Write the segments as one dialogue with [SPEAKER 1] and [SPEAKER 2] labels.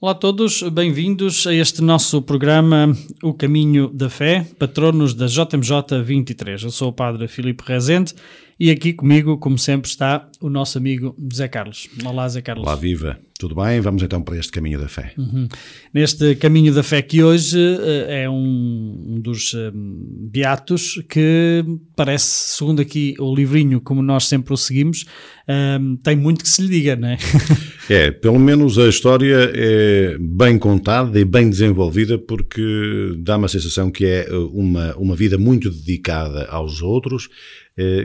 [SPEAKER 1] Olá a todos, bem-vindos a este nosso programa O Caminho da Fé, patronos da JMJ 23. Eu sou o Padre Filipe Rezende e aqui comigo, como sempre, está o nosso amigo Zé Carlos. Olá, Zé Carlos.
[SPEAKER 2] Olá, viva. Tudo bem? Vamos então para este caminho da fé.
[SPEAKER 1] Uhum. Neste caminho da fé que hoje uh, é um, dos uh, beatos que parece, segundo aqui o livrinho, como nós sempre o seguimos, uh, tem muito que se lhe diga, não é?
[SPEAKER 2] é, pelo menos a história é bem contada e bem desenvolvida porque dá uma sensação que é uma, uma vida muito dedicada aos outros,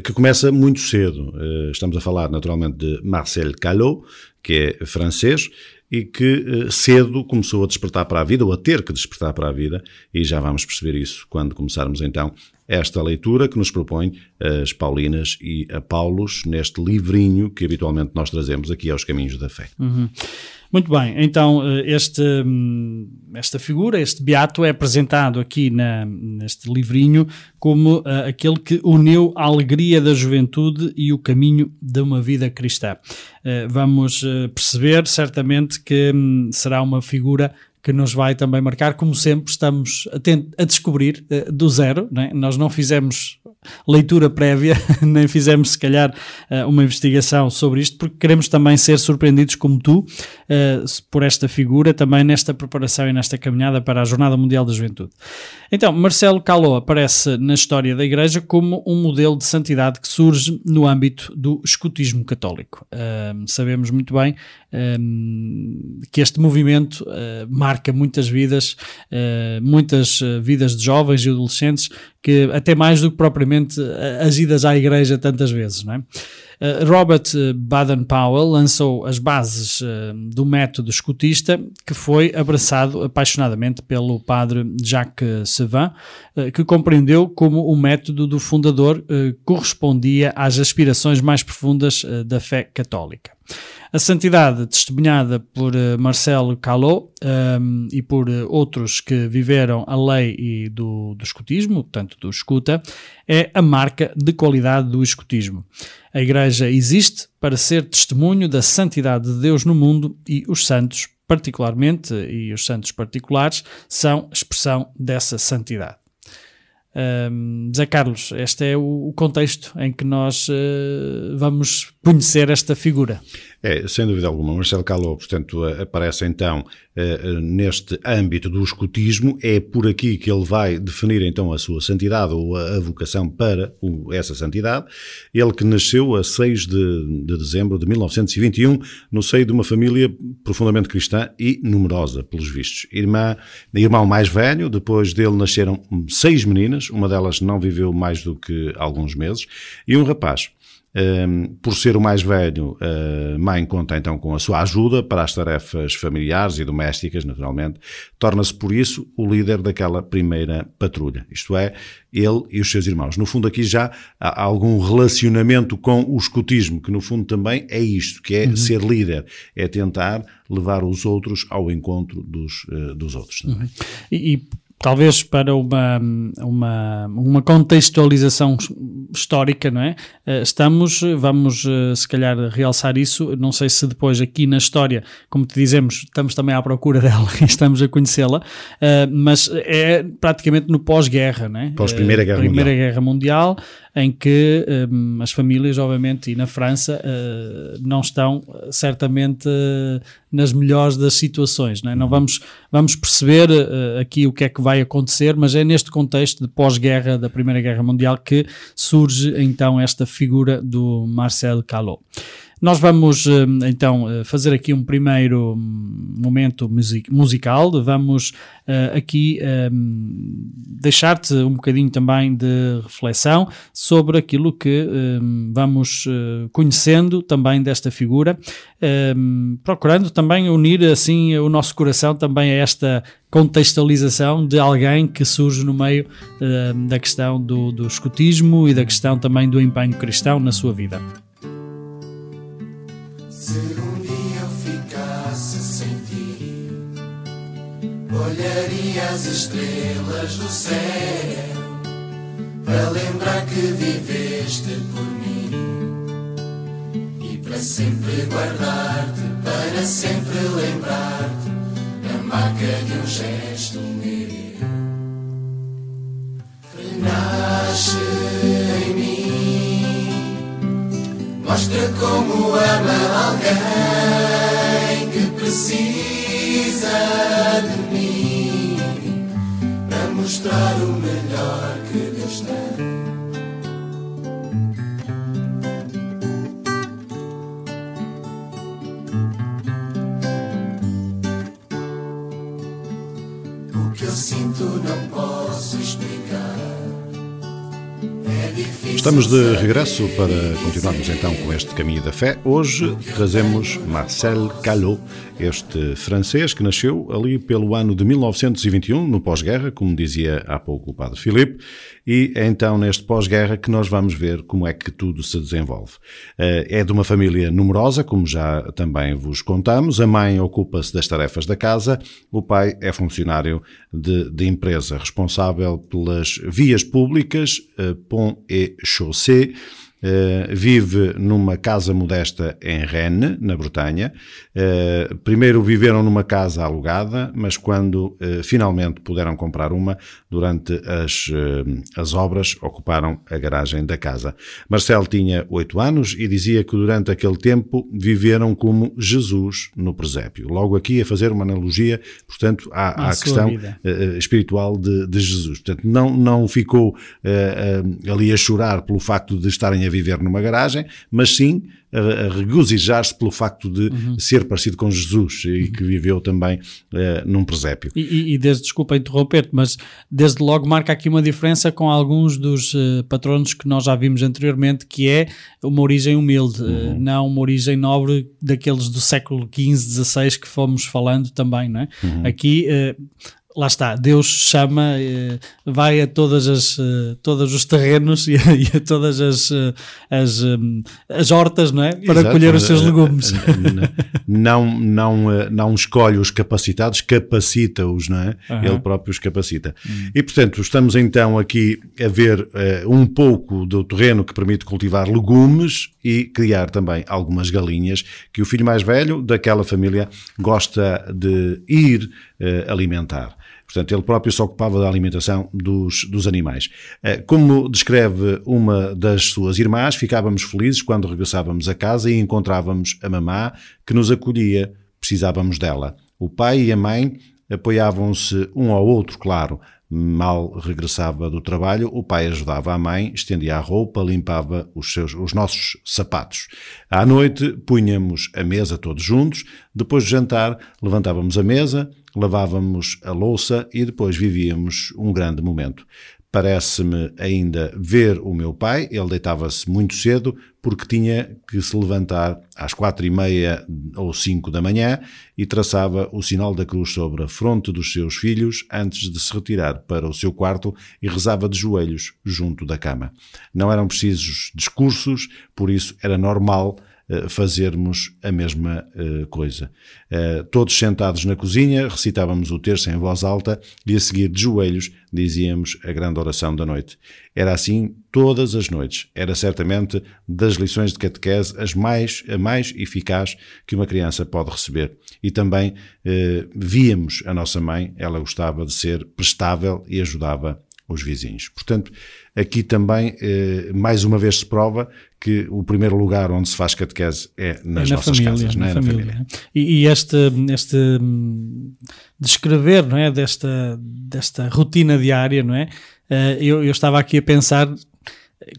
[SPEAKER 2] que começa muito cedo. Estamos a falar naturalmente de Marcel Callot, que é francês e que eh, cedo começou a despertar para a vida, ou a ter que despertar para a vida, e já vamos perceber isso quando começarmos então esta leitura que nos propõe as Paulinas e a Paulos neste livrinho que habitualmente nós trazemos aqui aos Caminhos da Fé.
[SPEAKER 1] Uhum. Muito bem, então eh, este, hum, esta figura, este beato, é apresentado aqui na, neste livrinho como uh, aquele que uniu a alegria da juventude e o caminho de uma vida cristã. Uh, vamos uh, perceber certamente que um, será uma figura que nos vai também marcar, como sempre, estamos a, a descobrir uh, do zero. Né? Nós não fizemos leitura prévia, nem fizemos, se calhar, uh, uma investigação sobre isto, porque queremos também ser surpreendidos, como tu, uh, por esta figura, também nesta preparação e nesta caminhada para a Jornada Mundial da Juventude. Então, Marcelo Caló aparece na história da Igreja como um modelo de santidade que surge no âmbito do escutismo católico. sabemos muito bem que este movimento marca marca muitas vidas, muitas eh, vidas de jovens e adolescentes, que até mais do que propriamente eh, as idas à igreja tantas vezes, não é? Robert Baden-Powell lançou as bases do método escutista, que foi abraçado apaixonadamente pelo padre Jacques Sevin, que compreendeu como o método do fundador correspondia às aspirações mais profundas da fé católica. A santidade, testemunhada por uh, Marcelo Calot um, ehm, e por uh, outros que viveram a lei e do, do escutismo, portanto do escuta, é a marca de qualidade do escutismo. A Igreja existe para ser testemunho da santidade de Deus no mundo e os santos, particularmente, e os santos particulares, são expressão dessa santidade. Um, Zé Carlos, este é o, contexto em que nós uh, vamos conhecer esta figura.
[SPEAKER 2] É, sem dúvida alguma. Marcelo Calou, portanto, aparece então eh, eh, neste âmbito do escutismo. É por aqui que ele vai definir então a sua santidade ou a vocação para essa santidade. Ele que nasceu a 6 de, de dezembro de 1921 no seio de uma família profundamente cristã e numerosa, pelos vistos. Irmã, irmão mais velho, depois dele nasceram seis meninas, uma delas não viveu mais do que alguns meses, e um rapaz. Um, por ser o mais velho, a mãe conta então com a sua ajuda para as tarefas familiares e domésticas, naturalmente. Torna-se, por isso, o líder daquela primeira patrulha. Isto é, ele e os seus irmãos. No fundo, aqui já há algum relacionamento com o escutismo, que no fundo também é isto, que é uhum. ser líder, é tentar levar os outros ao encontro dos, uh, dos outros.
[SPEAKER 1] Uhum. E, e talvez para uma, uma, uma contextualização histórica, não é? Eh, estamos, vamos eh, se calhar realçar isso, não sei se depois aqui na história, como te dizemos, estamos também à procura dela e estamos a conhecê-la, eh, mas é praticamente no pós-guerra, não é?
[SPEAKER 2] Pós-Primeira Guerra
[SPEAKER 1] Primeira
[SPEAKER 2] Mundial.
[SPEAKER 1] Guerra Mundial, em que um, as famílias, obviamente, e na França, uh, não estão certamente uh, nas melhores das situações. Não, é? não vamos, vamos perceber uh, aqui o que é que vai acontecer, mas é neste contexto de pós-guerra da Primeira Guerra Mundial que surge então esta figura do Marcel Calot. Nós vamos eh, então eh, fazer aqui um primeiro hum, momento musical. Vamos eh, aqui hum, deixar-te um bocadinho também de reflexão sobre aquilo que hum, vamos conhecendo também desta figura, procurando também unir assim o nosso coração também a esta contextualização de alguém que surge no meio da questão do, do escutismo e da questão também do empenho cristão na sua vida.
[SPEAKER 3] Se um dia eu ficasse sem ti, olharia as estrelas do céu para lembrar que viveste por mim e para sempre guardar-te, para sempre lembrar-te marca de um gesto meu. Renasce em mim, mostra como ama alguém que precisa de mim para mostrar o melhor que Deus tem. O que eu sinto não posso explicar.
[SPEAKER 2] Estamos de regresso para continuarmos então com este caminho da fé. Hoje trazemos Marcel Callot, este francês que nasceu ali pelo ano de 1921, no pós-guerra, como dizia há pouco o padre Filipe, e é então neste pós-guerra que nós vamos ver como é que tudo se desenvolve. Eh, É de uma família numerosa, como já também vos contamos. A mãe ocupa-se das tarefas da casa, o pai é funcionário de, de empresa, responsável pelas vias públicas, eh, Pont et Chaussée, Uh, vive numa casa modesta em Rennes, na Bretanha. Uh, primeiro viveram numa casa alugada, mas quando uh, finalmente puderam comprar uma, durante as, as obras, ocuparam a garagem da casa. Marcel tinha oito anos e dizia que durante aquele tempo viveram como Jesus no presépio. Logo aqui a fazer uma analogia, portanto, à,
[SPEAKER 1] À
[SPEAKER 2] questão eh, espiritual de, de Jesus. Portanto, não, não ficou eh, eh, ali a chorar pelo facto de estarem a viver numa garagem, mas sim a, a regozijar-se pelo facto de
[SPEAKER 1] Uhum.
[SPEAKER 2] ser parecido com Jesus e que viveu também eh, num presépio.
[SPEAKER 1] E, e- desde, desculpa interromper-te, mas desde logo marca aqui uma diferença com alguns dos eh, patronos que nós já vimos anteriormente, que é uma origem humilde, eh, não uma origem nobre daqueles do século XV, XVI que fomos falando também, não é? Aqui. Lá está, Deus chama, eh, vai a todas as, eh, todos os terrenos e a, e a todas as, eh, as, as hortas, não é? Para
[SPEAKER 2] Exato.
[SPEAKER 1] colher os seus legumes.
[SPEAKER 2] Não, não, não escolhe os capacitados, capacita-os, não é?
[SPEAKER 1] Aham.
[SPEAKER 2] Ele próprio os capacita. E, portanto, estamos então aqui a ver eh, um pouco do terreno que permite cultivar legumes e criar também algumas galinhas que o filho mais velho daquela família gosta de ir alimentar. Portanto, ele próprio se ocupava da alimentação dos, dos animais. Eh, Como descreve uma das suas irmãs, ficávamos felizes quando regressávamos a casa e encontrávamos a mamã que nos acolhia. Precisávamos dela. O pai e a mãe apoiavam-se um ao outro, claro. Mal regressava do trabalho, o pai ajudava a mãe, estendia a roupa, limpava os, seus, os nossos sapatos. À noite, punhamos a mesa todos juntos, depois do jantar, levantávamos a mesa, lavávamos a louça e depois vivíamos um grande momento. Parece-me ainda ver o meu pai, ele deitava-se muito cedo porque tinha que se levantar às quatro e meia ou cinco da manhã e traçava o sinal da cruz sobre a fronte dos seus filhos antes de se retirar para o seu quarto e rezava de joelhos junto da cama. Não eram precisos discursos, por isso era normal fazermos a mesma eh, coisa. Eh, todos sentados na cozinha, recitávamos o terço em voz alta e a seguir de joelhos dizíamos a grande oração da noite. Era assim todas as noites. Era certamente das lições de catequese as mais, a mais eficaz que uma criança pode receber. E também eh, víamos a nossa mãe, ela gostava de ser prestável e ajudava os vizinhos. Portanto, aqui também, eh, mais uma vez se prova que o primeiro lugar onde se faz catequese é nas
[SPEAKER 1] É na
[SPEAKER 2] nossas
[SPEAKER 1] família,
[SPEAKER 2] casas, não
[SPEAKER 1] na
[SPEAKER 2] é? Na
[SPEAKER 1] família.
[SPEAKER 2] família.
[SPEAKER 1] E, e este, este hum, descrever, não é, desta, desta rotina diária, não é? Eh, eu, eu estava aqui a pensar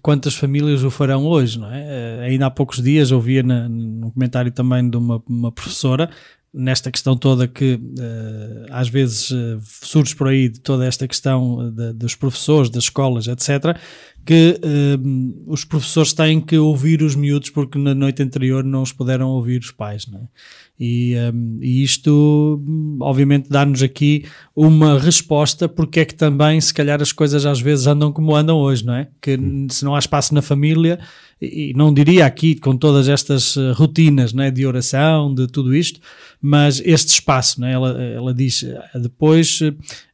[SPEAKER 1] quantas famílias o farão hoje, não é? Eh, ainda há poucos dias ouvia na, num comentário também de uma, uma professora nesta questão toda que eh, às vezes eh, surge por aí de toda esta questão eh, de- dos professores, das escolas, etc., que eh, os professores têm que ouvir os miúdos porque na noite anterior não os puderam ouvir os pais, é? E, eh, e isto, hum, obviamente, dá-nos aqui uma resposta porque é que também, se calhar, as coisas às vezes andam como andam hoje, não é? Que se não há espaço na família, e não diria aqui com todas estas rotinas não é? de oração, de tudo isto, mas este espaço, não é? ela, ela diz eh, depois. eh,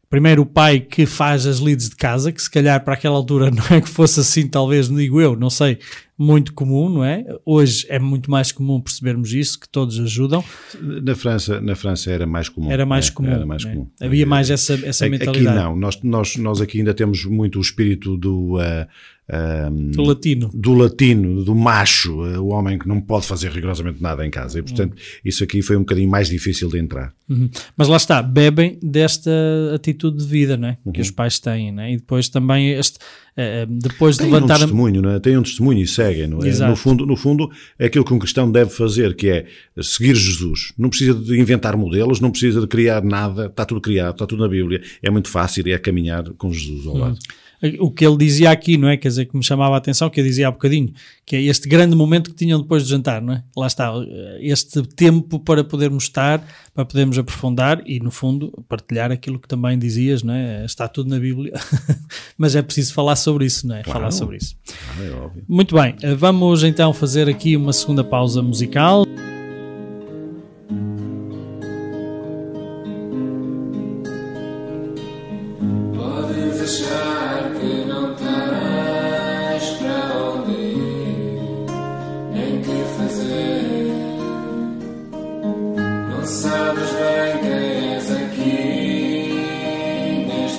[SPEAKER 1] Primeiro o pai que faz as leads de casa, que se calhar para aquela altura não é que fosse assim, talvez, digo eu, não sei, muito comum, não é? Hoje é muito mais comum percebermos isso, que todos ajudam.
[SPEAKER 2] Na França, na França era mais comum.
[SPEAKER 1] Era mais
[SPEAKER 2] é,
[SPEAKER 1] comum.
[SPEAKER 2] Era mais
[SPEAKER 1] né?
[SPEAKER 2] comum.
[SPEAKER 1] Havia mais essa, essa
[SPEAKER 2] Aqui
[SPEAKER 1] mentalidade.
[SPEAKER 2] não, nós, nós, nós aqui ainda temos muito o espírito do, uh, um,
[SPEAKER 1] Do latino.
[SPEAKER 2] do latino, do macho, uh, o homem que não pode fazer rigorosamente nada em casa. E, portanto, isso aqui foi um bocadinho mais difícil de entrar.
[SPEAKER 1] Uhum. Mas lá está, bebem desta atitude de vida não é?
[SPEAKER 2] Uhum.
[SPEAKER 1] que os pais têm. Não é? E depois também, este, eh, depois de
[SPEAKER 2] Tem
[SPEAKER 1] levantar.
[SPEAKER 2] um testemunho, não é? Tem um testemunho e seguem, não é?
[SPEAKER 1] Exato.
[SPEAKER 2] No fundo, no fundo, é aquilo que um cristão deve fazer, que é seguir Jesus. Não precisa de inventar modelos, não precisa de criar nada, está tudo criado, está tudo na Bíblia. É muito fácil e é caminhar com Jesus ao lado.
[SPEAKER 1] O que ele dizia aqui, não é? Quer dizer, que me chamava a atenção, que eu dizia há bocadinho, que é este grande momento que tinham depois do jantar, não é? Lá está, este tempo para podermos estar, para podermos aprofundar e, no fundo, partilhar aquilo que também dizias, não é? Está tudo na Bíblia, mas é preciso falar sobre isso, não é? Falar sobre isso.
[SPEAKER 2] Ah, é óbvio.
[SPEAKER 1] Muito bem, eh, vamos então fazer aqui uma segunda pausa musical.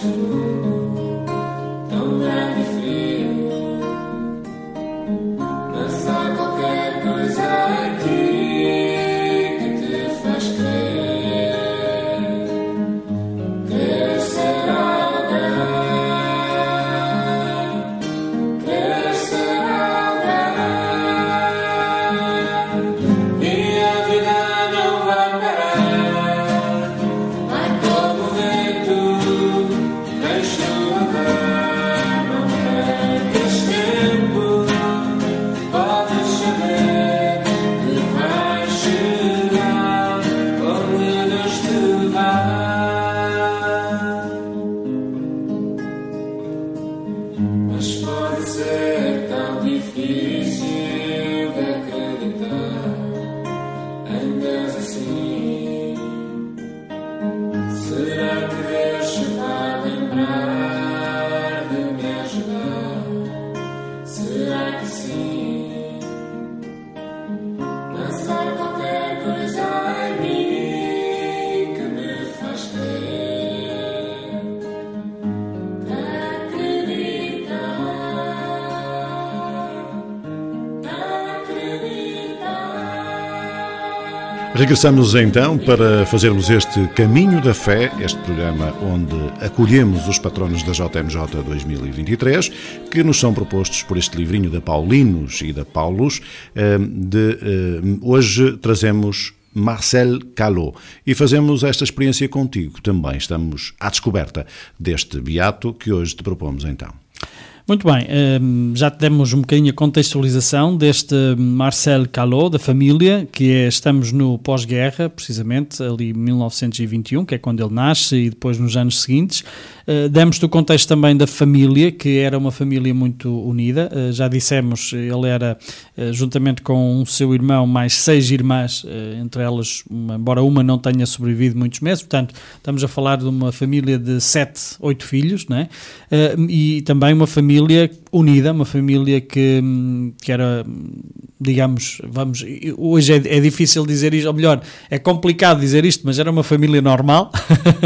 [SPEAKER 3] Neste mundo
[SPEAKER 2] Regressamos então para fazermos este Caminho da Fé, este programa onde acolhemos os patronos da JMJ 2023, que nos são propostos por este livrinho da Paulinos e da Paulus. eh, De, eh, hoje trazemos Marcel Calot e fazemos esta experiência contigo também. Estamos à descoberta deste beato que hoje te propomos então.
[SPEAKER 1] Muito bem, hum, já demos um bocadinho a contextualização deste Marcel Calot, da família, que é, estamos no pós-guerra, precisamente, ali em 1921, que é quando ele nasce, e depois nos anos seguintes. Uh, Demos-te o contexto também da família, que era uma família muito unida. Uh, Já dissemos, ele era, uh, juntamente com o seu irmão, mais seis irmãs, entre elas, uma- embora uma não tenha sobrevivido muitos meses, portanto, estamos a falar de uma família de sete, oito filhos, é? Uh, e também uma família unida, uma família que, que era, digamos, vamos, hoje é, é difícil dizer isto, ou melhor, é complicado dizer isto, mas era uma família normal,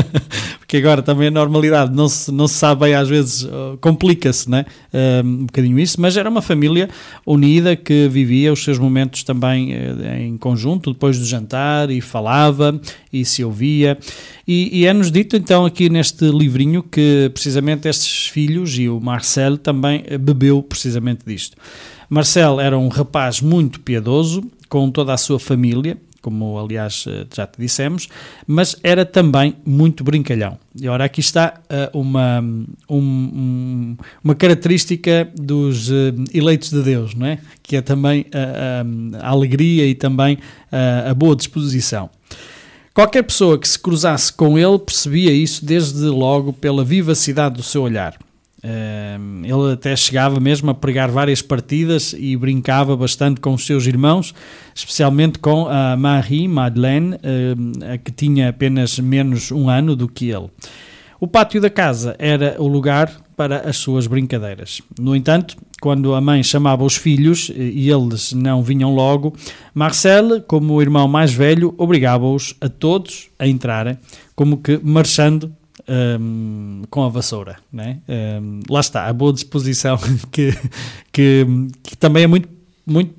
[SPEAKER 1] porque agora também a normalidade não se, não se sabe bem, às vezes uh, complica-se, né? Um, um bocadinho isso, mas era uma família unida que vivia os seus momentos também eh, em conjunto, depois do jantar, e falava, e se ouvia. E, e é-nos dito então aqui neste livrinho que precisamente estes filhos e o Marcel também eh, bebeu precisamente disto. Marcel era um rapaz muito piedoso, com toda a sua família, como aliás eh, já te dissemos, mas era também muito brincalhão. E ora, aqui está eh, uma, um- um- uma característica dos eh, eleitos de Deus, não é? Que é também a, a- alegria e também a boa disposição. Qualquer pessoa que se cruzasse com ele percebia isso desde logo pela vivacidade do seu olhar. Ehm, Ele até chegava mesmo a pregar várias partidas e brincava bastante com os seus irmãos, especialmente com a Marie Madeleine, ehm, que tinha apenas menos um ano do que ele. O pátio da casa era o lugar para as suas brincadeiras. No entanto, quando a mãe chamava os filhos eh, e eles não vinham logo, Marcel, como o irmão mais velho, obrigava-os a todos a entrarem, como que marchando hum, com a vassoura. Né? Hum, lá está, a boa disposição que, que, que também é muito muito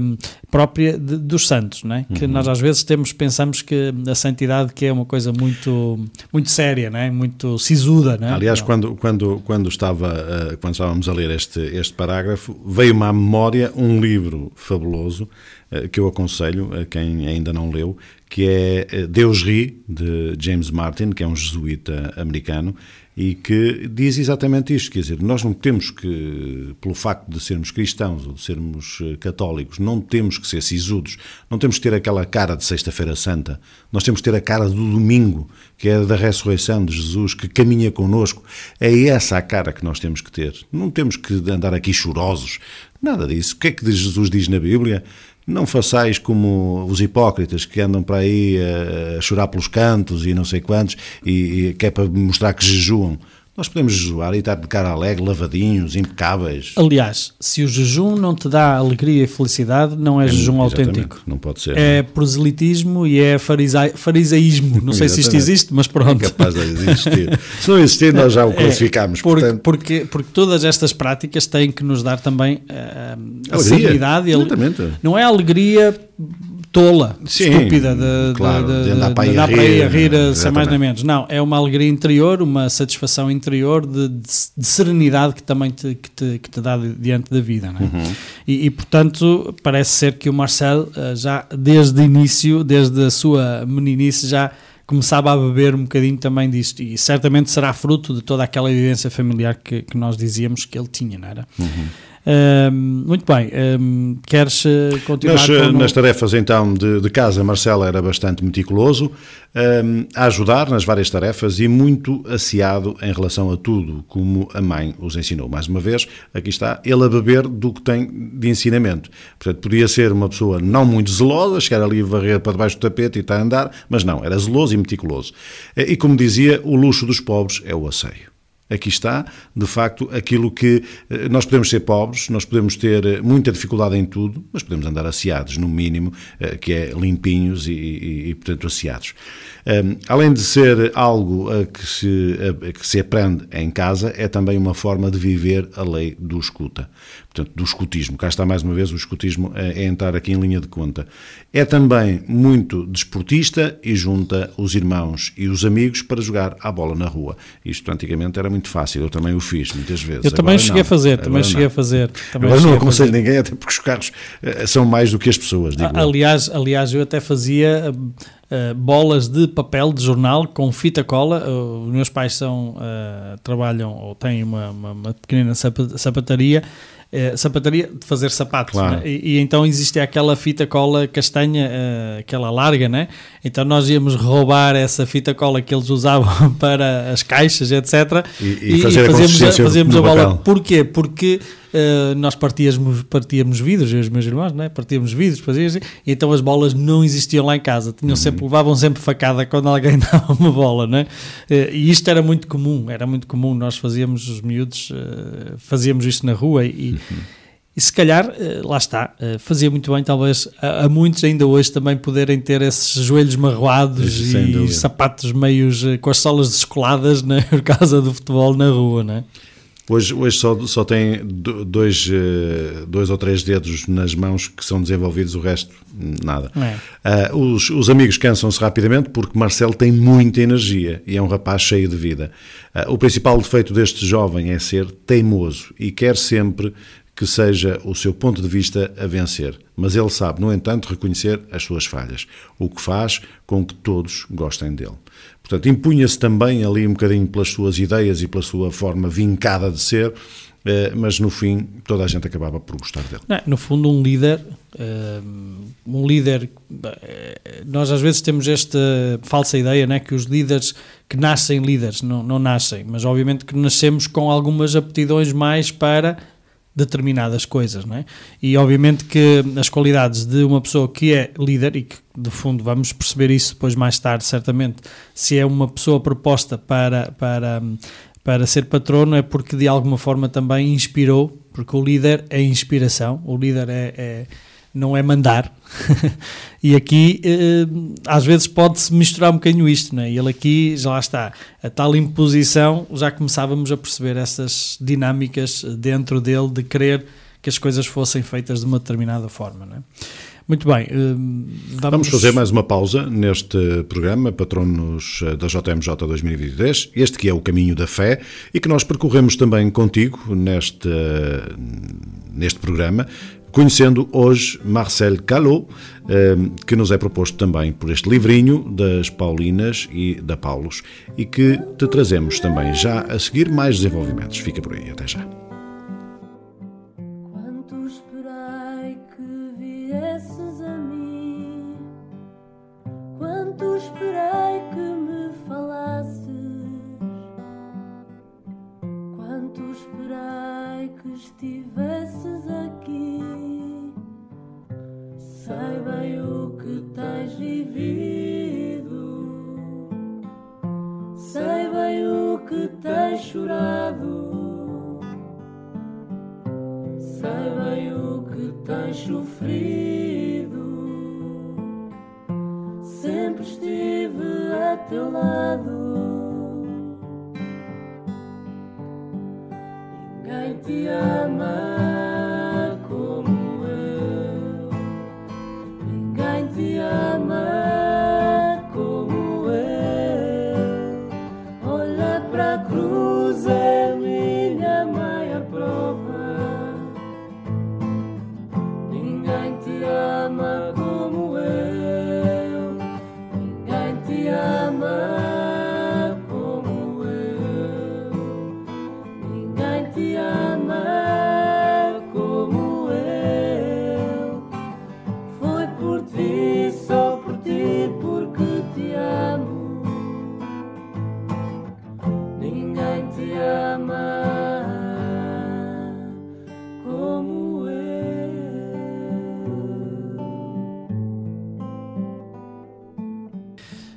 [SPEAKER 1] hum, própria de- dos santos, né? que nós às vezes temos pensamos que a santidade que é uma coisa muito muito séria, né? muito sisuda, né?
[SPEAKER 2] Aliás,
[SPEAKER 1] Não.
[SPEAKER 2] quando, quando, quando, estava, eh, quando estávamos a ler este, este parágrafo, veio-me à memória um livro fabuloso eh, que eu aconselho a quem ainda não leu, que é eh, Deus Ri, de James Martin, que é um jesuíta americano, e que diz exatamente isto, quer dizer, nós não temos que, pelo facto de sermos cristãos ou de sermos eh, católicos, não temos que ser sisudos, não temos que ter aquela cara de Sexta-feira Santa, nós temos que ter a cara do domingo, que é da ressurreição de Jesus, que caminha connosco. É essa a cara que nós temos que ter. Não temos que andar aqui chorosos, nada disso. O que é que Jesus diz na Bíblia? Não façais como os hipócritas que andam para aí a, a chorar pelos cantos e não sei quantos, e, e que é para mostrar que jejuam. Nós podemos jejuar e estar de cara alegre, lavadinhos, impecáveis.
[SPEAKER 1] Aliás, se o jejum não te dá alegria e felicidade, não é, jejum
[SPEAKER 2] Exatamente,
[SPEAKER 1] autêntico.
[SPEAKER 2] Não pode ser.
[SPEAKER 1] É proselitismo e é farisai- farisaísmo. Não sei se isto existe, mas
[SPEAKER 2] É
[SPEAKER 1] pronto.
[SPEAKER 2] capaz de existir. Se não existir, nós já o classificamos.
[SPEAKER 1] É, porque,
[SPEAKER 2] portanto,
[SPEAKER 1] porque, porque todas estas práticas têm que nos dar também ah, a
[SPEAKER 2] Alegria,
[SPEAKER 1] serenidade. e a-
[SPEAKER 2] exatamente.
[SPEAKER 1] Não é alegria tola,
[SPEAKER 2] Sim,
[SPEAKER 1] estúpida de,
[SPEAKER 2] claro,
[SPEAKER 1] de-
[SPEAKER 2] de
[SPEAKER 1] de-
[SPEAKER 2] a
[SPEAKER 1] andar para aí a
[SPEAKER 2] rir,
[SPEAKER 1] rir, a ser mais
[SPEAKER 2] exatamente.
[SPEAKER 1] nem menos. Não, é uma alegria interior, uma satisfação interior de, de- de serenidade que também te, que te, que te dá di- diante da vida. é?
[SPEAKER 2] Uhum.
[SPEAKER 1] E, e, portanto, parece ser que o Marcel ah, já desde o início, desde a sua meninice, já começava a beber um bocadinho também disto. E certamente será fruto de toda aquela evidência familiar que, que nós dizíamos que ele tinha, não era?
[SPEAKER 2] Uhum.
[SPEAKER 1] Ahm, muito bem, ahm, queres eh, continuar
[SPEAKER 2] Nas,
[SPEAKER 1] o-
[SPEAKER 2] nas tarefas então de, de casa, Marcelo era bastante meticuloso hum, a ajudar nas várias tarefas e muito asseado em relação a tudo, como a mãe os ensinou. Mais uma vez, aqui está ele a beber do que tem de ensinamento. Portanto, podia ser uma pessoa não muito zelosa, chegar ali a varrer para debaixo do tapete e estar a andar, mas não, era zeloso e meticuloso. E como dizia, o luxo dos pobres é o asseio. Aqui está, de facto, aquilo que eh, nós podemos ser pobres, nós podemos ter eh, muita dificuldade em tudo, mas podemos andar asseados, no mínimo, eh, que é limpinhos e, e, e, portanto, asseados. Um, além de ser algo a que, se, a, a que se aprende em casa, é também uma forma de viver a lei do escuta, portanto, do escutismo. Cá está mais uma vez o escutismo é, é entrar aqui em linha de conta. É também muito desportista e junta os irmãos e os amigos para jogar à bola na rua. Isto antigamente era muito fácil, eu também o fiz muitas vezes.
[SPEAKER 1] Eu também
[SPEAKER 2] Agora
[SPEAKER 1] cheguei
[SPEAKER 2] não.
[SPEAKER 1] a fazer, também
[SPEAKER 2] Agora
[SPEAKER 1] cheguei
[SPEAKER 2] não.
[SPEAKER 1] a fazer. Também
[SPEAKER 2] Agora não
[SPEAKER 1] a
[SPEAKER 2] aconselho ninguém, até porque os carros eh, são mais do que as pessoas, digo eu.
[SPEAKER 1] Aliás, aliás, eu até fazia uh, uh, bolas de papel de jornal com fita cola. Uh, os meus pais são, uh, trabalham ou têm uma, uma, uma pequena sapa- sapataria. eh, sapataria de fazer sapatos
[SPEAKER 2] Claro.
[SPEAKER 1] né? e, e então existia aquela fita cola castanha eh, aquela larga né então nós íamos roubar essa fita cola que eles usavam para as caixas etc
[SPEAKER 2] E- e fazer a
[SPEAKER 1] fazíamos
[SPEAKER 2] consistência
[SPEAKER 1] fazíamos a bola
[SPEAKER 2] papel.
[SPEAKER 1] Porquê? Porque eh, nós partíamos, partíamos vidros, eu e os meus irmãos, né? partíamos vidros, fazíamos, então as bolas não existiam lá em casa, tinham
[SPEAKER 2] Uhum.
[SPEAKER 1] sempre, levavam sempre facada quando alguém dava uma bola, né? E isto era muito comum, era muito comum, nós fazíamos, os miúdos, eh, fazíamos isto na rua e,
[SPEAKER 2] Uhum.
[SPEAKER 1] e se calhar, lá está, fazia muito bem, talvez a, a muitos ainda hoje também poderem ter esses joelhos marroados e sapatos meios com as solas descoladas né? por causa do futebol na rua, né?
[SPEAKER 2] Hoje, hoje só, só tem do- dois, eh, dois ou três dedos nas mãos que são desenvolvidos, o resto, nada.
[SPEAKER 1] É.
[SPEAKER 2] Ah, os, os amigos cansam-se rapidamente porque Marcelo tem muita energia e é um rapaz cheio de vida. Ah, o principal defeito deste jovem é ser teimoso e quer sempre que seja o seu ponto de vista a vencer. Mas ele sabe, no entanto, reconhecer as suas falhas, o que faz com que todos gostem dele. Portanto, impunha-se também ali um bocadinho pelas suas ideias e pela sua forma vincada de ser, eh, mas no fim toda a gente acabava por gostar dele.
[SPEAKER 1] Não, no fundo, um líder, um, um líder, eh, nós às vezes temos esta falsa ideia, né, que os líderes que nascem líderes, não, não nascem, mas obviamente que nascemos com algumas aptidões mais para determinadas coisas, não é? E obviamente que as qualidades de uma pessoa que é líder e que de fundo vamos perceber isso depois mais tarde certamente se é uma pessoa proposta para para para ser patrono é porque de alguma forma também inspirou, porque o líder é inspiração, o líder é, é não é mandar. e aqui eh, às vezes pode-se misturar um bocadinho isto, não é? Ele aqui já lá está, a tal imposição já começávamos a perceber essas dinâmicas dentro dele de querer que as coisas fossem feitas de uma determinada forma, não é? Muito bem. eh, Vamos,
[SPEAKER 2] Vamos fazer mais uma pausa neste programa, Patronos eh, da JMJ 2023, este que é o caminho da fé e que nós percorremos também contigo neste, neste programa, conhecendo hoje Marcel Calot, eh, que nos é proposto também por este livrinho das Paulinas e da Paulos e que te trazemos também já a seguir mais desenvolvimentos. Fica por aí, até já.
[SPEAKER 4] Que tens chorado. Sei bem o que tens sofrido. Sempre estive a teu lado. Ninguém te ama como eu. Ninguém te ama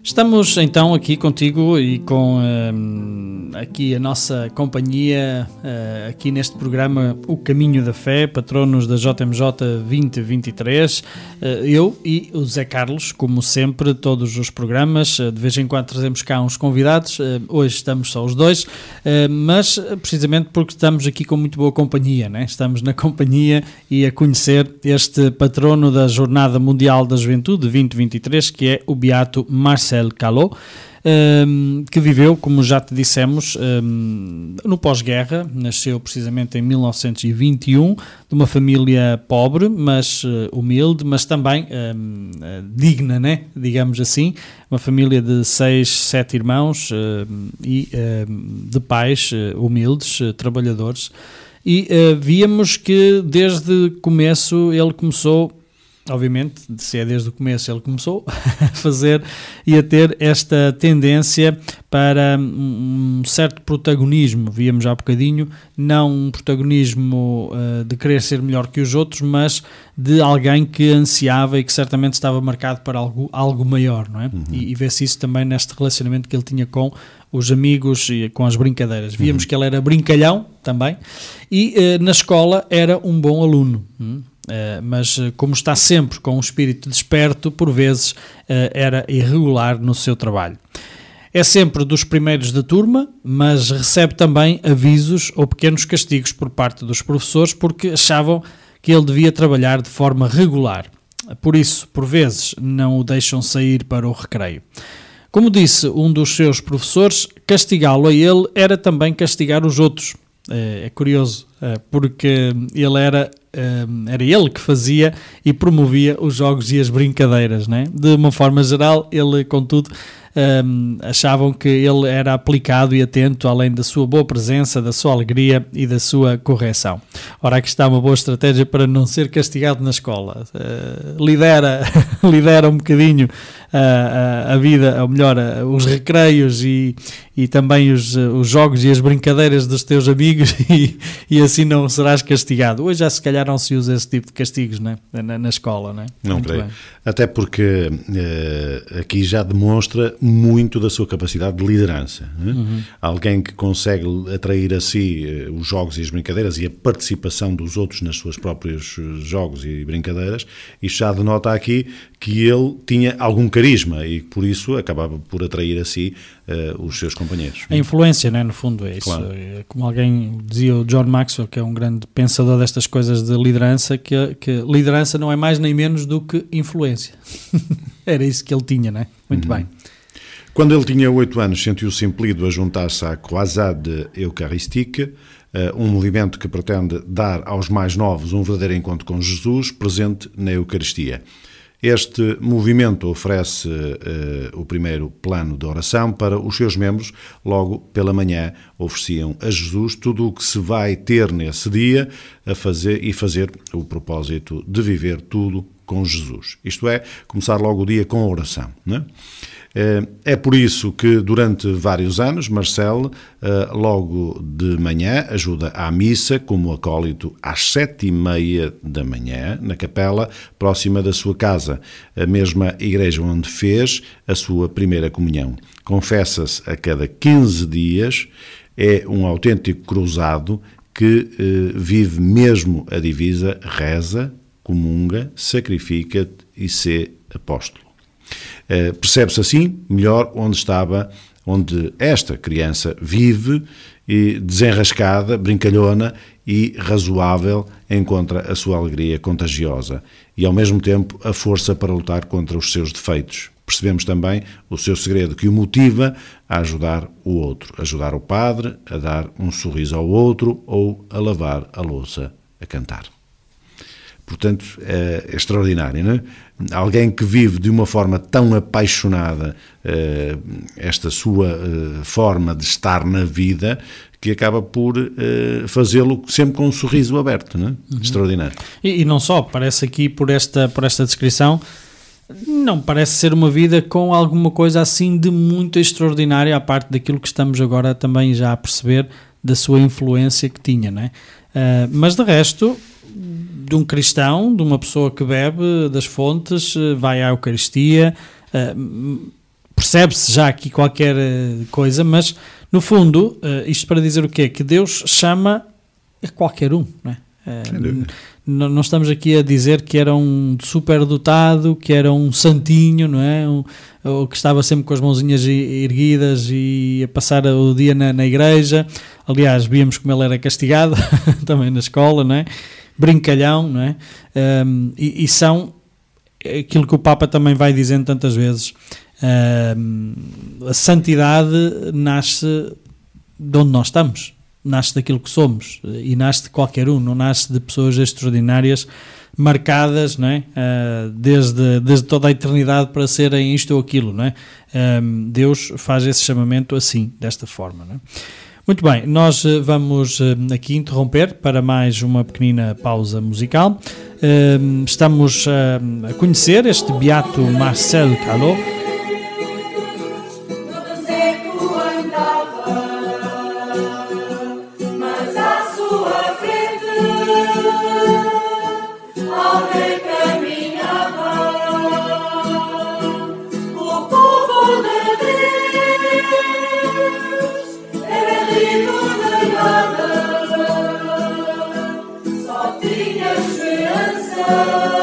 [SPEAKER 1] Estamos então aqui contigo e com hum, aqui a nossa companhia, eh, aqui neste programa O Caminho da Fé, patronos da JMJ 2023. Eh, eu e o Zé Carlos, como sempre, todos os programas. eh, de vez em quando trazemos cá uns convidados. hoje estamos só os dois, mas precisamente porque estamos aqui com muito boa companhia, né? Estamos na companhia e a conhecer este patrono da Jornada Mundial da Juventude 2023, que é o Beato Marcel Calot. Hum, que viveu, como já te dissemos, hum, no pós-guerra, nasceu precisamente em 1921, de uma família pobre, mas eh, humilde, mas também hum, eh, digna, né? digamos assim, uma família de seis, sete irmãos e de pais eh, humildes, trabalhadores, e víamos que desde começo ele começou obviamente, se é desde o começo ele começou a fazer e a ter esta tendência para um certo protagonismo, víamos já há bocadinho, não um protagonismo uh, de querer ser melhor que os outros, mas de alguém que ansiava e que certamente estava marcado para algo, algo maior, não é? E, e vê-se isso também neste relacionamento que ele tinha com os amigos e com as brincadeiras. Víamos que ele era brincalhão também e uh, na escola era um bom aluno. hum? Uh, mas uh, como está sempre com um espírito desperto, por vezes uh, era irregular no seu trabalho. É sempre dos primeiros da turma, mas recebe também avisos ou pequenos castigos por parte dos professores porque achavam que ele devia trabalhar de forma regular. Por isso, por vezes, não o deixam sair para o recreio. Como disse um dos seus professores, castigá-lo a ele era também castigar os outros. É, é curioso, é, porque ele era, é, era ele que fazia e promovia os jogos e as brincadeiras. Né? De uma forma geral, ele, contudo, um, achavam que ele era aplicado e atento, além da sua boa presença, da sua alegria e da sua correção. Ora, aqui está uma boa estratégia para não ser castigado na escola. Uh, lidera, lidera um bocadinho a, a, a vida, ou melhor, os recreios e, e também os, os jogos e as brincadeiras dos teus amigos e, e assim não serás castigado. Hoje já se calhar não se usa esse tipo de castigos né? na, na escola, né?
[SPEAKER 2] Não
[SPEAKER 1] Muito
[SPEAKER 2] creio.
[SPEAKER 1] bem.
[SPEAKER 2] Até porque eh, aqui já demonstra muito da sua capacidade de liderança. né?
[SPEAKER 1] Uhum.
[SPEAKER 2] Alguém que consegue atrair a si eh, os jogos e as brincadeiras e a participação dos outros nas suas próprios eh, jogos e brincadeiras, isto já denota aqui que ele tinha algum carisma e por isso acabava por atrair a si eh, os seus companheiros.
[SPEAKER 1] A influência, né, no fundo, é isso.
[SPEAKER 2] Claro.
[SPEAKER 1] É Como alguém dizia, o John Maxwell, que é um grande pensador destas coisas de liderança, que, que liderança não é mais nem menos do que influência. Era isso que ele tinha, né? Muito bem.
[SPEAKER 2] Quando ele tinha oito anos, sentiu-se impelido a juntar-se à Croisade Eucharistique, eh, um movimento que pretende dar aos mais novos um verdadeiro encontro com Jesus, presente na Eucaristia. Este movimento oferece eh, o primeiro plano de oração para os seus membros. Logo pela manhã ofereciam a Jesus tudo o que se vai ter nesse dia a fazer e fazer o propósito de viver tudo com Jesus. Isto é, começar logo o dia com a oração. Não é? Eh, É por isso que durante vários anos Marcel, eh, logo de manhã, ajuda à missa como acólito às sete e meia da manhã, na capela próxima da sua casa, a mesma igreja onde fez a sua primeira comunhão. Confessa-se a cada 15 dias, é um autêntico cruzado que eh, vive mesmo a divisa, reza, comunga, sacrifica e se apóstolo. Eh, Percebe-se assim melhor onde estava, onde esta criança vive, e desenrascada, brincalhona e razoável, encontra a sua alegria contagiosa e, ao mesmo tempo, a força para lutar contra os seus defeitos. Percebemos também o seu segredo que o motiva a ajudar o outro, ajudar o padre, a dar um sorriso ao outro ou a lavar a louça, a cantar. Portanto, é extraordinário, não é? Alguém que vive de uma forma tão apaixonada eh, esta sua eh, forma de estar na vida que acaba por eh, fazê-lo sempre com um sorriso aberto, não é? Extraordinário.
[SPEAKER 1] E, e não só, parece aqui por esta, por esta descrição, não parece ser uma vida com alguma coisa assim de muito extraordinária, à parte daquilo que estamos agora também já a perceber da sua influência que tinha, não é? Ah, mas de resto, de um cristão, de uma pessoa que bebe das fontes, eh, vai à Eucaristia, eh, percebe-se já aqui qualquer eh, coisa, mas no fundo, eh, isto para dizer o quê? Que Deus chama a qualquer um, não é? Eh, não estamos aqui a dizer que era um superdotado, que era um santinho, não é? Um, ou que estava sempre com as mãozinhas erguidas e a passar o dia na, na igreja. Aliás, víamos como ele era castigado também na escola, não é? Brincalhão, não é? Um, e, e são aquilo que o Papa também vai dizendo tantas vezes. um, a santidade nasce de onde nós estamos, nasce daquilo que somos e nasce de qualquer um, não nasce de pessoas extraordinárias marcadas não é? Ah, desde, desde toda a eternidade para serem isto ou aquilo. Não é? Um, Deus faz esse chamamento assim, desta forma. Não é? Muito bem, nós eh, vamos eh, aqui interromper para mais uma pequenina pausa musical. Eh, Estamos a conhecer este beato Marcel Calot,
[SPEAKER 3] esperança.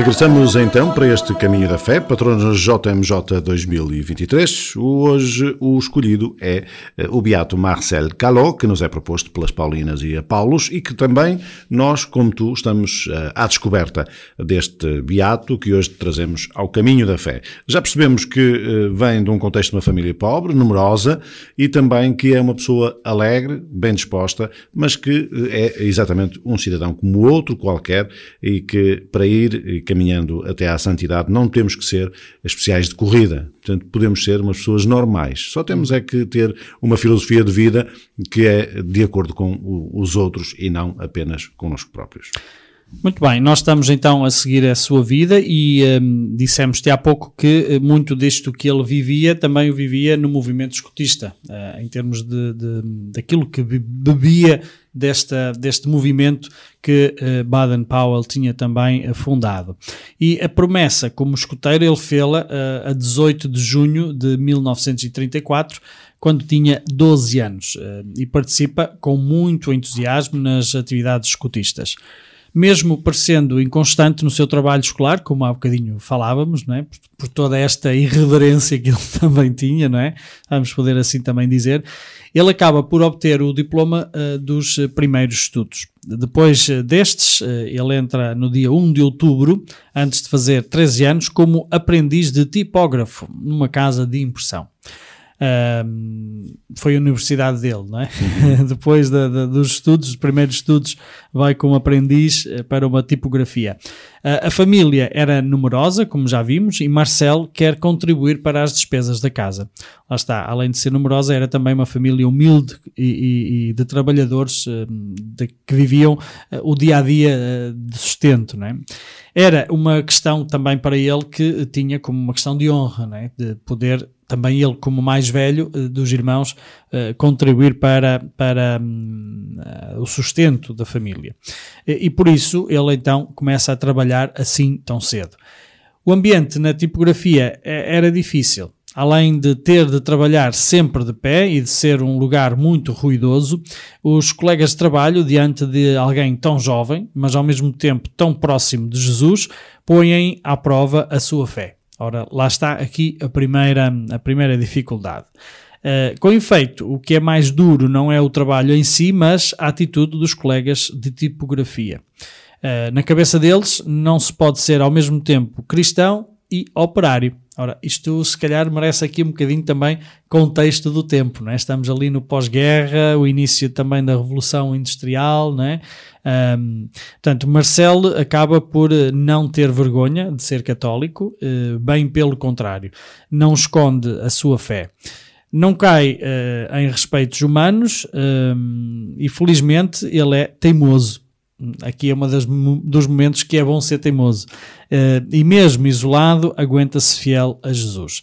[SPEAKER 2] Regressamos então para este caminho da fé, patronos JMJ 2023. Hoje o escolhido é eh, o beato Marcel Caló, que nos é proposto pelas Paulinas e a Paulos e que também nós, como tu, estamos eh, à descoberta deste beato que hoje trazemos ao caminho da fé. Já percebemos que eh, vem de um contexto de uma família pobre, numerosa e também que é uma pessoa alegre, bem disposta, mas que é exatamente um cidadão como outro qualquer e que para ir caminhando até à santidade, não temos que ser especiais de corrida. Portanto, podemos ser umas pessoas normais. Só temos é que ter uma filosofia de vida que é de acordo com os outros e não apenas connosco próprios.
[SPEAKER 1] Muito bem, nós estamos então a seguir a sua vida e um, dissemos-te há pouco que eh, muito disto que ele vivia também o vivia no movimento escotista, uh, em termos de, de, daquilo que bebia desta, deste movimento que uh, Baden-Powell tinha também fundado. E a promessa como escoteiro ele fê-la uh, a 18 de junho de 1934, quando tinha 12 anos, e participa com muito entusiasmo nas atividades escotistas mesmo parecendo inconstante no seu trabalho escolar, como há bocadinho falávamos, não é? por, por toda esta irreverência que ele também tinha, não é? vamos poder assim também dizer, ele acaba por obter o diploma uh, dos primeiros estudos. Depois uh, destes, uh, ele entra no dia 1 de outubro, antes de fazer 13 anos, como aprendiz de tipógrafo numa casa de impressão foi a universidade dele, não é? Depois dos estudos, dos primeiros estudos, vai como aprendiz eh, para uma tipografia. Uh, a família era numerosa, como já vimos, e Marcel quer contribuir para as despesas da casa. Lá está, além de ser numerosa, era também uma família humilde e, e, e de trabalhadores uh, de, que viviam uh, o dia a dia de sustento, não é? Era uma questão também para ele que tinha como uma questão de honra, não é? De poder também ele, como mais velho eh, dos irmãos, eh, contribuir para, para hum, eh, o sustento da família. E, e por isso ele então começa a trabalhar assim tão cedo. O ambiente na tipografia era difícil. Além de ter de trabalhar sempre de pé e de ser um lugar muito ruidoso, os colegas de trabalho, diante de alguém tão jovem, mas ao mesmo tempo tão próximo de Jesus, põem à prova a sua fé. Ora, lá está aqui a primeira, a primeira dificuldade. Uh, com efeito, o que é mais duro não é o trabalho em si, mas a atitude dos colegas de tipografia. Uh, na cabeça deles, não se pode ser ao mesmo tempo cristão e operário. Ora, isto se calhar merece aqui um bocadinho também contexto do tempo, não é? Estamos ali no pós-guerra, o início também da Revolução Industrial, não é? Um, portanto, Marcel acaba por eh, não ter vergonha de ser católico, uh, bem pelo contrário, não esconde a sua fé. Não cai uh, em respeitos humanos um, e felizmente ele é teimoso aqui é um dos momentos que é bom ser teimoso. Uh, e mesmo isolado, aguenta-se fiel a Jesus.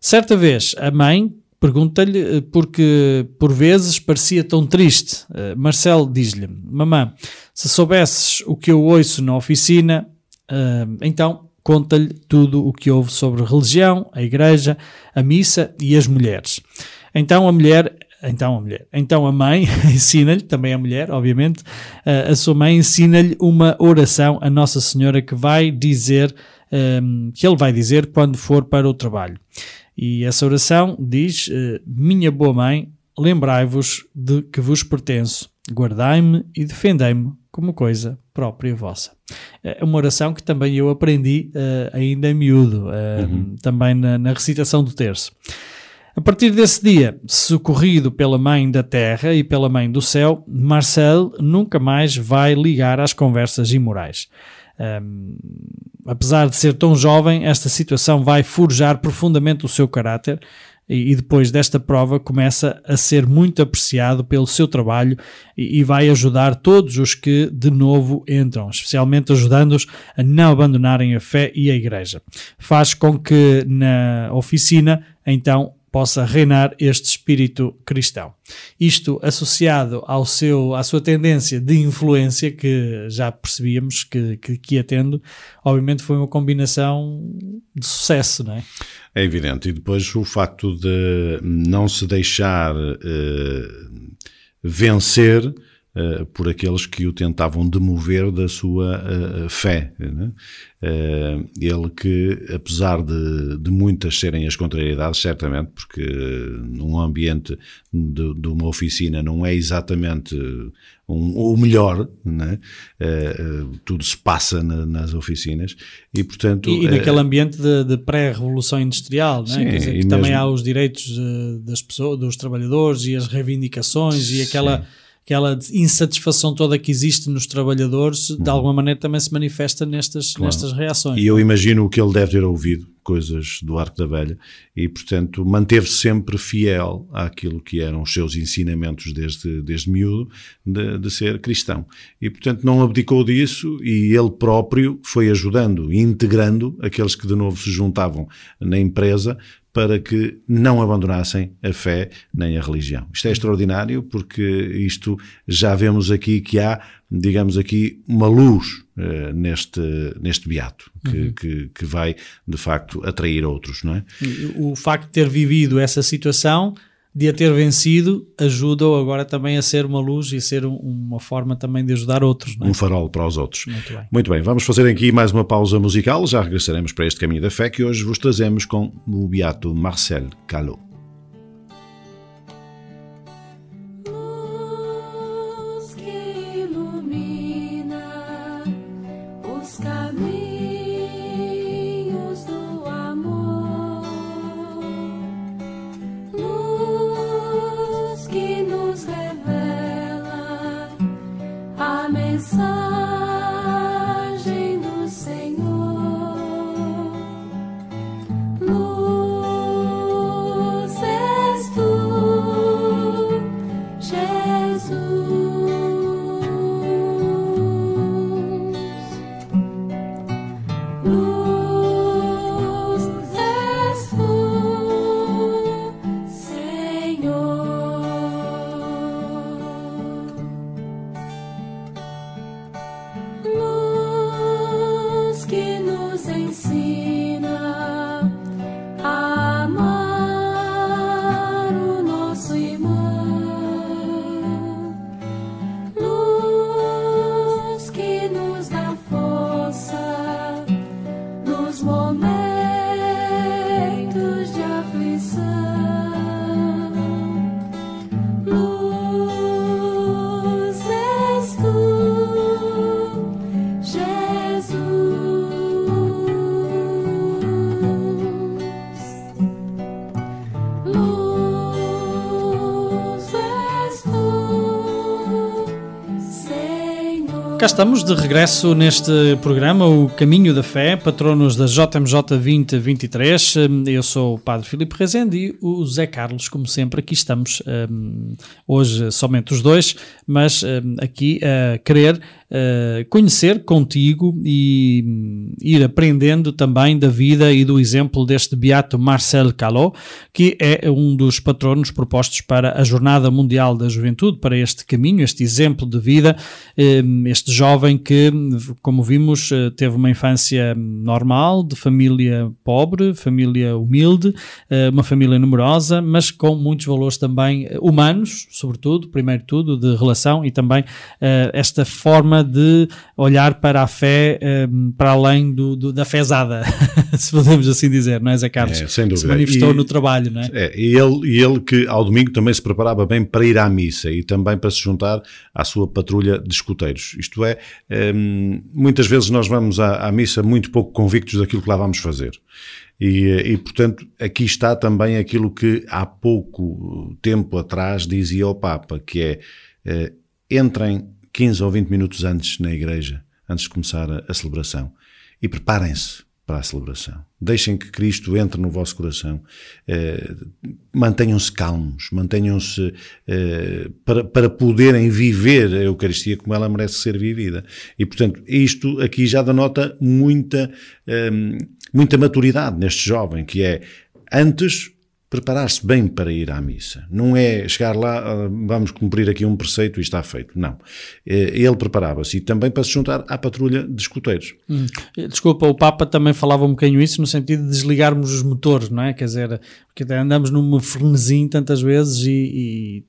[SPEAKER 1] Certa vez, a mãe pergunta-lhe eh, porque por vezes parecia tão triste. Uh, Marcelo diz-lhe: Mamã, se soubesses o que eu ouço na oficina, uh, então conta-lhe tudo o que houve sobre religião, a igreja, a missa e as mulheres. Então a mulher então a mulher. Então a mãe ensina-lhe, também a mulher, obviamente, a sua mãe ensina-lhe uma oração a Nossa Senhora que vai dizer, um, que ele vai dizer quando for para o trabalho. E essa oração diz: eh, Minha boa mãe, lembrai-vos de que vos pertenço, guardai-me e defendei-me como coisa própria vossa. É uma oração que também eu aprendi uh, ainda miúdo, uh, uhum. também na, na recitação do terço. A partir desse dia, socorrido pela Mãe da Terra e pela Mãe do Céu, Marcel nunca mais vai ligar às conversas imorais. Um, apesar de ser tão jovem, esta situação vai forjar profundamente o seu caráter e, e, depois desta prova começa a ser muito apreciado pelo seu trabalho e, e vai ajudar todos os que de novo entram, especialmente ajudando-os a não abandonarem a fé e a igreja. Faz com que na oficina, então, possa reinar este espírito cristão. Isto associado ao seu, à sua tendência de influência, que já percebíamos que, que, que ia tendo, obviamente foi uma combinação de sucesso, não é?
[SPEAKER 2] É evidente. E depois o facto de não se deixar uh, vencer uh, por aqueles que o tentavam demover da sua uh, fé. Né? Uh, ele que, apesar de, de, muitas serem as contrariedades, certamente, porque num ambiente de, de uma oficina não é exatamente um, o melhor, né? tudo se passa na, nas oficinas e, portanto...
[SPEAKER 1] E, e naquele ambiente de, de pré-revolução industrial, né? Sim, Quer dizer, que mesmo... também há os direitos das pessoas, dos trabalhadores e as reivindicações e aquela... Sim aquela insatisfação toda que existe nos trabalhadores, de alguma maneira também se manifesta nestas, claro. nestas reações.
[SPEAKER 2] E eu imagino que ele deve ter ouvido coisas do Arco da Velha e, portanto, manteve-se sempre fiel àquilo que eram os seus ensinamentos desde, desde miúdo de, de, ser cristão. E, portanto, não abdicou disso e ele próprio foi ajudando, integrando aqueles que de novo se juntavam na empresa para que não abandonassem a fé nem a religião. Isto é extraordinário porque isto já vemos aqui que há, digamos aqui, uma luz uh, neste, neste beato que, uhum. que, que, vai de facto atrair outros, não é?
[SPEAKER 1] O facto de ter vivido essa situação de a ter vencido ajuda-o agora também a ser uma luz e ser um, uma forma também de ajudar outros. É?
[SPEAKER 2] Um farol para os outros. Muito bem. Muito bem, vamos fazer aqui mais uma pausa musical, já regressaremos para este caminho da fé que hoje vos trazemos com o beato Marcel Calot.
[SPEAKER 1] Cá estamos de regresso neste programa, o Caminho da Fé, patronos da JMJ 2023. Eu sou o Padre Filipe Rezende e o Zé Carlos, como sempre, aqui estamos um, hoje somente os dois, mas um, aqui a querer uh, conhecer contigo e um, ir aprendendo também da vida e do exemplo deste beato Marcel Calot, que é um dos patronos propostos para a Jornada Mundial da Juventude, para este caminho, este exemplo de vida, hum, este jovem que, como vimos, eh, teve uma infância normal, de família pobre, família humilde, eh, uma família numerosa, mas com muitos valores também humanos, sobretudo, primeiro tudo, de relação e também esta forma de olhar para a fé para além do, do da fezada, se podemos assim dizer, não é, Zé Carlos? É, sem dúvida. Se manifestou e, no trabalho, não é?
[SPEAKER 2] é e, ele, e ele que ao domingo também se preparava bem para ir à missa e também para se juntar à sua patrulha de escuteiros. Isto é, um, muitas vezes nós vamos à, à missa muito pouco convictos daquilo que lá vamos fazer. E, e, portanto, aqui está também aquilo que há pouco tempo atrás dizia o Papa, que é eh, entrem 15 ou 20 minutos antes na igreja, antes de começar a, a celebração, e preparem-se para a celebração. Deixem que Cristo entre no vosso coração. Eh, mantenham-se calmos, mantenham-se eh, para, para poderem viver a Eucaristia como ela merece ser vivida. E, portanto, isto aqui já denota muita, eh, muita maturidade neste jovem, que é antes preparar-se bem para ir à missa. Não é chegar lá, ah, vamos cumprir aqui um preceito e está feito. Não. Eh, ele preparava-se e também para se juntar à patrulha de escuteiros.
[SPEAKER 1] Hum. Desculpa, o Papa também falava um bocadinho isso no sentido de desligarmos os motores, não é? Quer dizer, porque andamos numa frenesim tantas vezes e, e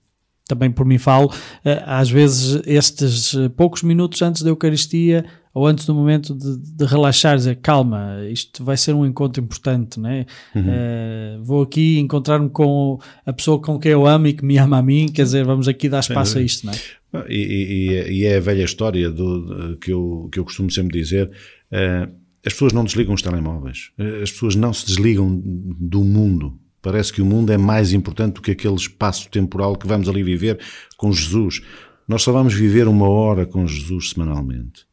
[SPEAKER 1] também por mim falo, eh, às vezes estes eh, poucos minutos antes da Eucaristia ou antes do momento de, de relaxar, dizer calma, isto vai ser um encontro importante, né? Eh, vou aqui encontrar-me com a pessoa com quem eu amo e que me ama a mim, quer dizer, vamos aqui dar espaço a isto, não é?
[SPEAKER 2] Ah, E, e- e é a velha história do, que, eu, que eu costumo sempre dizer: eh, as pessoas não desligam os telemóveis, Eh, as pessoas não se desligam do mundo. Parece que o mundo é mais importante do que aquele espaço temporal que vamos ali viver com Jesus. Nós só vamos viver uma hora com Jesus semanalmente.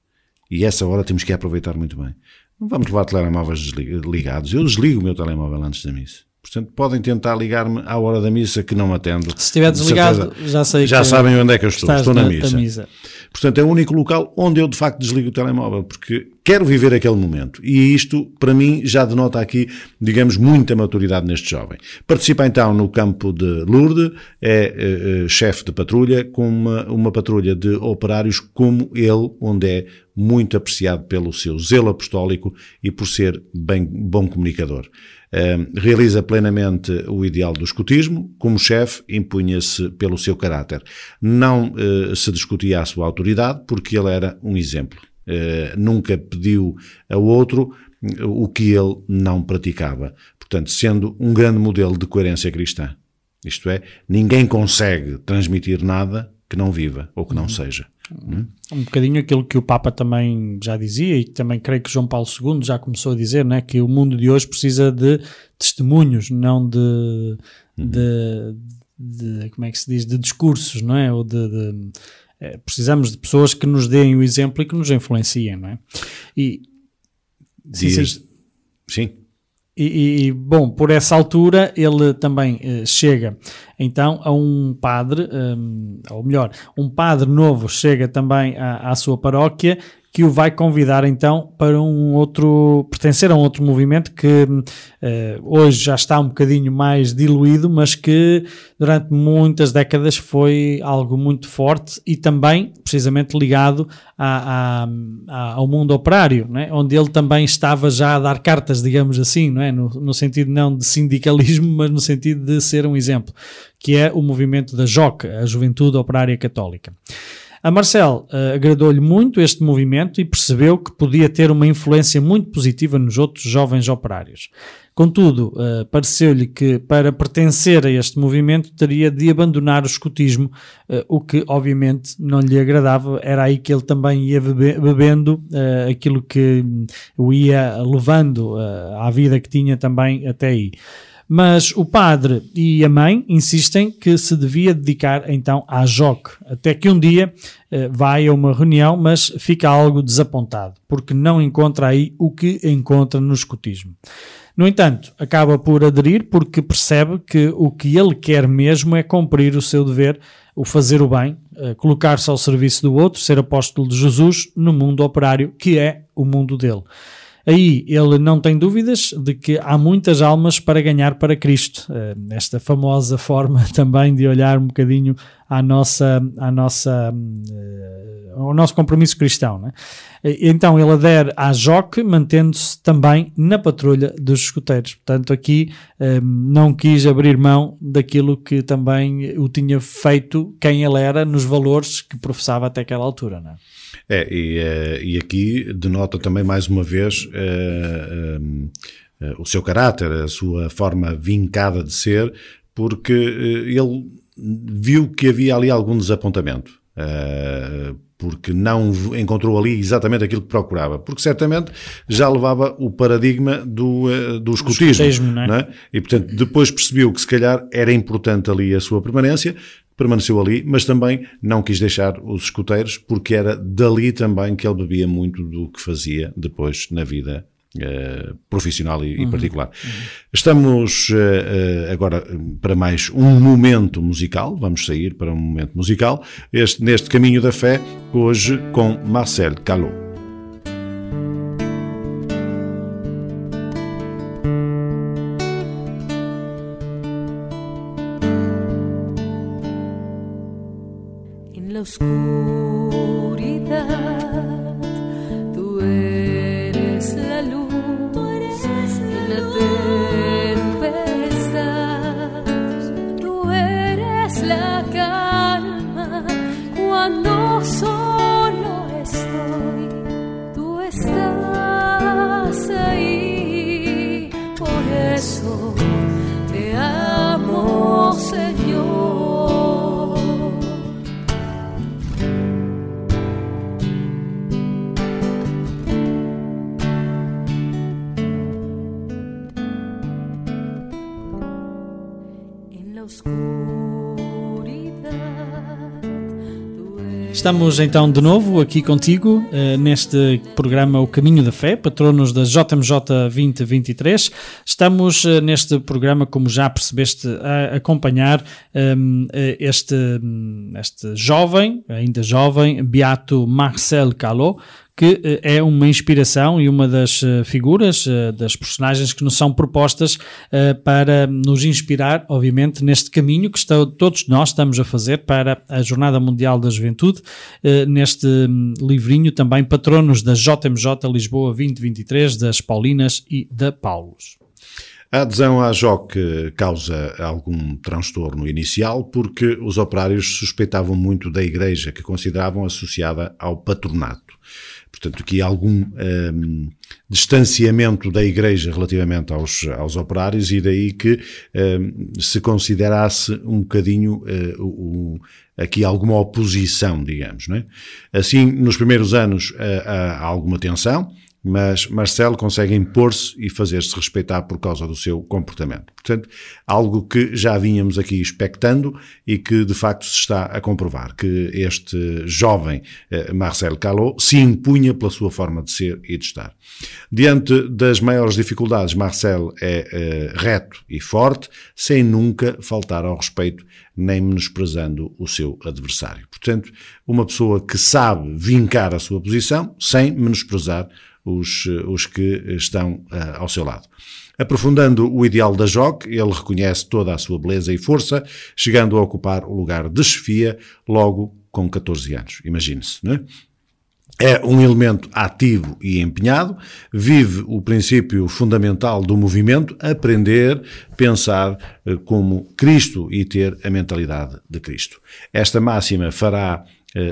[SPEAKER 2] E essa hora temos que aproveitar muito bem. Não vamos levar telemóveis ligados. Eu desligo o meu telemóvel antes da missa. Portanto, podem tentar ligar-me à hora da missa que não atendo.
[SPEAKER 1] Se estiver
[SPEAKER 2] De
[SPEAKER 1] desligado,
[SPEAKER 2] certeza.
[SPEAKER 1] já sei
[SPEAKER 2] Já sabem onde é que eu estou. Estou na,
[SPEAKER 1] na-
[SPEAKER 2] missa.
[SPEAKER 1] missa.
[SPEAKER 2] Portanto, é o único local onde eu de facto desligo o telemóvel, porque quero viver aquele momento. E isto, para mim, já denota aqui, digamos, muita maturidade neste jovem. Participa então no campo de Lourdes, é eh, eh, chefe de patrulha, com uma, uma patrulha de operários como ele, onde é muito apreciado pelo seu zelo apostólico e por ser bem bom comunicador. Eh, realiza plenamente o ideal do escutismo, como chefe, impunha-se pelo seu caráter. Não eh, se discutia a sua autoridade, porque ele era um exemplo. Eh, nunca pediu a outro eh, o que ele não praticava. Portanto, sendo um grande modelo de coerência cristã. Isto é, ninguém consegue transmitir nada que não viva ou que não seja.
[SPEAKER 1] um bocadinho aquilo que o Papa também já dizia e também creio que João Paulo II já começou a dizer, né, que o mundo de hoje precisa de testemunhos, não de, de, de- como é que se diz, de discursos, não é? Ou de, de- eh, precisamos de pessoas que nos deem o exemplo e que nos influenciem, não é? E, sim, sim.
[SPEAKER 2] Dias- Sim.
[SPEAKER 1] E, e- bom, por essa altura ele também eh, chega então a um padre, hum, ou melhor, um padre novo chega também à, à sua paróquia que o vai convidar então para um outro, pertencer a um outro movimento que eh, hoje já está um bocadinho mais diluído, mas que durante muitas décadas foi algo muito forte e também precisamente ligado à- à- à- ao mundo operário, não é? onde ele também estava já a dar cartas, digamos assim, não é? no, no sentido não de sindicalismo, mas no sentido de ser um exemplo, que é o movimento da JOC, a Juventude Operária Católica. A Marcel eh, agradou-lhe muito este movimento e percebeu que podia ter uma influência muito positiva nos outros jovens operários. Contudo, eh, pareceu-lhe que para pertencer a este movimento teria de abandonar o escutismo, eh, o que obviamente não lhe agradava. Era aí que ele também ia bebe- bebendo aquilo que hum, o ia levando à vida que tinha também até aí. Mas o padre e a mãe insistem que se devia dedicar então à JOC, até que um dia eh, vai a uma reunião, mas fica algo desapontado, porque não encontra aí o que encontra no escutismo. No entanto, acaba por aderir porque percebe que o que ele quer mesmo é cumprir o seu dever, o fazer o bem, eh, colocar-se ao serviço do outro, ser apóstolo de Jesus no mundo operário, que é o mundo dele. Aí ele não tem dúvidas de que há muitas almas para ganhar para Cristo. Eh, Esta famosa forma também de olhar um bocadinho à nossa, à nossa, eh, ao nosso compromisso cristão. Né? Então ele adere à JOC, mantendo-se também na patrulha dos escuteiros. Portanto, aqui não quis abrir mão daquilo que também o tinha feito quem ele era nos valores que professava até aquela altura. Não é?
[SPEAKER 2] E, eh, e aqui denota também mais uma vez eh, eh, o seu caráter, a sua forma vincada de ser, porque ele viu que havia ali algum desapontamento. porque não encontrou ali exatamente aquilo que procurava. Porque certamente já levava o paradigma do, do escutismo.
[SPEAKER 1] escutismo, é?
[SPEAKER 2] é? E portanto depois percebeu que se calhar era importante ali a sua permanência, permaneceu ali, mas também não quis deixar os escuteiros, porque era dali também que ele bebia muito do que fazia depois na vida eh, profissional e, e particular. Estamos eh, eh, agora eh, para mais um momento musical, vamos sair para um momento musical, este, neste caminho da fé, hoje com Marcel Calot.
[SPEAKER 5] School.
[SPEAKER 1] Estamos então de novo aqui contigo eh, neste programa O Caminho da Fé, patronos da JMJ 2023. Estamos eh, neste programa, como já percebeste, a acompanhar ehm, eh, este, hum, este jovem, ainda jovem, Beato Marcel Calot, que eh, é uma inspiração e uma das eh, figuras, eh, das personagens que nos são propostas para nos inspirar, obviamente, neste caminho que está- todos nós estamos a fazer para a Jornada Mundial da Juventude, neste hum, livrinho também patronos da JMJ Lisboa 2023, das Paulinas e da Paulos.
[SPEAKER 2] A adesão à JOC causa algum transtorno inicial porque os operários suspeitavam muito da igreja que consideravam associada ao patronato. Portanto, aqui algum hum, distanciamento da igreja relativamente aos, aos operários e daí que hum, se considerasse um bocadinho eh, o- aqui alguma oposição, digamos. Não é? Assim, nos primeiros anos há há alguma tensão, mas Marcelo consegue impor-se e fazer-se respeitar por causa do seu comportamento. Portanto, algo que já vínhamos aqui expectando e que de facto se está a comprovar, que este jovem eh, Marcel Calot se impunha pela sua forma de ser e de estar. Diante das maiores dificuldades, Marcel é eh, reto e forte, sem nunca faltar ao respeito nem menosprezando o seu adversário. Portanto, uma pessoa que sabe vincar a sua posição sem menosprezar os, eh, os que estão eh, ao seu lado. Aprofundando o ideal da JOC, ele reconhece toda a sua beleza e força, chegando a ocupar o lugar de chefia logo com 14 anos. Imagine-se, não é? É um elemento ativo e empenhado, vive o princípio fundamental do movimento, aprender, pensar eh, como Cristo e ter a mentalidade de Cristo. Esta máxima fará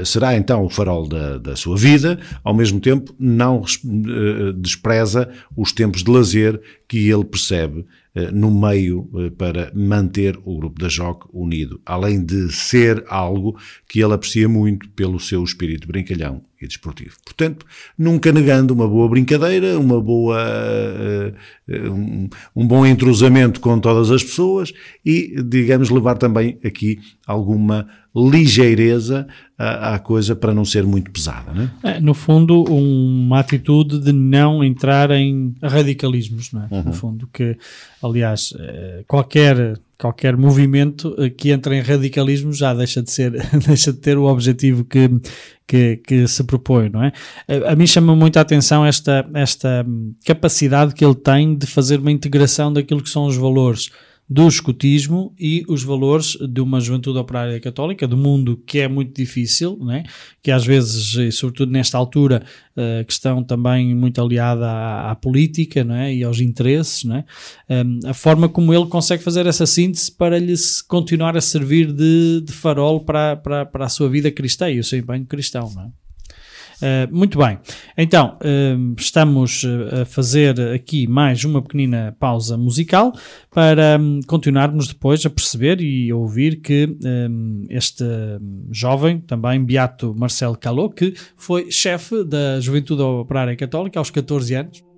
[SPEAKER 2] será então o farol da, da sua vida, ao mesmo tempo não res- eh, despreza os tempos de lazer que ele percebe eh, no meio eh, para manter o grupo da JOC unido, além de ser algo que ele aprecia muito pelo seu espírito brincalhão e desportivo. Portanto, nunca negando uma boa brincadeira, uma boa, eh, eh, um, um bom entrosamento com todas as pessoas e, digamos, levar também aqui alguma ligeireza à, à coisa para não ser muito pesada, não é?
[SPEAKER 1] No fundo, uma atitude de não entrar em radicalismos, não é? No fundo, que, aliás, eh, qualquer, qualquer movimento eh, que entra em radicalismo já deixa de ser, deixa de ter o objetivo que, que, que se propõe, não é? A, a mim chama muito a atenção esta, esta capacidade que ele tem de fazer uma integração daquilo que são os valores do escutismo e os valores de uma juventude operária católica, do mundo que é muito difícil, né? que às vezes, e sobretudo nesta altura, eh, que estão também muito aliada à, à política não é? e aos interesses, não é? Um, a forma como ele consegue fazer essa síntese para lhe continuar a servir de, de farol para, para, para a sua vida cristã e o seu empenho cristão. Não é? Uh, muito bem, então uh, estamos uh, a fazer aqui mais uma pequenina pausa musical para um, continuarmos depois a perceber e a ouvir que um, este um, jovem, também Beato Marcelo Calot, que foi chefe da Juventude Operária Católica aos 14 anos,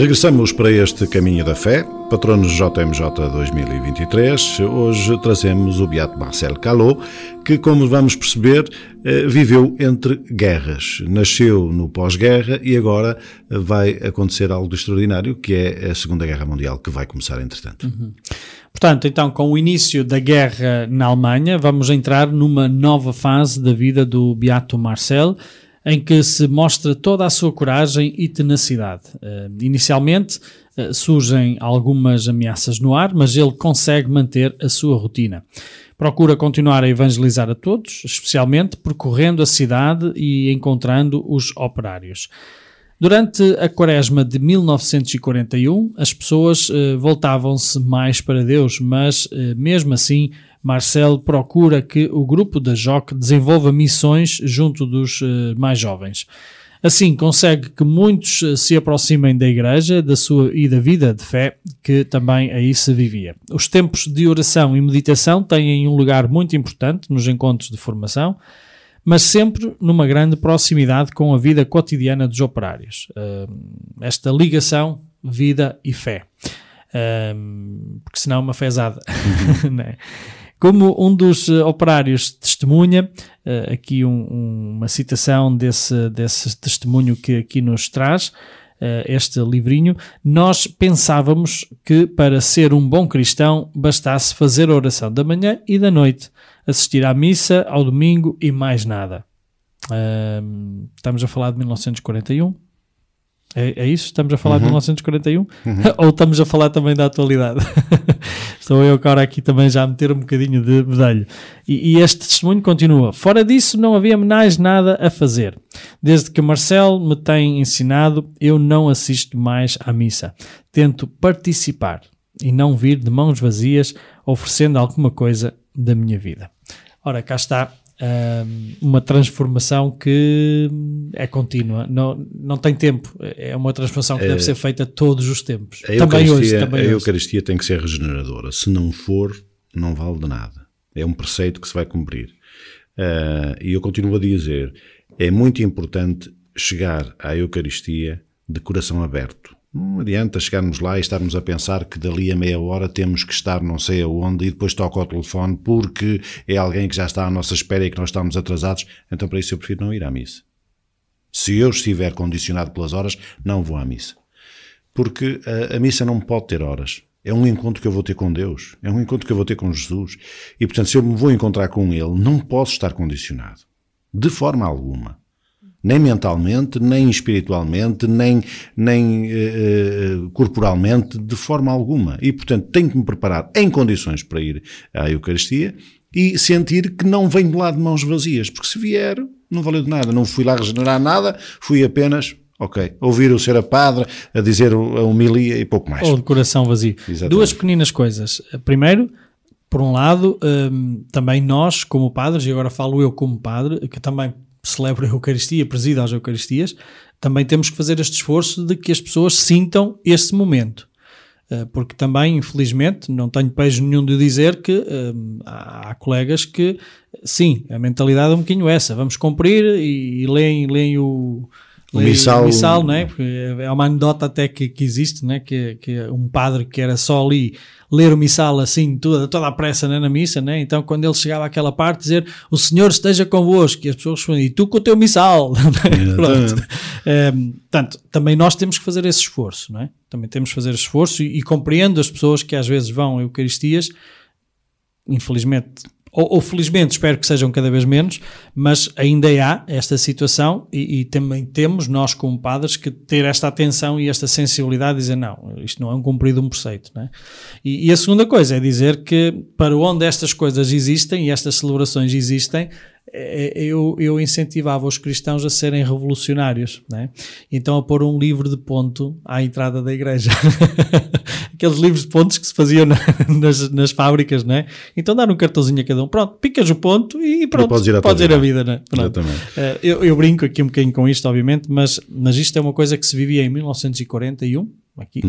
[SPEAKER 2] Regressamos para este Caminho da Fé, patronos JMJ 2023. Hoje trazemos o Beato Marcel Calot, que, como vamos perceber, eh, viveu entre guerras. Nasceu no pós-guerra e agora vai acontecer algo extraordinário, que é a Segunda Guerra Mundial, que vai começar entretanto.
[SPEAKER 1] Portanto, então, com o início da guerra na Alemanha, vamos entrar numa nova fase da vida do Beato Marcel, em que se mostra toda a sua coragem e tenacidade. Eh, inicialmente eh, surgem algumas ameaças no ar, mas ele consegue manter a sua rotina. Procura continuar a evangelizar a todos, especialmente percorrendo a cidade e encontrando os operários. Durante a quaresma de 1941, as pessoas eh, voltavam-se mais para Deus, mas mesmo assim, Marcel procura que o grupo da JOC desenvolva missões junto dos eh, mais jovens. Assim, consegue que muitos eh, se aproximem da igreja da sua, e da vida de fé que também aí se vivia. Os tempos de oração e meditação têm um lugar muito importante nos encontros de formação, mas sempre numa grande proximidade com a vida cotidiana dos operários. Uh, esta ligação, vida e fé. Porque senão é uma fezada. né? Como um dos uh, operários testemunha, uh, aqui um- um- uma citação desse, desse testemunho que aqui nos traz, uh, este livrinho, nós pensávamos que para ser um bom cristão bastasse fazer a oração da manhã e da noite, assistir à missa ao domingo e mais nada. Estamos a falar de 1941? É, é isso? Estamos a falar de 1941? Ou estamos a falar também da atualidade? Estou eu agora aqui também já a meter um bocadinho de bedelho. E, e este testemunho continua. Fora disso, não havia mais nada a fazer. Desde que Marcel me tem ensinado, eu não assisto mais à missa. Tento participar e não vir de mãos vazias oferecendo alguma coisa da minha vida. Ora, cá está uma transformação que é contínua, não, não tem tempo. É uma transformação que deve ser feita todos os tempos.
[SPEAKER 2] A
[SPEAKER 1] também
[SPEAKER 2] Eucaristia,
[SPEAKER 1] hoje, também
[SPEAKER 2] a
[SPEAKER 1] hoje.
[SPEAKER 2] Eucaristia tem que ser regeneradora. Se não for, não vale de nada. É um preceito que se vai cumprir. Ah, e eu continuo a dizer: é muito importante chegar à Eucaristia de coração aberto. Não adianta chegarmos lá e estarmos a pensar que dali a meia hora temos que estar não sei aonde e depois toca o telefone porque é alguém que já está à nossa espera e que nós estamos atrasados. Então, para isso, eu prefiro não ir à missa. Se eu estiver condicionado pelas horas, não vou à missa porque a, a missa não pode ter horas. É um encontro que eu vou ter com Deus, é um encontro que eu vou ter com Jesus. E portanto, se eu me vou encontrar com Ele, não posso estar condicionado. De forma alguma. Nem mentalmente, nem espiritualmente, nem, nem eh, corporalmente, de forma alguma. E portanto, tenho que me preparar em condições para ir à Eucaristia e sentir que não venho lá de mãos vazias, porque se vier, não valeu de nada. Não fui lá regenerar nada, fui apenas Ok. Ouvir o ser a padre a dizer a homilia e pouco mais.
[SPEAKER 1] Ou de coração vazio.
[SPEAKER 2] Exatamente.
[SPEAKER 1] Duas pequeninas coisas. Primeiro, por um lado, hum, também nós, como padres, e agora falo eu como padre, que também celebro a Eucaristia, presido às Eucaristias, também temos que fazer este esforço de que as pessoas sintam esse momento. Uh, Porque também, infelizmente, não tenho pejo nenhum de dizer que hum, há colegas que, sim, a mentalidade é um bocadinho essa. Vamos cumprir e, e leem, leem o,
[SPEAKER 2] O missal.
[SPEAKER 1] o missal, não é? Porque é uma anedota até que, que existe, né? que, que um padre que era só ali ler o missal assim, toda, toda a pressa né? na missa, né? então quando ele chegava àquela parte, dizer o Senhor esteja convosco, e as pessoas respondiam, e tu com o teu missal. Pronto. Ehm, portanto, também nós temos que fazer esse esforço, não é? Também temos que fazer esse esforço e, e compreendo as pessoas que às vezes vão a Eucaristias, infelizmente, ou, ou felizmente, espero que sejam cada vez menos, mas ainda há esta situação e, e também temos, nós como padres, que ter esta atenção e esta sensibilidade de dizer, não, isto não é um cumprido um preceito, não é? E, e a segunda coisa é dizer que para onde estas coisas existem e estas celebrações existem, eu, eu incentivava os cristãos a serem revolucionários, né? então a pôr um livro de ponto à entrada da igreja. Aqueles livros de pontos que se faziam na- nas, nas fábricas, né? Então dar um cartãozinho a cada um, pronto, picas o ponto e pronto,
[SPEAKER 2] podes ir
[SPEAKER 1] podes ir a
[SPEAKER 2] vida.
[SPEAKER 1] né? Eh, eu, eu brinco aqui um bocadinho com isto, obviamente, mas, mas isto é uma coisa que se vivia em 1941, aqui,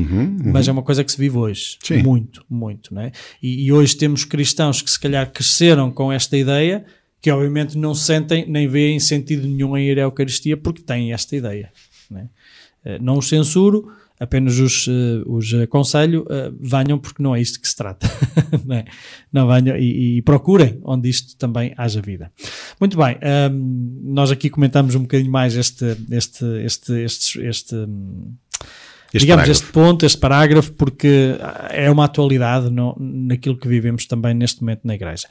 [SPEAKER 1] mas é uma coisa que se vive hoje.
[SPEAKER 2] Sim.
[SPEAKER 1] Muito, muito, né? E, e hoje temos cristãos que se calhar cresceram com esta ideia, que obviamente não sentem nem veem sentido nenhum em ir à Eucaristia porque têm esta ideia. Né? Não os censuro, apenas os, eh, os aconselho, eh, venham porque não é isto que se trata. não, é? Não venham e, e procurem onde isto também haja vida. Muito bem, ehm, nós aqui comentamos um bocadinho mais este, este, este, este, este,
[SPEAKER 2] Este
[SPEAKER 1] digamos,
[SPEAKER 2] parágrafo.
[SPEAKER 1] este ponto, este parágrafo, porque é uma atualidade no, naquilo que vivemos também neste momento na Igreja.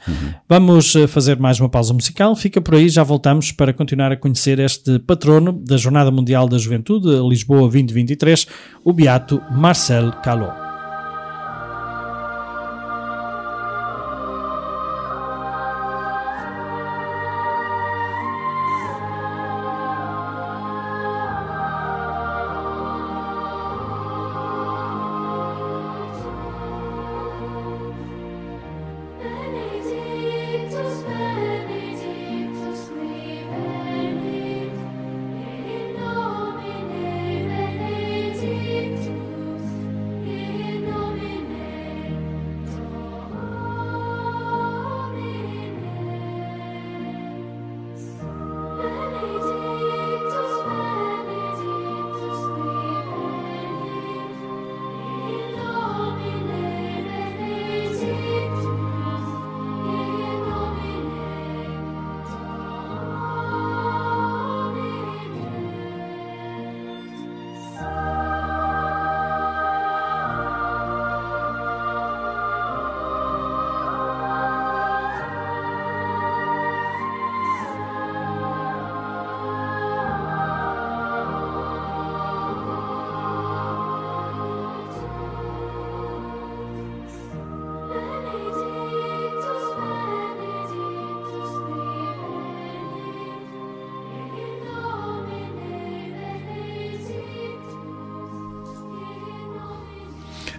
[SPEAKER 1] Vamos eh, fazer mais uma pausa musical, fica por aí, já voltamos para continuar a conhecer este patrono da Jornada Mundial da Juventude, Lisboa 2023, o Beato Marcel Calot.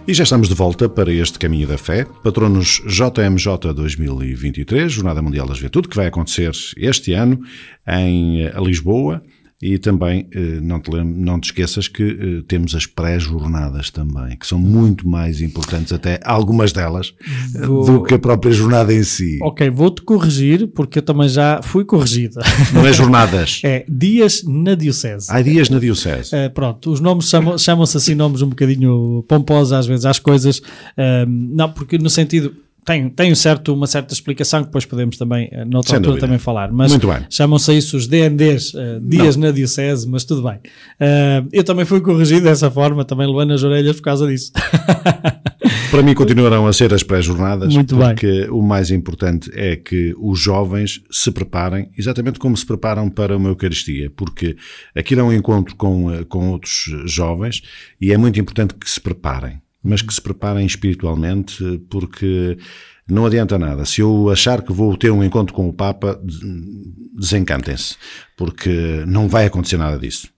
[SPEAKER 2] E já estamos de volta para este Caminho da Fé, patronos JMJ 2023, Jornada Mundial da Juventude, que vai acontecer este ano em eh, Lisboa. E também, eh, não te, não te esqueças que eh, temos as pré-jornadas também, que são muito mais importantes, até algumas delas, eh,
[SPEAKER 1] Vou-
[SPEAKER 2] do que a própria jornada em si.
[SPEAKER 1] Ok, vou-te corrigir, porque eu também já fui corrigida.
[SPEAKER 2] Não é jornadas.
[SPEAKER 1] é dias na Diocese.
[SPEAKER 2] Há dias na Diocese.
[SPEAKER 1] Uh, pronto, os nomes chamam- chamam-se assim nomes um bocadinho pomposos às vezes às coisas, um, não, porque no sentido tem, tem um certo, uma certa explicação que depois podemos também, uh, noutra
[SPEAKER 2] Sem
[SPEAKER 1] altura,
[SPEAKER 2] dúvida.
[SPEAKER 1] também falar, mas
[SPEAKER 2] Muito bem.
[SPEAKER 1] chamam-se isso os DNDs, uh, dias na Diocese, mas tudo bem. Uh, eu também fui corrigido dessa forma, também levando as orelhas por causa disso.
[SPEAKER 2] Para mim continuarão a ser as pré-jornadas,
[SPEAKER 1] Muito bem.
[SPEAKER 2] porque o mais importante é que os jovens se preparem, exatamente como se preparam para uma Eucaristia, porque aquilo é um encontro com, eh, com outros jovens e é muito importante que se preparem, mas que se preparem espiritualmente, porque não adianta nada. Se eu achar que vou ter um encontro com o Papa, des- desencantem-se, porque não vai acontecer nada disso.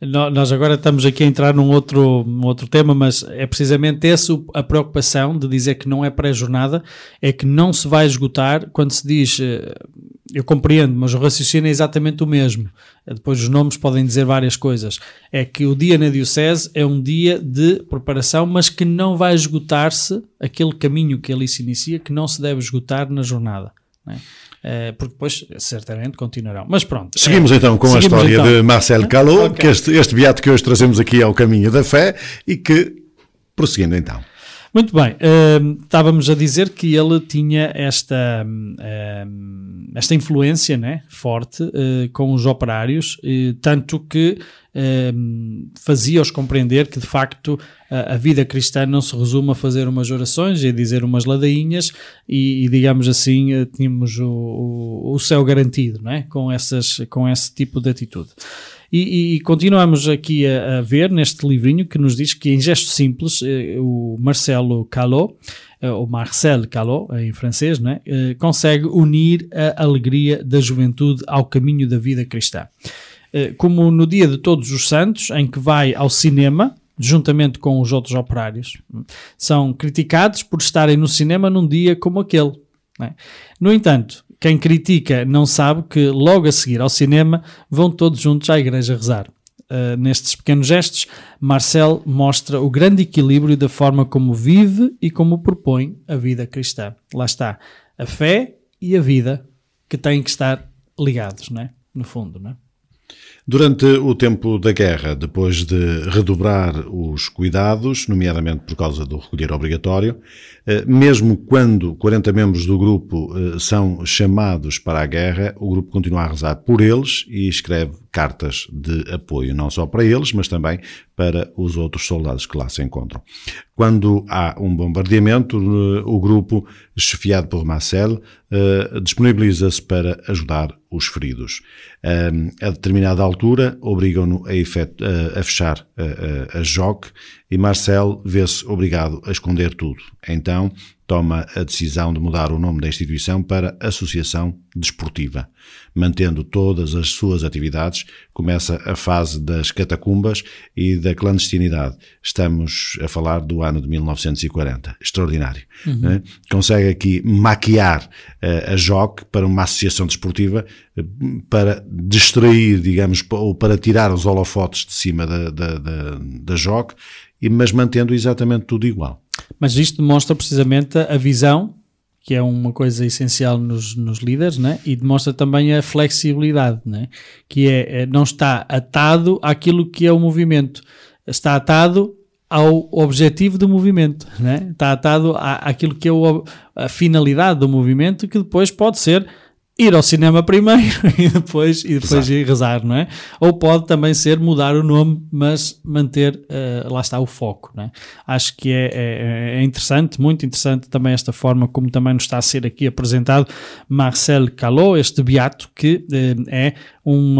[SPEAKER 1] No- Nós agora estamos aqui a entrar num outro, num outro tema, mas é precisamente essa a preocupação de dizer que não é pré-jornada, é que não se vai esgotar quando se diz, eh, eu compreendo, mas o raciocínio é exatamente o mesmo. Depois os nomes podem dizer várias coisas. É que o dia na Diocese é um dia de preparação, mas que não vai esgotar-se aquele caminho que ali se inicia, que não se deve esgotar na jornada. não é? Eh, porque depois certamente continuarão. Mas pronto.
[SPEAKER 2] Seguimos
[SPEAKER 1] eh,
[SPEAKER 2] então com a
[SPEAKER 1] seguimos
[SPEAKER 2] história
[SPEAKER 1] então.
[SPEAKER 2] de Marcel Calot,
[SPEAKER 1] Ok.
[SPEAKER 2] que este, este beato que hoje trazemos aqui ao caminho da fé e que, prosseguindo então.
[SPEAKER 1] Muito bem, hum, estávamos a dizer que ele tinha esta, hum, esta influência né, forte eh, com os operários, eh, tanto que fazia-os compreender que de facto a, vida cristã não se resume a fazer umas orações e dizer umas ladainhas e, e, digamos assim, eh, tínhamos o, o, o céu garantido né, com, essas, com esse tipo de atitude. E, e- continuamos aqui a, a ver neste livrinho que nos diz que em gesto simples eh, o Marcelo Calot, eh, ou Marcel Calot em francês, não é? Consegue unir a alegria da juventude ao caminho da vida cristã. Eh, Como no dia de todos os santos, em que vai ao cinema, juntamente com os outros operários, são criticados por estarem no cinema num dia como aquele. não é? No entanto, quem critica não sabe que logo a seguir ao cinema vão todos juntos à igreja rezar. Uh, nestes pequenos gestos, Marcel mostra o grande equilíbrio da forma como vive e como propõe a vida cristã. Lá está, a fé e a vida que têm que estar ligados, não é? no fundo. Não é?
[SPEAKER 2] Durante o tempo da guerra, depois de redobrar os cuidados, nomeadamente por causa do recolher obrigatório, mesmo quando 40 membros do grupo eh, são chamados para a guerra, o grupo continua a rezar por eles e escreve cartas de apoio, não só para eles, mas também para os outros soldados que lá se encontram. Quando há um bombardeamento, eh, o grupo, chefiado por Marcel, disponibiliza-se para ajudar os feridos. A determinada altura, obrigam-no a, a, fechar a, a, a JOC e Marcel vê-se obrigado a esconder tudo. Então toma a decisão de mudar o nome da instituição para Associação Desportiva. Mantendo todas as suas atividades, começa a fase das catacumbas e da clandestinidade. Estamos a falar do ano de 1940. Extraordinário. Uhum. Né? Consegue aqui maquiar uh, a JOC para uma associação desportiva uh, para distrair, digamos, ou para tirar os holofotes de cima da, da, da, da JOC mas mantendo exatamente tudo igual.
[SPEAKER 1] Mas isto demonstra precisamente a visão, que é uma coisa essencial nos, nos líderes, né? e demonstra também a flexibilidade, né? que é, é, não está atado àquilo que é o movimento, está atado ao objetivo do movimento, né? está atado à, àquilo que é o, a finalidade do movimento, que depois pode ser ir ao cinema primeiro e depois, e depois ir rezar, não é? Ou pode também ser mudar o nome, mas manter, uh, lá está, o foco, não é? Acho que é, é, é, interessante, muito interessante também esta forma como também nos está a ser aqui apresentado Marcel Calot, este beato que uh, é um,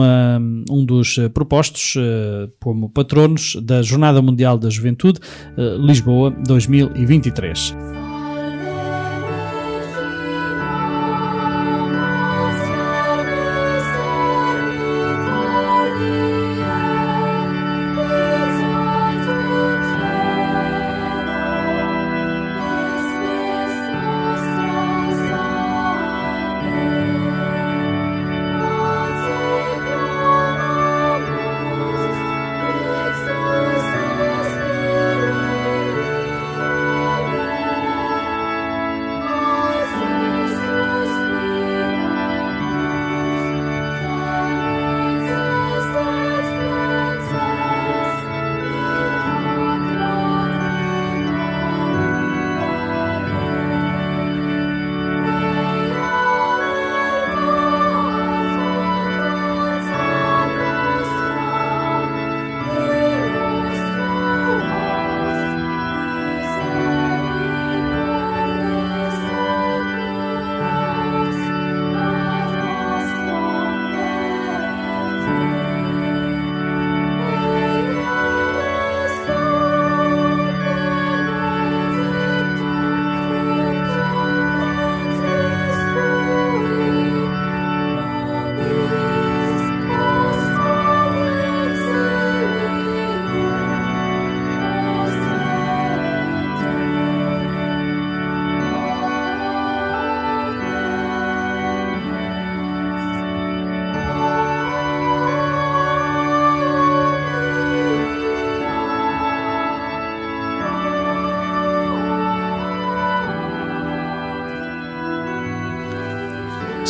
[SPEAKER 1] um dos propostos uh, como patronos da Jornada Mundial da Juventude Lisboa 2023.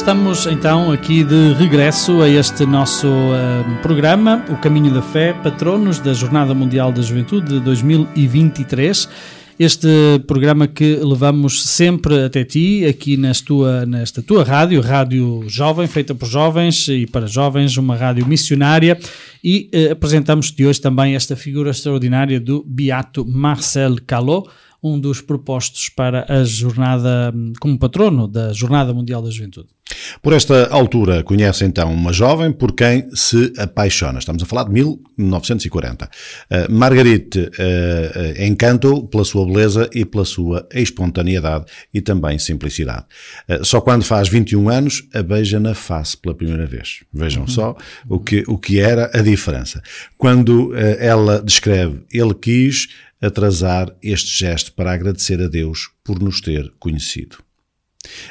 [SPEAKER 1] Estamos então aqui de regresso a este nosso uh, programa, O Caminho da Fé, patronos da Jornada Mundial da Juventude de 2023. Este programa que levamos sempre até ti, aqui tua, nesta tua rádio, rádio jovem, feita por jovens e para jovens, uma rádio missionária, e uh, apresentamos-te hoje também esta figura extraordinária do Beato Marcel Calot, um dos propostos para a jornada, como patrono da Jornada Mundial da Juventude.
[SPEAKER 2] Por esta altura, conhece então uma jovem por quem se apaixona. Estamos a falar de 1940. Uh, Marguerite uh, encantou pela sua beleza e pela sua espontaneidade e também simplicidade. Uh, só quando faz 21 anos, a beija na face pela primeira vez. Vejam só o que, o que era a diferença. Quando uh, ela descreve, ele quis atrasar este gesto para agradecer a Deus por nos ter conhecido.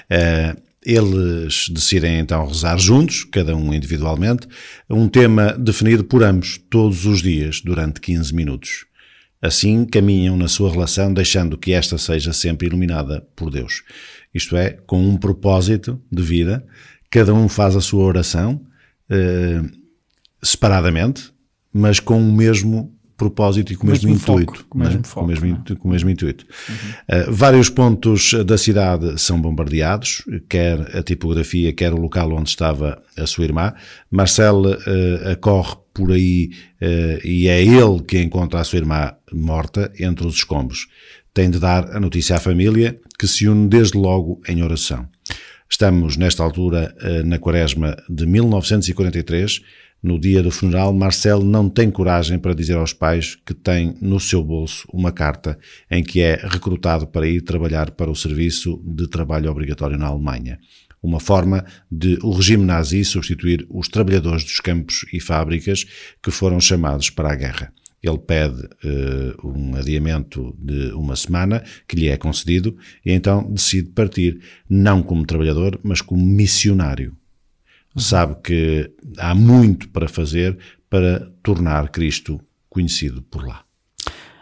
[SPEAKER 2] Uh, eles decidem então rezar juntos, cada um individualmente, um tema definido por ambos todos os dias durante 15 minutos. Assim caminham na sua relação, deixando que esta seja sempre iluminada por Deus. Isto é, com um propósito de vida, cada um faz a sua oração, eh, separadamente, mas com o mesmo propósito e com o mesmo,
[SPEAKER 1] mesmo foco,
[SPEAKER 2] intuito.
[SPEAKER 1] com o mesmo
[SPEAKER 2] né?
[SPEAKER 1] foco,
[SPEAKER 2] com mesmo,
[SPEAKER 1] não é?
[SPEAKER 2] intu- com o mesmo intuito. Uh, vários pontos da cidade são bombardeados, quer a tipografia, quer o local onde estava a sua irmã. Marcel uh, acorre por aí uh, e é ele que encontra a sua irmã morta entre os escombros. Tem de dar a notícia à família, que se une desde logo em oração. Estamos, nesta altura, na quaresma de 1943. No dia do funeral, Marcel não tem coragem para dizer aos pais que tem no seu bolso uma carta em que é recrutado para ir trabalhar para o serviço de trabalho obrigatório na Alemanha. Uma forma de o regime nazi substituir os trabalhadores dos campos e fábricas que foram chamados para a guerra. Ele pede eh, um adiamento de uma semana, que lhe é concedido, e então decide partir, não como trabalhador, mas como missionário. Sabe que há muito para fazer para tornar Cristo conhecido por lá.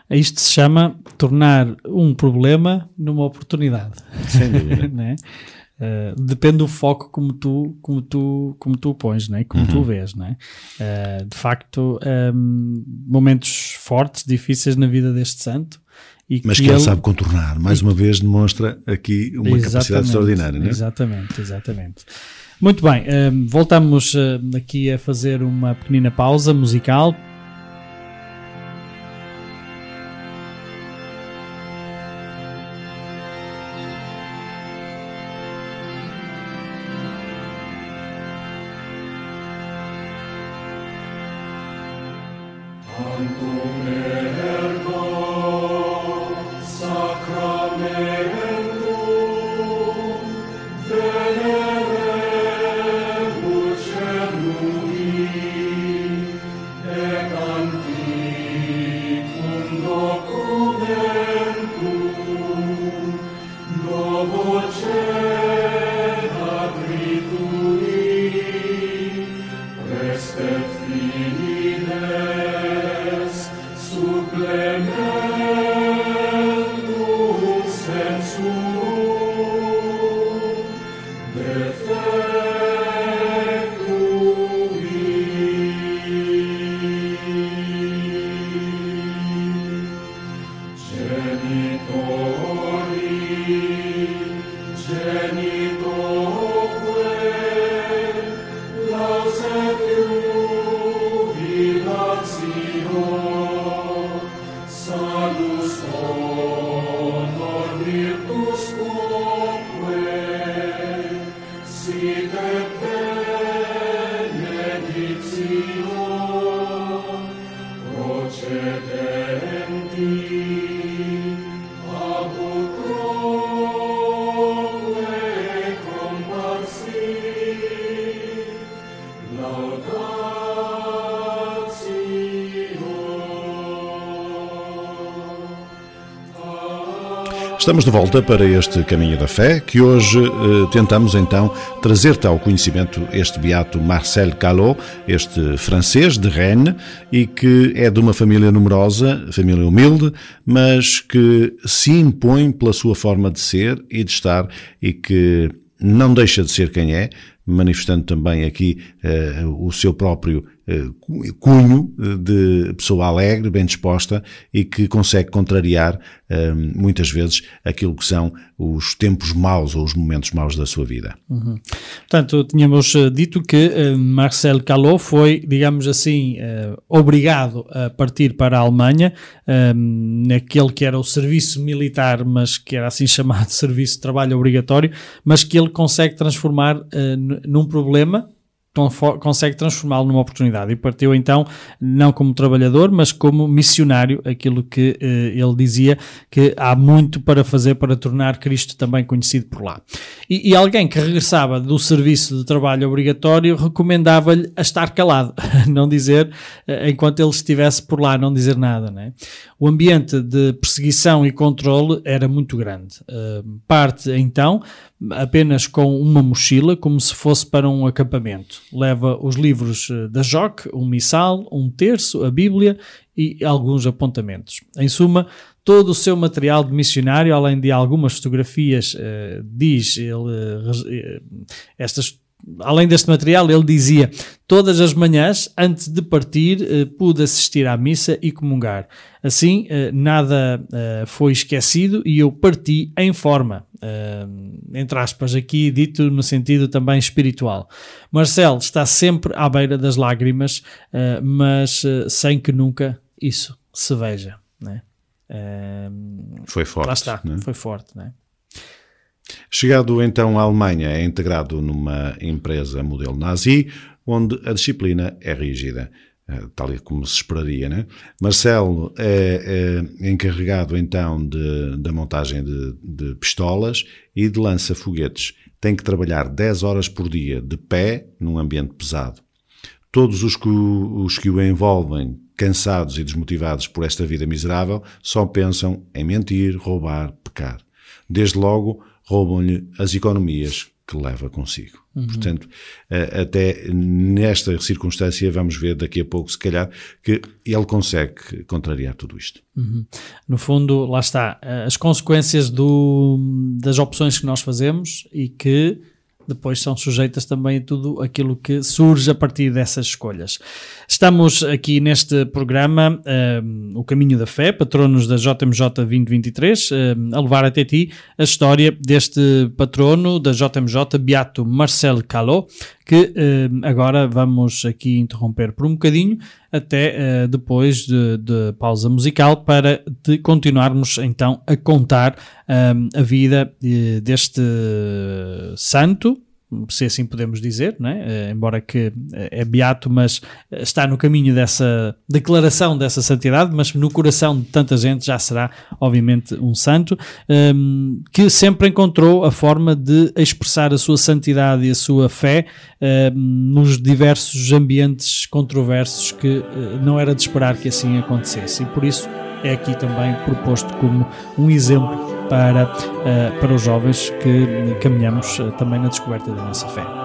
[SPEAKER 1] Isto se chama tornar um problema numa oportunidade.
[SPEAKER 2] Sem dúvida.
[SPEAKER 1] né? Uh, depende do foco como tu, como tu, como tu pões, né? como tu vês. Né? Uh, de facto, um, momentos fortes, difíceis na vida deste santo. E
[SPEAKER 2] Mas que ele sabe contornar. Mais uma vez demonstra aqui uma capacidade extraordinária. Não é?
[SPEAKER 1] Exatamente, exatamente. Muito bem, um, voltamos uh, aqui a fazer uma pequenina pausa musical.
[SPEAKER 2] Estamos de volta para este caminho da fé, que hoje eh, tentamos então trazer-te ao conhecimento este beato Marcel Callot, este francês de Rennes, e que é de uma família numerosa, família humilde, mas que se impõe pela sua forma de ser e de estar, e que não deixa de ser quem é, manifestando também aqui eh, o seu próprio eh, cunho de pessoa alegre, bem disposta e que consegue contrariar eh, muitas vezes aquilo que são os tempos maus ou os momentos maus da sua vida.
[SPEAKER 1] Uhum. Portanto, tínhamos uh, dito que uh, Marcel Callot foi, digamos assim, uh, obrigado a partir para a Alemanha, naquele que era o serviço militar, mas que era assim chamado serviço de trabalho obrigatório, mas que ele consegue transformar num problema consegue transformá-lo numa oportunidade. E partiu então não como trabalhador mas como missionário aquilo que uh, ele dizia que há muito para fazer para tornar Cristo também conhecido por lá. E, e alguém que regressava do serviço de trabalho obrigatório recomendava-lhe a estar calado não dizer uh, enquanto ele estivesse por lá não dizer nada né? o ambiente de perseguição e controle era muito grande. Uh, parte então apenas com uma mochila, como se fosse para um acampamento. Leva os livros da JOC, um missal, um terço, a Bíblia e alguns apontamentos. Em suma, todo o seu material de missionário, além de algumas fotografias, uh, diz ele, uh, estas além deste material, ele dizia: Todas as manhãs, antes de partir, eh, pude assistir à missa e comungar. Assim, eh, nada eh, foi esquecido e eu parti em forma. entre aspas, aqui dito no sentido também espiritual. Marcelo está sempre à beira das lágrimas, mas sem que nunca isso se veja. Né?
[SPEAKER 2] Foi forte.
[SPEAKER 1] lá está,
[SPEAKER 2] né?
[SPEAKER 1] foi forte. Né?
[SPEAKER 2] Chegado então à Alemanha, é integrado numa empresa modelo nazi, onde a disciplina é rígida, eh, tal como se esperaria. Né? Marcelo é, é encarregado então de, da montagem de, de pistolas e de lança-foguetes. Tem que trabalhar 10 horas por dia de pé num ambiente pesado. Todos os que, os que o envolvem, cansados e desmotivados por esta vida miserável, só pensam em mentir, roubar, pecar. Desde logo, roubam-lhe as economias que leva consigo. Portanto, eh, até nesta circunstância, vamos ver daqui a pouco, se calhar, que ele consegue contrariar tudo isto.
[SPEAKER 1] No fundo, lá está, as consequências do, das opções que nós fazemos e que depois são sujeitas também a tudo aquilo que surge a partir dessas escolhas. Estamos aqui neste programa, eh, O Caminho da Fé, patronos da JMJ 2023, eh, a levar até ti a história deste patrono da JMJ, Beato Marcel Calot, que eh, agora vamos aqui interromper por um bocadinho, até eh, depois de, de pausa musical, para continuarmos então a contar eh, a vida deste santo, se assim podemos dizer, né? Eh, embora que eh, é beato, mas eh, está no caminho dessa declaração dessa santidade, mas no coração de tanta gente já será, obviamente, um santo, ehm, que sempre encontrou a forma de expressar a sua santidade e a sua fé ehm, nos diversos ambientes controversos que não era de esperar que assim acontecesse. E por isso é aqui também proposto como um exemplo para, eh, para os jovens que caminhamos eh, também na descoberta da nossa fé.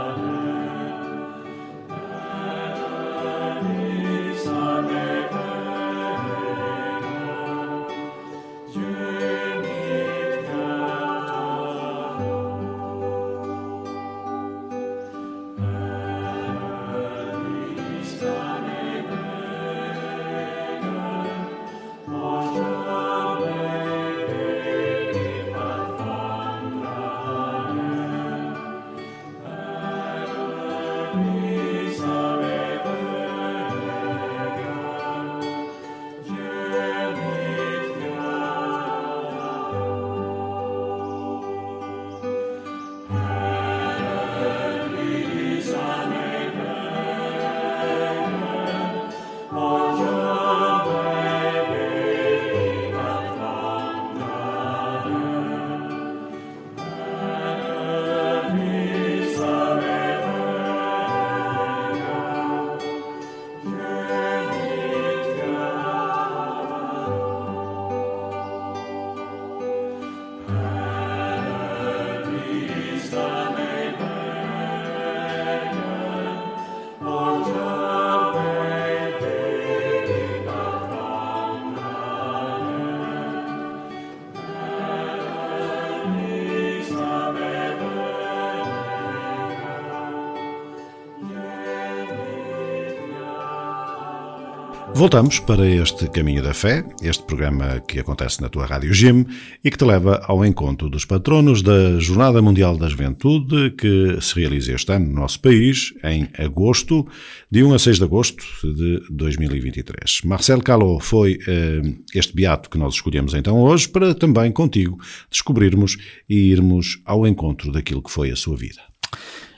[SPEAKER 2] Voltamos para este Caminho da Fé, este programa que acontece na tua Rádio Jim e que te leva ao encontro dos patronos da Jornada Mundial da Juventude que se realiza este ano no nosso país, em agosto, de 1 a 6 de agosto de 2023. Marcel Calot foi eh, este beato que nós escolhemos então hoje para também contigo descobrirmos e irmos ao encontro daquilo que foi a sua vida.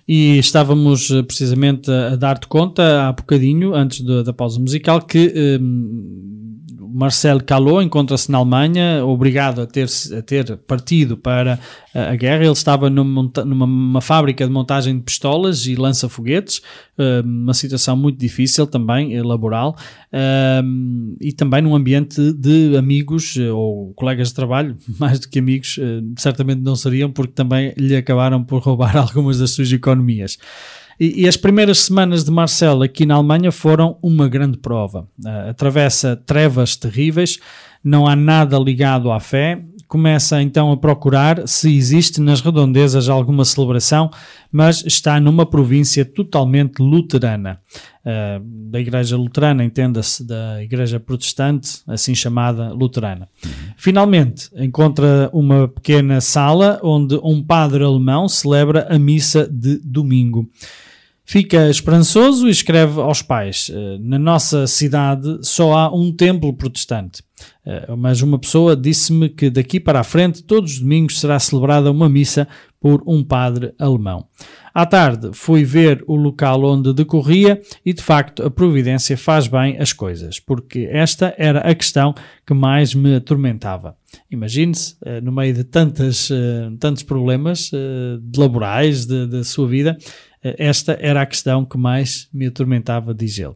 [SPEAKER 1] E estávamos eh, precisamente a, dar-te conta há bocadinho, antes da- da pausa musical, que hum, Marcel Calot encontra-se na Alemanha, obrigado a ter, a ter partido para a, guerra. Ele estava numa, numa uma fábrica de montagem de pistolas e lança-foguetes, hum, uma situação muito difícil também, eh, laboral, hum, e também num ambiente de amigos eh, ou colegas de trabalho, mais do que amigos, eh, certamente não seriam, porque também lhe acabaram por roubar algumas das suas economias. E, e as primeiras semanas de Marcel aqui na Alemanha foram uma grande prova. Ah, atravessa trevas terríveis, não há nada ligado à fé, começa então a procurar se existe nas redondezas alguma celebração, mas está numa província totalmente luterana. Uh, da Igreja Luterana, entenda-se da Igreja Protestante, assim chamada Luterana. Finalmente, encontra uma pequena sala onde um padre alemão celebra a missa de domingo. Fica esperançoso e escreve aos pais: "Eh, Na nossa cidade só há um templo protestante. Eh, Mas uma pessoa disse-me que daqui para a frente, todos os domingos, será celebrada uma missa por um padre alemão. À tarde fui ver o local onde decorria e de facto a providência faz bem as coisas, porque esta era a questão que mais me atormentava. Imagine-se, eh, no meio de tantas, tantos problemas eh, laborais de- da sua vida, esta era a questão que mais me atormentava, diz ele.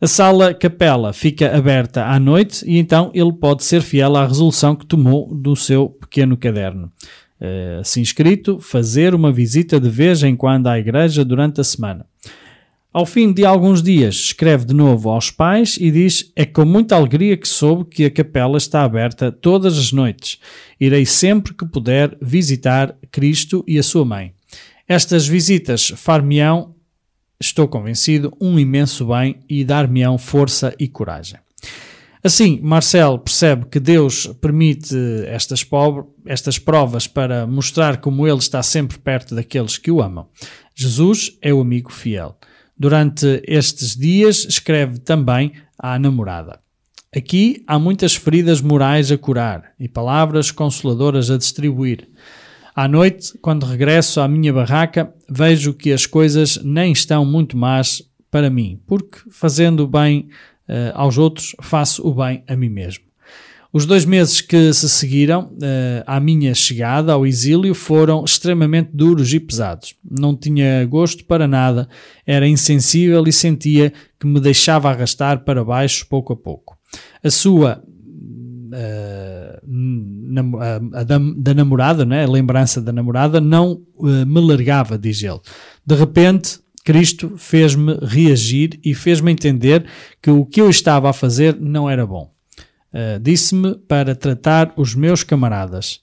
[SPEAKER 1] A sala capela fica aberta à noite e então ele pode ser fiel à resolução que tomou do seu pequeno caderno. Eh, assim escrito, fazer uma visita de vez em quando à igreja durante a semana. Ao fim de alguns dias, escreve de novo aos pais e diz: É com muita alegria que soube que a capela está aberta todas as noites. Irei sempre que puder visitar Cristo e a sua mãe. Estas visitas far-me-ão, estou convencido, um imenso bem e dar-me-ão força e coragem. Assim, Marcel percebe que Deus permite estas, pobre- estas provas para mostrar como ele está sempre perto daqueles que o amam. Jesus é o amigo fiel. Durante estes dias, escreve também à namorada. Aqui há muitas feridas morais a curar e palavras consoladoras a distribuir. À noite, quando regresso à minha barraca, vejo que as coisas nem estão muito más para mim, porque fazendo o bem eh, aos outros, faço o bem a mim mesmo. Os dois meses que se seguiram eh, à minha chegada ao exílio foram extremamente duros e pesados. Não tinha gosto para nada, era insensível e sentia que me deixava arrastar para baixo pouco a pouco. A sua nam- a- a da, da namorada, né? a lembrança da namorada, não eh, me largava, diz ele. De repente, Cristo fez-me reagir e fez-me entender que o que eu estava a fazer não era bom. Uh, Disse-me para tratar os meus camaradas,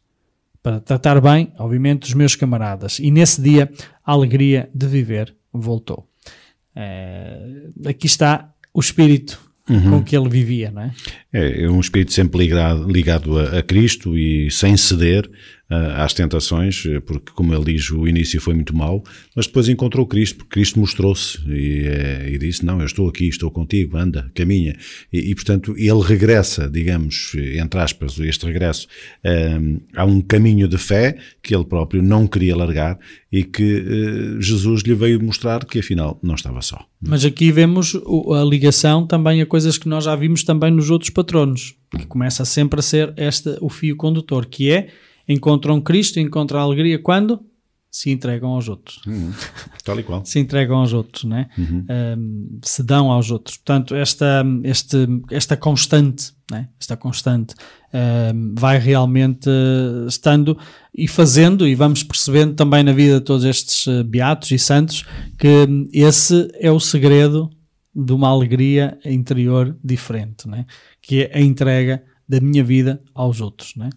[SPEAKER 1] para tratar bem, obviamente, os meus camaradas. E nesse dia, a alegria de viver voltou. Uh, aqui está o espírito com que ele vivia, não é?
[SPEAKER 2] É, é um espírito sempre ligado, ligado a, a Cristo e sem ceder às tentações, eh, porque, como ele diz, o início foi muito mau, mas depois encontrou Cristo, porque Cristo mostrou-se e, eh, e disse: Não, eu estou aqui, estou contigo, anda, caminha. E, e, portanto, ele regressa, digamos, entre aspas, este regresso ah, a um caminho de fé que ele próprio não queria largar e que eh, Jesus lhe veio mostrar que afinal não estava só.
[SPEAKER 1] Mas aqui vemos a ligação também a coisas que nós já vimos também nos outros patronos, que começa sempre a ser este o fio condutor, que é encontram Cristo, encontram a alegria quando se entregam aos outros.
[SPEAKER 2] Tal e qual.
[SPEAKER 1] Se entregam aos outros, né? Um, se dão aos outros. Portanto, esta, este, esta constante, né? esta constante um, vai realmente eh, estando e fazendo, e vamos percebendo também na vida de todos estes eh, beatos e santos, que esse é o segredo de uma alegria interior diferente, né? que é a entrega da minha vida aos outros. Né?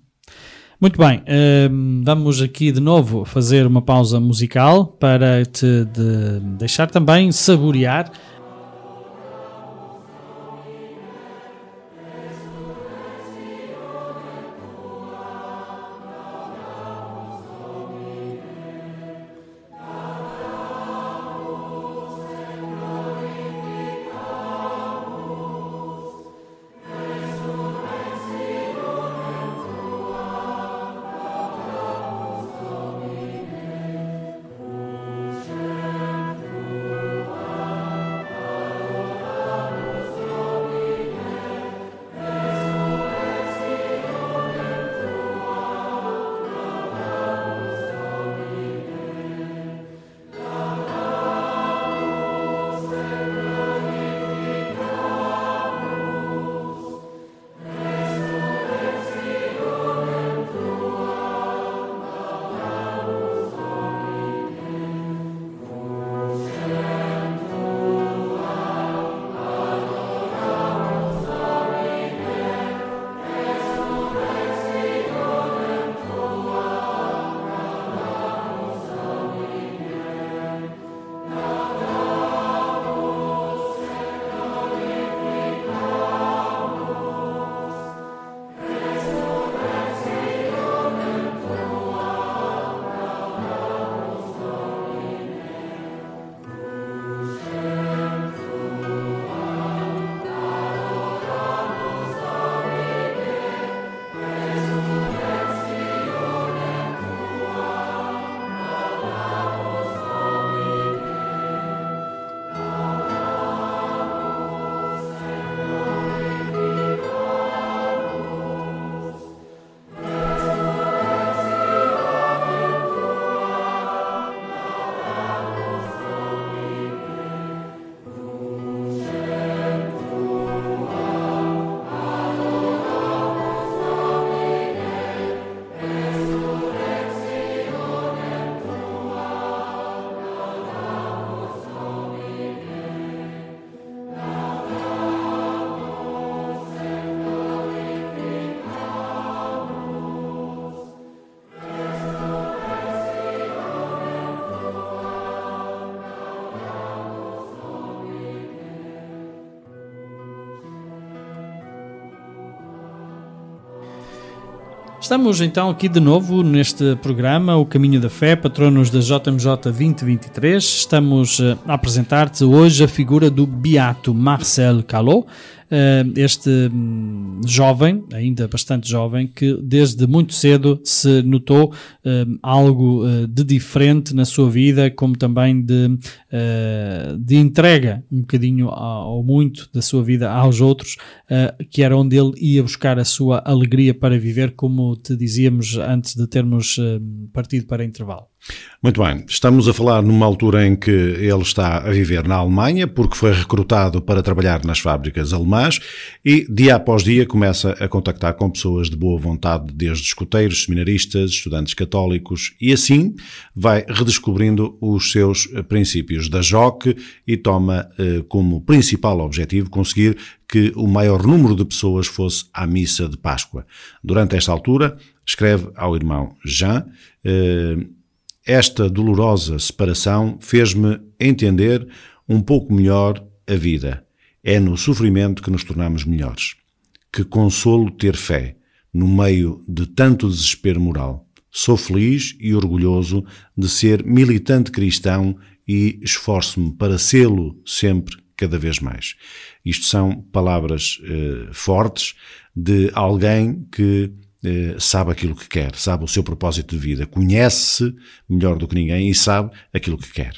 [SPEAKER 1] Muito bem, hum, vamos aqui de novo fazer uma pausa musical para te de- deixar também saborear Estamos então aqui de novo neste programa, O Caminho da Fé, patronos da JMJ 2023. Estamos eh, a apresentar-te hoje a figura do Beato Marcel Calot, eh, este hum, jovem, ainda bastante jovem, que desde muito cedo se notou hum, algo eh, de diferente na sua vida, como também de, eh, de entrega um bocadinho ao muito da sua vida aos outros, eh, que era onde ele ia buscar a sua alegria para viver, como te dizíamos antes de termos eh, partido para intervalo.
[SPEAKER 2] Muito bem, estamos a falar numa altura em que ele está a viver na Alemanha, porque foi recrutado para trabalhar nas fábricas alemãs e dia após dia começa a contactar com pessoas de boa vontade, desde escuteiros, seminaristas, estudantes católicos, e assim vai redescobrindo os seus princípios da JOC e toma eh, como principal objetivo conseguir que o maior número de pessoas fosse à missa de Páscoa. Durante esta altura, escreve ao irmão Jean. Eh, esta dolorosa separação fez-me entender um pouco melhor a vida. É no sofrimento que nos tornamos melhores. Que consolo ter fé, no meio de tanto desespero moral. Sou feliz e orgulhoso de ser militante cristão e esforço-me para sê-lo sempre, cada vez mais. Isto são palavras eh, fortes de alguém que sabe aquilo que quer, sabe o seu propósito de vida, conhece melhor do que ninguém e sabe aquilo que quer.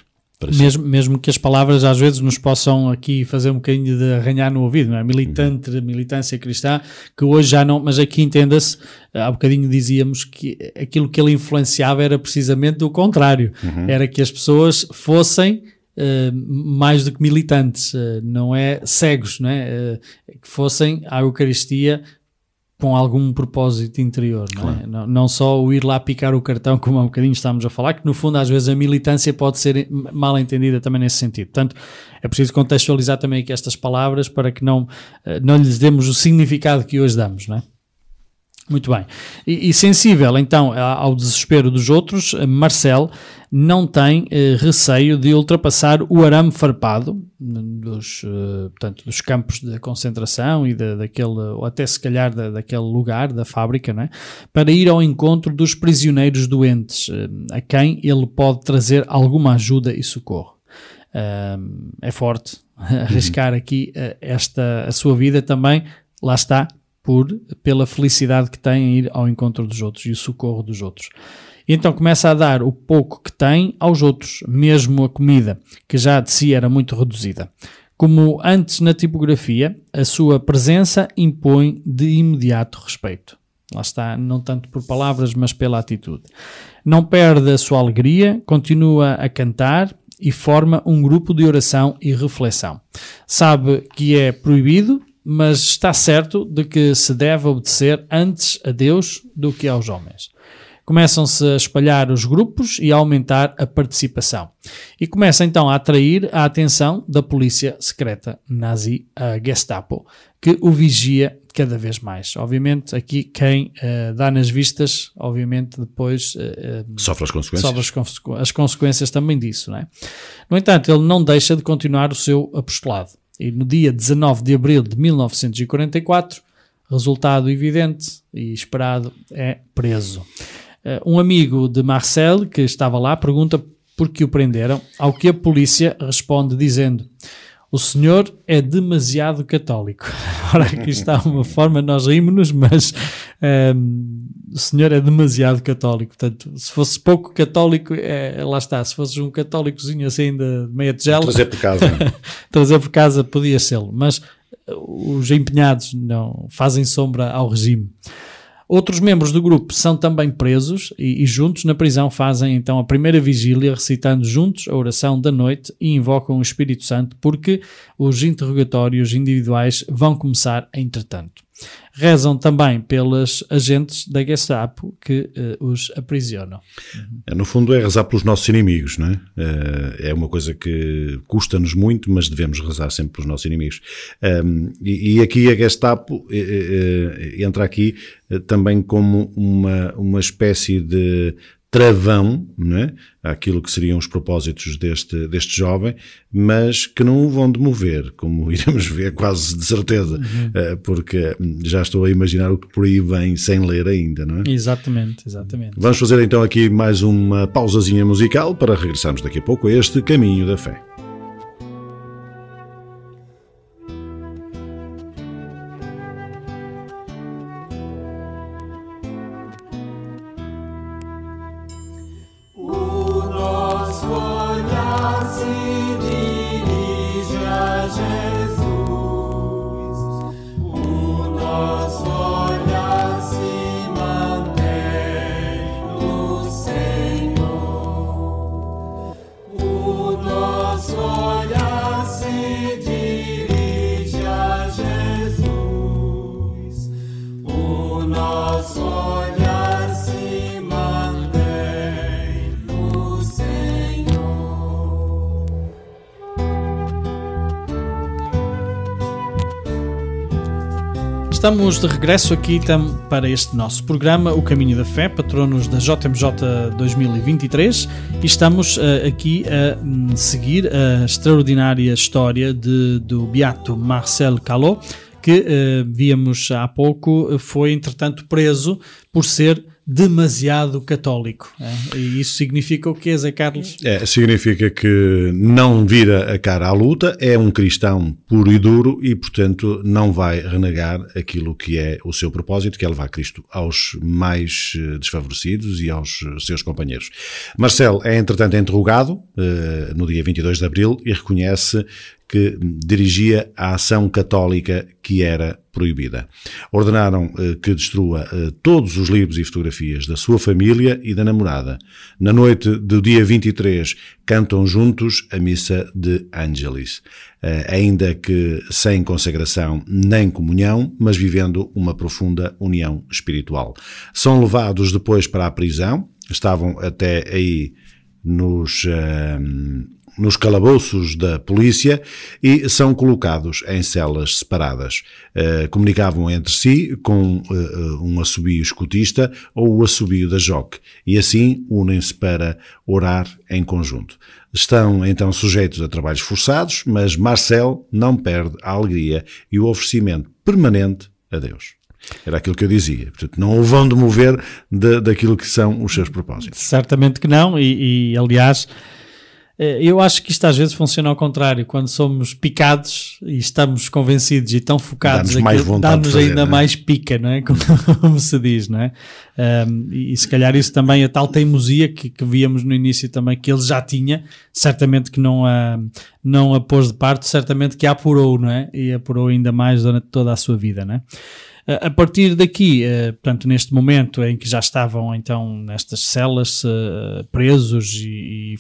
[SPEAKER 1] Mesmo, mesmo que as palavras às vezes nos possam aqui fazer um bocadinho de arranhar no ouvido, não é? Militante, militância cristã, que hoje já não, mas aqui entenda-se, há bocadinho dizíamos que aquilo que ele influenciava era precisamente o contrário, era que as pessoas fossem eh, mais do que militantes, eh, não é cegos, não é? Eh, que fossem à Eucaristia com algum propósito interior, não, é? não, não só o ir lá picar o cartão, como há um bocadinho estávamos a falar, que no fundo às vezes a militância pode ser mal entendida também nesse sentido. Portanto, é preciso contextualizar também aqui estas palavras para que não, eh, não lhes demos o significado que hoje damos, não é? Muito bem. E, e sensível então ao desespero dos outros, eh, Marcel não tem eh, receio de ultrapassar o arame farpado dos, eh, portanto, dos campos de concentração e da, daquele, ou até se calhar da, daquele lugar, da fábrica, não é? para ir ao encontro dos prisioneiros doentes, eh, a quem ele pode trazer alguma ajuda e socorro. Um, é forte arriscar aqui eh, esta a sua vida também, lá está, por, pela felicidade que tem em ir ao encontro dos outros e o socorro dos outros. Então começa a dar o pouco que tem aos outros, mesmo a comida, que já de si era muito reduzida. Como antes na tipografia, a sua presença impõe de imediato respeito. Lá está, não tanto por palavras, mas pela atitude. Não perde a sua alegria, continua a cantar e forma um grupo de oração e reflexão. Sabe que é proibido, mas está certo de que se deve obedecer antes a Deus do que aos homens. Começam-se a espalhar os grupos e a aumentar a participação. E começa então a atrair a atenção da polícia secreta nazi, a Gestapo, que o vigia cada vez mais. Obviamente, aqui quem eh, dá nas vistas, obviamente depois eh,
[SPEAKER 2] Sofre as consequências.
[SPEAKER 1] sofre as, as consequências também disso. Não é? No entanto, ele não deixa de continuar o seu apostolado. E no dia 19 de abril de 1944, resultado evidente e esperado é preso. Eh, Um amigo de Marcel, que estava lá, pergunta por que o prenderam, ao que a polícia responde dizendo o senhor é demasiado católico. Ora, aqui está uma forma, nós rimos-nos, mas ehm, o senhor é demasiado católico. Portanto, se fosse pouco católico, é, lá está. Se fosse um católicozinho assim de meia tigela,
[SPEAKER 2] Trazer por casa.
[SPEAKER 1] trazer por casa podia ser mas uh, os empenhados não fazem sombra ao regime. Outros membros do grupo são também presos e, e juntos na prisão fazem então a primeira vigília, recitando juntos a oração da noite e invocam o Espírito Santo, porque os interrogatórios individuais vão começar entretanto. Rezam também pelas agentes da Gestapo que eh, os aprisionam.
[SPEAKER 2] É, No fundo, é rezar pelos nossos inimigos, não é? Eh, É uma coisa que custa-nos muito, mas devemos rezar sempre pelos nossos inimigos. Um, E e aqui a Gestapo eh, entra aqui também como uma, uma espécie de travão não é? àquilo que seriam os propósitos deste, deste jovem, mas que não o vão demover, como iremos ver quase de certeza, eh, porque já estou a imaginar o que por aí vem sem ler ainda, não é?
[SPEAKER 1] Exatamente, exatamente.
[SPEAKER 2] Vamos fazer então aqui mais uma pausazinha musical para regressarmos daqui a pouco a este caminho da fé.
[SPEAKER 1] Estamos de regresso aqui para este nosso programa, O Caminho da Fé, patronos da JMJ 2023, e estamos eh, aqui a hum, seguir a extraordinária história de, do Beato Marcel Calot, que eh, víamos há pouco, eh, foi entretanto preso por ser demasiado católico. eh. E isso significa o quê, Zé Carlos?
[SPEAKER 2] É, significa que não vira a cara à luta, é um cristão puro e duro e, portanto, não vai renegar aquilo que é o seu propósito, que é levar Cristo aos mais eh, desfavorecidos e aos seus companheiros. Marcel é, entretanto, interrogado eh, no dia 22 de abril e reconhece que dirigia a ação católica que era proibida. Ordenaram eh, que destrua eh, todos os livros e fotografias da sua família e da namorada. Na noite do dia 23, cantam juntos a missa de Angelis, eh, ainda que sem consagração nem comunhão, mas vivendo uma profunda união espiritual. São levados depois para a prisão, estavam até aí nos, eh, nos calabouços da polícia e são colocados em celas separadas. Eh, comunicavam entre si com eh, um assobio escutista ou o assobio da joque e assim unem-se para orar em conjunto. Estão então sujeitos a trabalhos forçados, mas Marcel não perde a alegria e o oferecimento permanente a Deus. Era aquilo que eu dizia. Portanto, não o vão demover de, daquilo que são os seus propósitos.
[SPEAKER 1] Certamente que não, e, e, aliás, eu acho que isto às vezes funciona ao contrário, quando somos picados e estamos convencidos e tão focados,
[SPEAKER 2] Dá-nos
[SPEAKER 1] ainda
[SPEAKER 2] não é?
[SPEAKER 1] mais pica, não é? Como, como se diz, não é? Um, e, e se calhar isso também, a tal teimosia que, que víamos no início também, que ele já tinha, certamente que não a, não a pôs de parte, certamente que a apurou, não é? E apurou ainda mais durante toda a sua vida, não é? A partir daqui, eh, portanto, neste momento em que já estavam então nestas celas eh, presos e,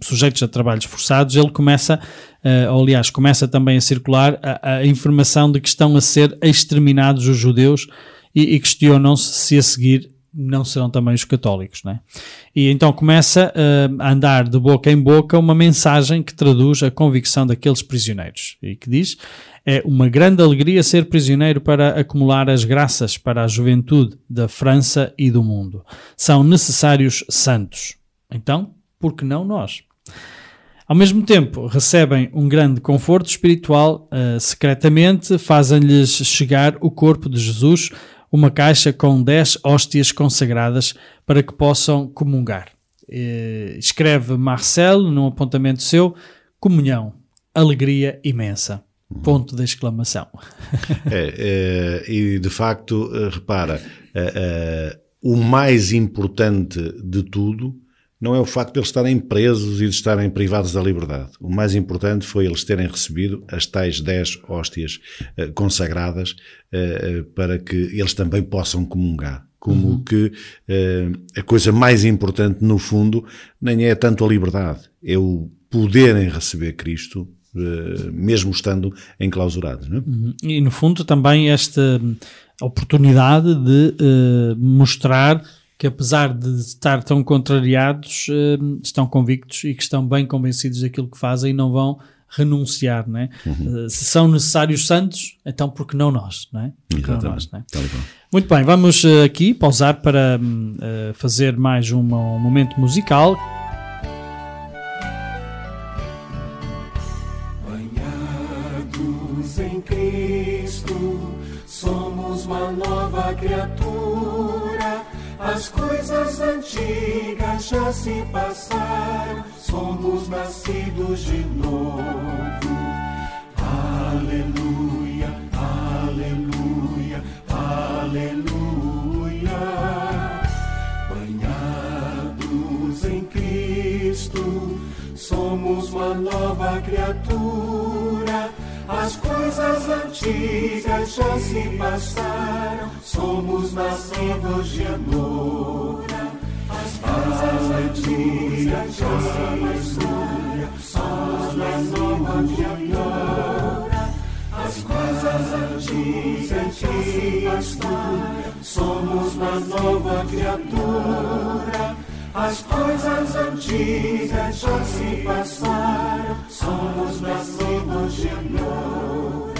[SPEAKER 1] sujeitos a trabalhos forçados, ele começa, eh, ou, aliás, começa também a circular a, informação de que estão a ser exterminados os judeus e, e questionam-se se a seguir não serão também os católicos, não é? E então começa eh, a andar de boca em boca uma mensagem que traduz a convicção daqueles prisioneiros e que diz é uma grande alegria ser prisioneiro para acumular as graças para a juventude da França e do mundo. São necessários santos. Então, por que não nós? Ao mesmo tempo, recebem um grande conforto espiritual, eh, secretamente fazem-lhes chegar o corpo de Jesus, uma caixa com 10 hóstias consagradas para que possam comungar. Eh, escreve Marcel, num apontamento seu, comunhão, alegria imensa. Ponto de exclamação.
[SPEAKER 2] É, é, e de facto, eh, repara, eh, o mais importante de tudo não é o facto de eles estarem presos e de estarem privados da liberdade. O mais importante foi eles terem recebido as tais 10 hóstias eh, consagradas eh, para que eles também possam comungar. Como que eh, a coisa mais importante, no fundo, nem é tanto a liberdade, é o poderem receber Cristo, mesmo estando enclausurados. Não é?
[SPEAKER 1] E no fundo também esta oportunidade de eh, mostrar que apesar de estar tão contrariados, eh, estão convictos e que estão bem convencidos daquilo que fazem e não vão renunciar, não é? Uh, se são necessários santos, então por que não nós, é? Não
[SPEAKER 2] Exatamente.
[SPEAKER 1] nós, não é?
[SPEAKER 2] E qual.
[SPEAKER 1] Muito bem, vamos eh, aqui pausar para hum, eh, fazer mais uma- um momento musical.
[SPEAKER 3] As coisas antigas já se passaram, somos nascidos de novo. Aleluia, aleluia, aleluia. Banhados em Cristo, somos uma nova criatura. As coisas antigas já se passaram, somos nascidos de amor. As coisas antigas já se passaram, somos nascidos de amor. As coisas antigas já se passaram, somos uma nova criatura. As coisas antigas já se passaram, somos nascidos de amor.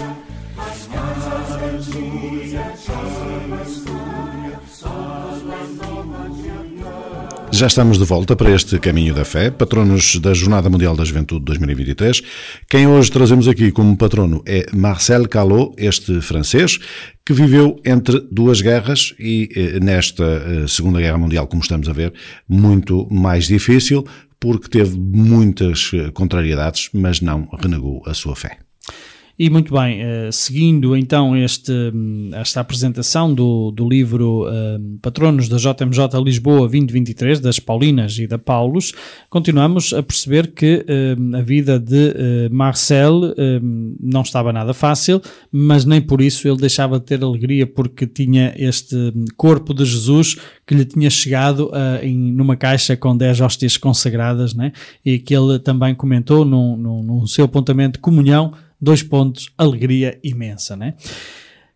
[SPEAKER 3] As coisas antigas já se passaram, somos uma nova criatura.
[SPEAKER 2] Já estamos de volta para este Caminho da Fé, patronos da Jornada Mundial da Juventude 2023. Quem hoje trazemos aqui como patrono é Marcel Calot, este francês, que viveu entre duas guerras e eh, nesta eh, Segunda Guerra Mundial, como estamos a ver, muito mais difícil, porque teve muitas eh, contrariedades, mas não renegou a sua fé.
[SPEAKER 1] E muito bem, eh, seguindo então este, hum, esta apresentação do, do livro hum, Patronos da JMJ Lisboa 2023, das Paulinas e da Paulus, continuamos a perceber que hum, a vida de eh, Marcel não estava nada fácil, mas nem por isso ele deixava de ter alegria porque tinha este corpo de Jesus que lhe tinha chegado ah, em, numa caixa com 10 hóstias consagradas, né? e que ele também comentou num, num, num seu apontamento de comunhão dois pontos, alegria imensa, né?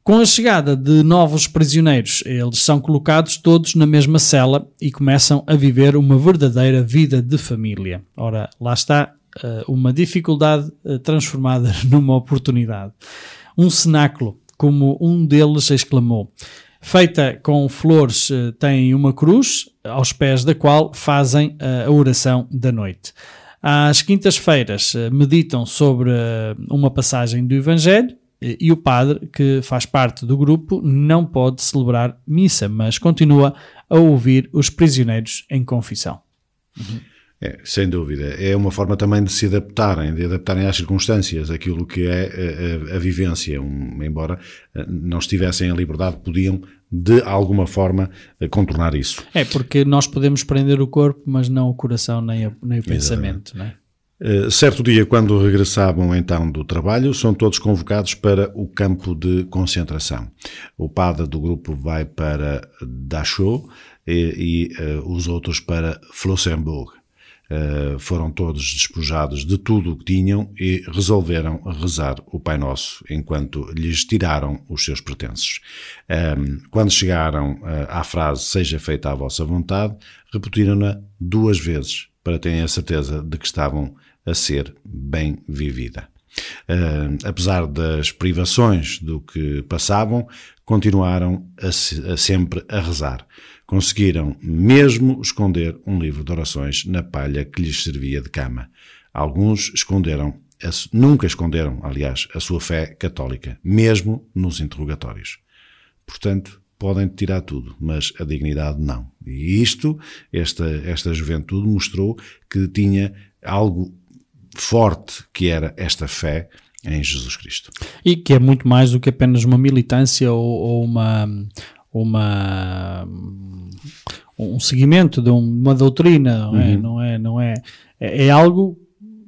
[SPEAKER 1] Com a chegada de novos prisioneiros, eles são colocados todos na mesma cela e começam a viver uma verdadeira vida de família. Ora, lá está eh, uma dificuldade eh, transformada numa oportunidade. Um cenáculo, como um deles exclamou. Feita com flores, eh, tem uma cruz, aos pés da qual fazem a oração da noite. Às quintas-feiras eh, meditam sobre eh, uma passagem do Evangelho eh, e o padre, que faz parte do grupo, não pode celebrar missa, mas continua a ouvir os prisioneiros em confissão.
[SPEAKER 2] É, sem dúvida. É uma forma também de se adaptarem, de adaptarem às circunstâncias, aquilo que é a, a- a vivência. Um, embora não estivessem em liberdade, podiam, de alguma forma, eh, contornar isso.
[SPEAKER 1] É porque nós podemos prender o corpo, mas não o coração nem, o- nem o pensamento. Não é?
[SPEAKER 2] Eh, Certo dia, quando regressavam então do trabalho, são todos convocados para o campo de concentração. O padre do grupo vai para Dachau e, e, eh, os outros para Flossenburg. Eh, foram todos despojados de tudo o que tinham e resolveram rezar o Pai Nosso enquanto lhes tiraram os seus pertences. Ahm, quando chegaram eh, à frase Seja feita a vossa vontade, repetiram-na duas vezes para terem a certeza de que estavam a ser bem vivida. Ah, apesar das privações do que passavam, continuaram a a sempre a rezar. Conseguiram mesmo esconder um livro de orações na palha que lhes servia de cama. Alguns esconderam, nunca esconderam, aliás, a sua fé católica, mesmo nos interrogatórios. Portanto, podem tirar tudo, mas a dignidade não. E isto, esta, esta juventude mostrou que tinha algo forte que era esta fé em Jesus Cristo.
[SPEAKER 1] E que é muito mais do que apenas uma militância ou, ou uma, uma um seguimento de um- uma doutrina, não é? Não é, não é, é, é algo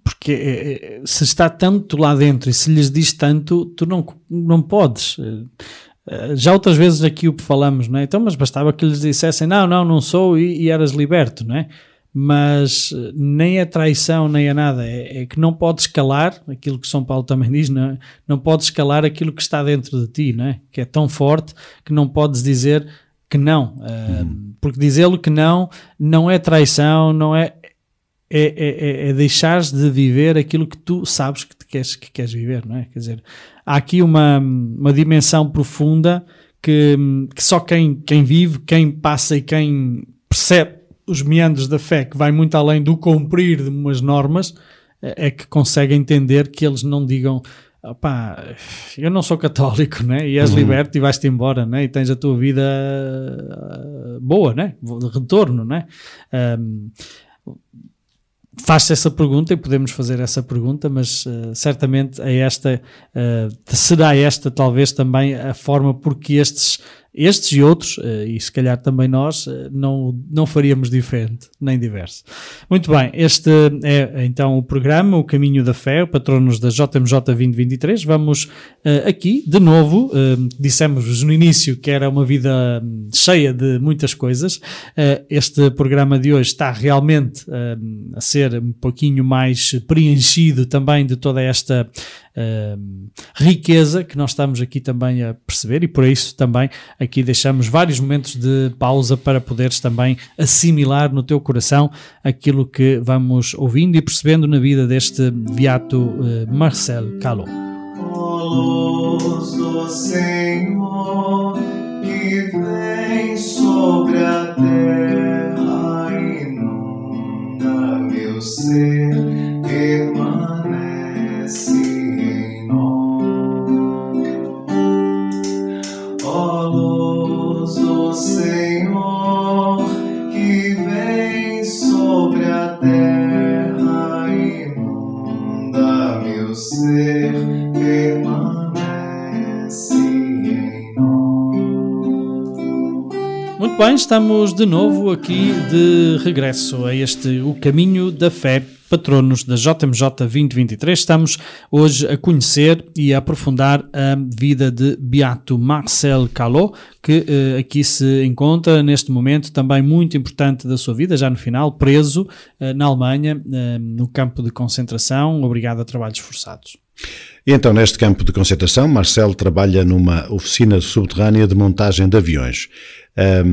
[SPEAKER 1] porque é- é- se está tanto lá dentro e se lhes diz tanto, tu não, não podes. Eh, Já outras vezes aqui o que falamos, não é? Então, mas bastava que lhes dissessem, não, não, não sou e, e eras liberto, não é? Mas eh, nem é traição, nem é nada, é, é que não podes calar aquilo que São Paulo também diz, não, é? não podes calar aquilo que está dentro de ti, não é? Que é tão forte que não podes dizer que não, Eh, porque dizê-lo que não não é traição, não é é, é, é- é deixares de viver aquilo que tu sabes que, te queres, que queres viver, não é? Quer dizer, há aqui uma, uma dimensão profunda que, que só quem, quem vive, quem passa e quem percebe os meandros da fé, que vai muito além do cumprir de umas normas, é é que consegue entender que eles não digam opá, eu não sou católico, né? e és liberto e vais-te embora, né? e tens a tua vida ah, boa, né? de retorno. Né? Ahm, Faz-se essa pergunta e podemos fazer essa pergunta, mas ah, certamente é esta, ah, será esta talvez também a forma porque estes, estes e outros, ah, e se calhar também nós, ah, não, não faríamos diferente, nem diverso. Muito bem, este é então o programa, o Caminho da Fé, patronos da JMJ 2023. Vamos ah, aqui, de novo, ah, dissemos no início que era uma vida hum, cheia de muitas coisas. Este programa de hoje está realmente ah, a ser um pouquinho mais preenchido também de toda esta ah, riqueza que nós estamos aqui também a perceber e por isso também aqui deixamos vários momentos de pausa para poderes também assimilar no teu coração aquilo que vamos ouvindo e percebendo na vida deste beato eh, Marcel Calo.
[SPEAKER 6] luz do Senhor que
[SPEAKER 1] bem, estamos de novo aqui de regresso a este O Caminho da Fé, patronos da JMJ 2023. Estamos hoje a conhecer e a aprofundar a vida de Beato Marcel Calot, que eh, aqui se encontra neste momento também muito importante da sua vida, já no final, preso eh, na Alemanha, eh, no campo de concentração, obrigado a trabalhos forçados.
[SPEAKER 2] Então, neste campo de concentração, Marcel trabalha numa oficina subterrânea de montagem de aviões. A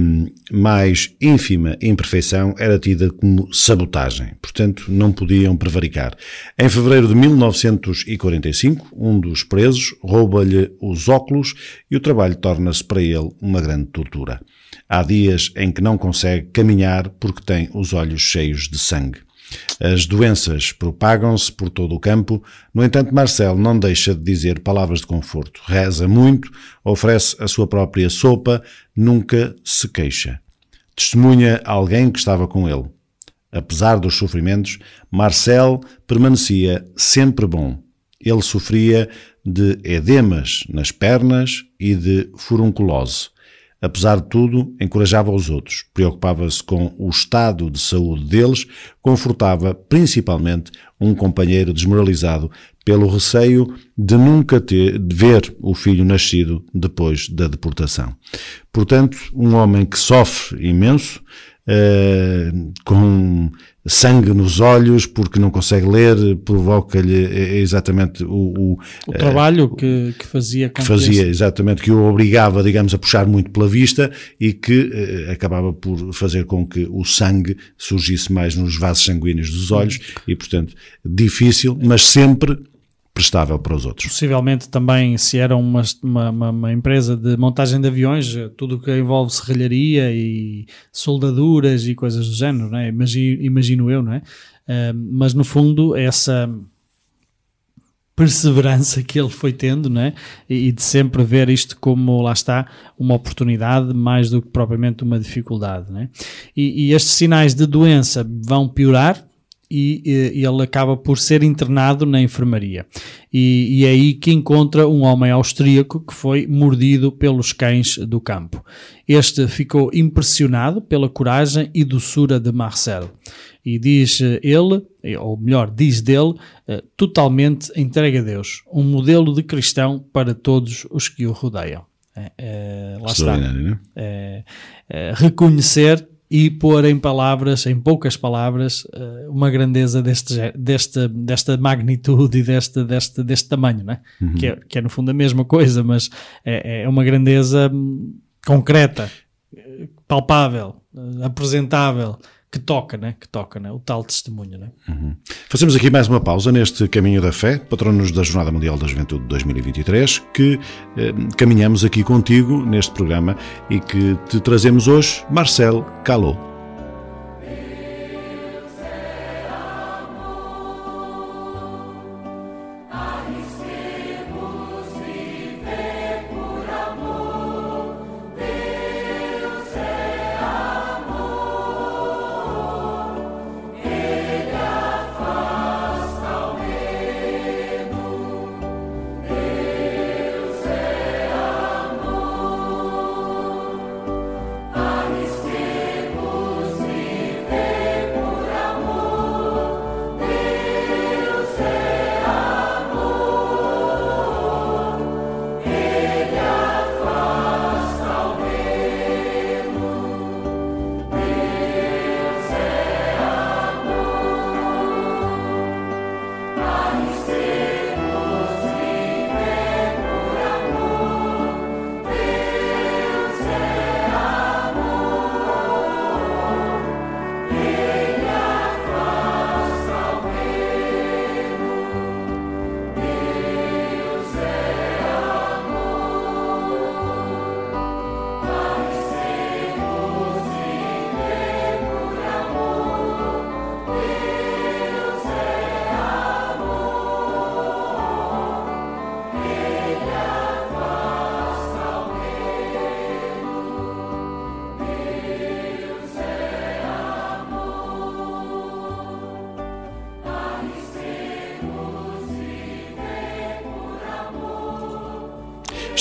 [SPEAKER 2] mais ínfima imperfeição era tida como sabotagem, portanto, não podiam prevaricar. Em fevereiro de 1945, um dos presos rouba-lhe os óculos e o trabalho torna-se para ele uma grande tortura. Há dias em que não consegue caminhar porque tem os olhos cheios de sangue. As doenças propagam-se por todo o campo, no entanto, Marcel não deixa de dizer palavras de conforto. Reza muito, oferece a sua própria sopa, nunca se queixa. Testemunha alguém que estava com ele. Apesar dos sofrimentos, Marcel permanecia sempre bom. Ele sofria de edemas nas pernas e de furunculose. Apesar de tudo, encorajava os outros, preocupava-se com o estado de saúde deles, confortava principalmente um companheiro desmoralizado pelo receio de nunca ter, de ver o filho nascido depois da deportação. Portanto, um homem que sofre imenso, eh, com sangue nos olhos porque não consegue ler, provoca-lhe eh, exatamente o, o,
[SPEAKER 1] O trabalho que, que fazia
[SPEAKER 2] que fazia exatamente, que o obrigava, digamos, a puxar muito pela vista e que eh, acabava por fazer com que o sangue surgisse mais nos vasos sanguíneos dos olhos e, portanto, difícil, mas sempre prestável para os outros.
[SPEAKER 1] possivelmente também se era uma, uma, uma- empresa de montagem de aviões, eh, tudo o que envolve serralharia e soldaduras e coisas do género, não é? imagino, imagino eu, não é? Ah, mas no fundo essa perseverança que ele foi tendo, não é? E, e de sempre ver isto como, lá está, uma oportunidade mais do que propriamente uma dificuldade, não é? E, e estes sinais de doença vão piorar e, eh, ele acaba por ser internado na enfermaria. E, e é aí que encontra um homem austríaco que foi mordido pelos cães do campo. Este ficou impressionado pela coragem e doçura de Marcel. E diz eh, ele, eh, ou melhor, diz dele, eh, totalmente entregue a Deus. Um modelo de cristão para todos os que o rodeiam. É, é, lá está
[SPEAKER 2] é,
[SPEAKER 1] reconhecer e pôr em palavras, em poucas palavras, eh, uma grandeza deste, desta, desta magnitude e deste, deste, deste tamanho, né? que, é, que é no fundo a mesma coisa, mas é, é uma grandeza hum, concreta, eh, palpável, eh, apresentável, que toca, né? que toca né? o tal testemunho. Né?
[SPEAKER 2] Fazemos aqui mais uma pausa neste Caminho da Fé, patronos da Jornada Mundial da Juventude 2023, que eh, caminhamos aqui contigo neste programa e que te trazemos hoje, Marcel Calot.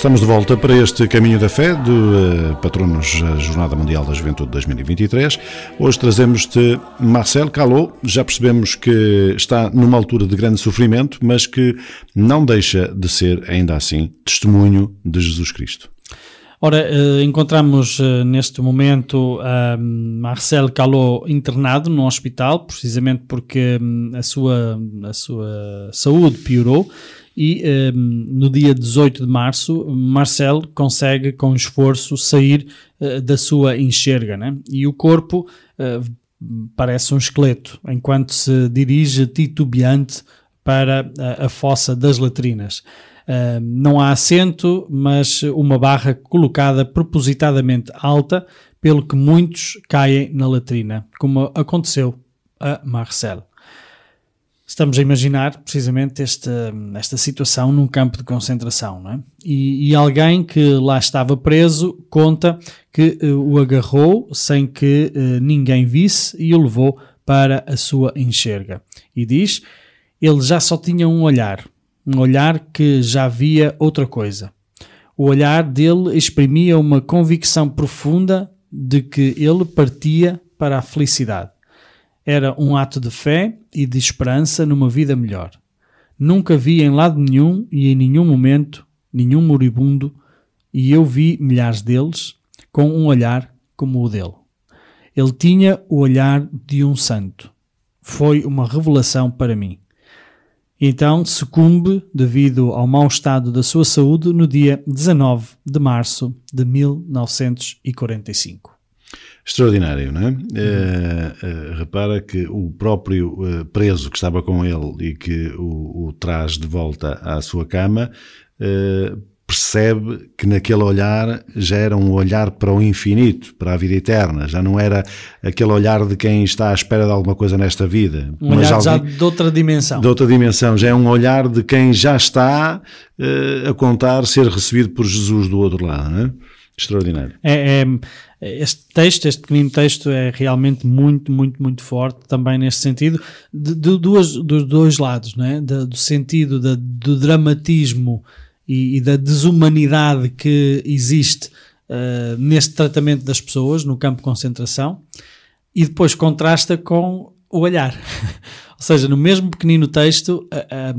[SPEAKER 2] Estamos de volta para este Caminho da Fé do eh, Patronos da Jornada Mundial da Juventude 2023. Hoje trazemos-te Marcel Calot. Já percebemos que está numa altura de grande sofrimento, mas que não deixa de ser, ainda assim, testemunho de Jesus Cristo.
[SPEAKER 1] Ora, eh, encontramos eh, neste momento ah, Marcel Calot internado no hospital, precisamente porque hum, a sua, a sua saúde piorou e hum, no dia 18 de março Marcel consegue com esforço sair eh, da sua enxerga né? e o corpo eh, parece um esqueleto enquanto se dirige titubeante para a, a fossa das latrinas. Uh, não há assento, mas uma barra colocada propositadamente alta, pelo que muitos caem na latrina, como aconteceu a Marcel. Estamos a imaginar precisamente esta, esta situação num campo de concentração, não é? E, e alguém que lá estava preso conta que uh, o agarrou sem que uh, ninguém visse e o levou para a sua enxerga. E diz: ele já só tinha um olhar, um olhar que já via outra coisa. O olhar dele exprimia uma convicção profunda de que ele partia para a felicidade. Era um ato de fé e de esperança numa vida melhor. Nunca vi em lado nenhum e em nenhum momento nenhum moribundo, e eu vi milhares deles com um olhar como o dele. Ele tinha o olhar de um santo. Foi uma revelação para mim. Então sucumbe devido ao mau estado da sua saúde no dia 19 de março de 1945.
[SPEAKER 2] Extraordinário, não é? Eh, eh, repara que o próprio eh, preso que estava com ele e que o, o traz de volta à sua cama percebe que naquele olhar já era um olhar para o infinito, para a vida eterna, já não era aquele olhar de quem está à espera de alguma coisa nesta vida.
[SPEAKER 1] Um olhar já de outra dimensão.
[SPEAKER 2] de outra dimensão, já é um olhar de quem já está eh, a contar ser recebido por Jesus do outro lado, não é? Extraordinário.
[SPEAKER 1] É, é- este texto, este pequenino texto é realmente muito, muito, muito forte também neste sentido, de, de duas, dos dois lados, não é? Do sentido do dramatismo e, e da desumanidade que existe ah, neste tratamento das pessoas no campo de concentração e depois contrasta com o olhar. Ou seja, no mesmo pequenino texto, ah,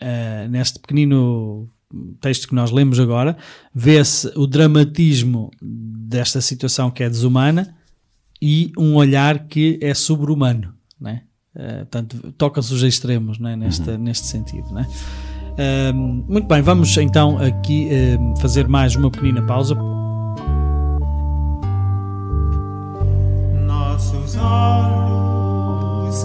[SPEAKER 1] ah, neste pequenino texto que nós lemos agora, vê-se o dramatismo desta situação que é desumana e um olhar que é sobre-humano. Né? Eh, portanto, toca-se os extremos né? neste, neste sentido. Né? Ah, muito bem, vamos então aqui ah, fazer mais uma pequenina pausa.
[SPEAKER 6] Nossos
[SPEAKER 4] olhos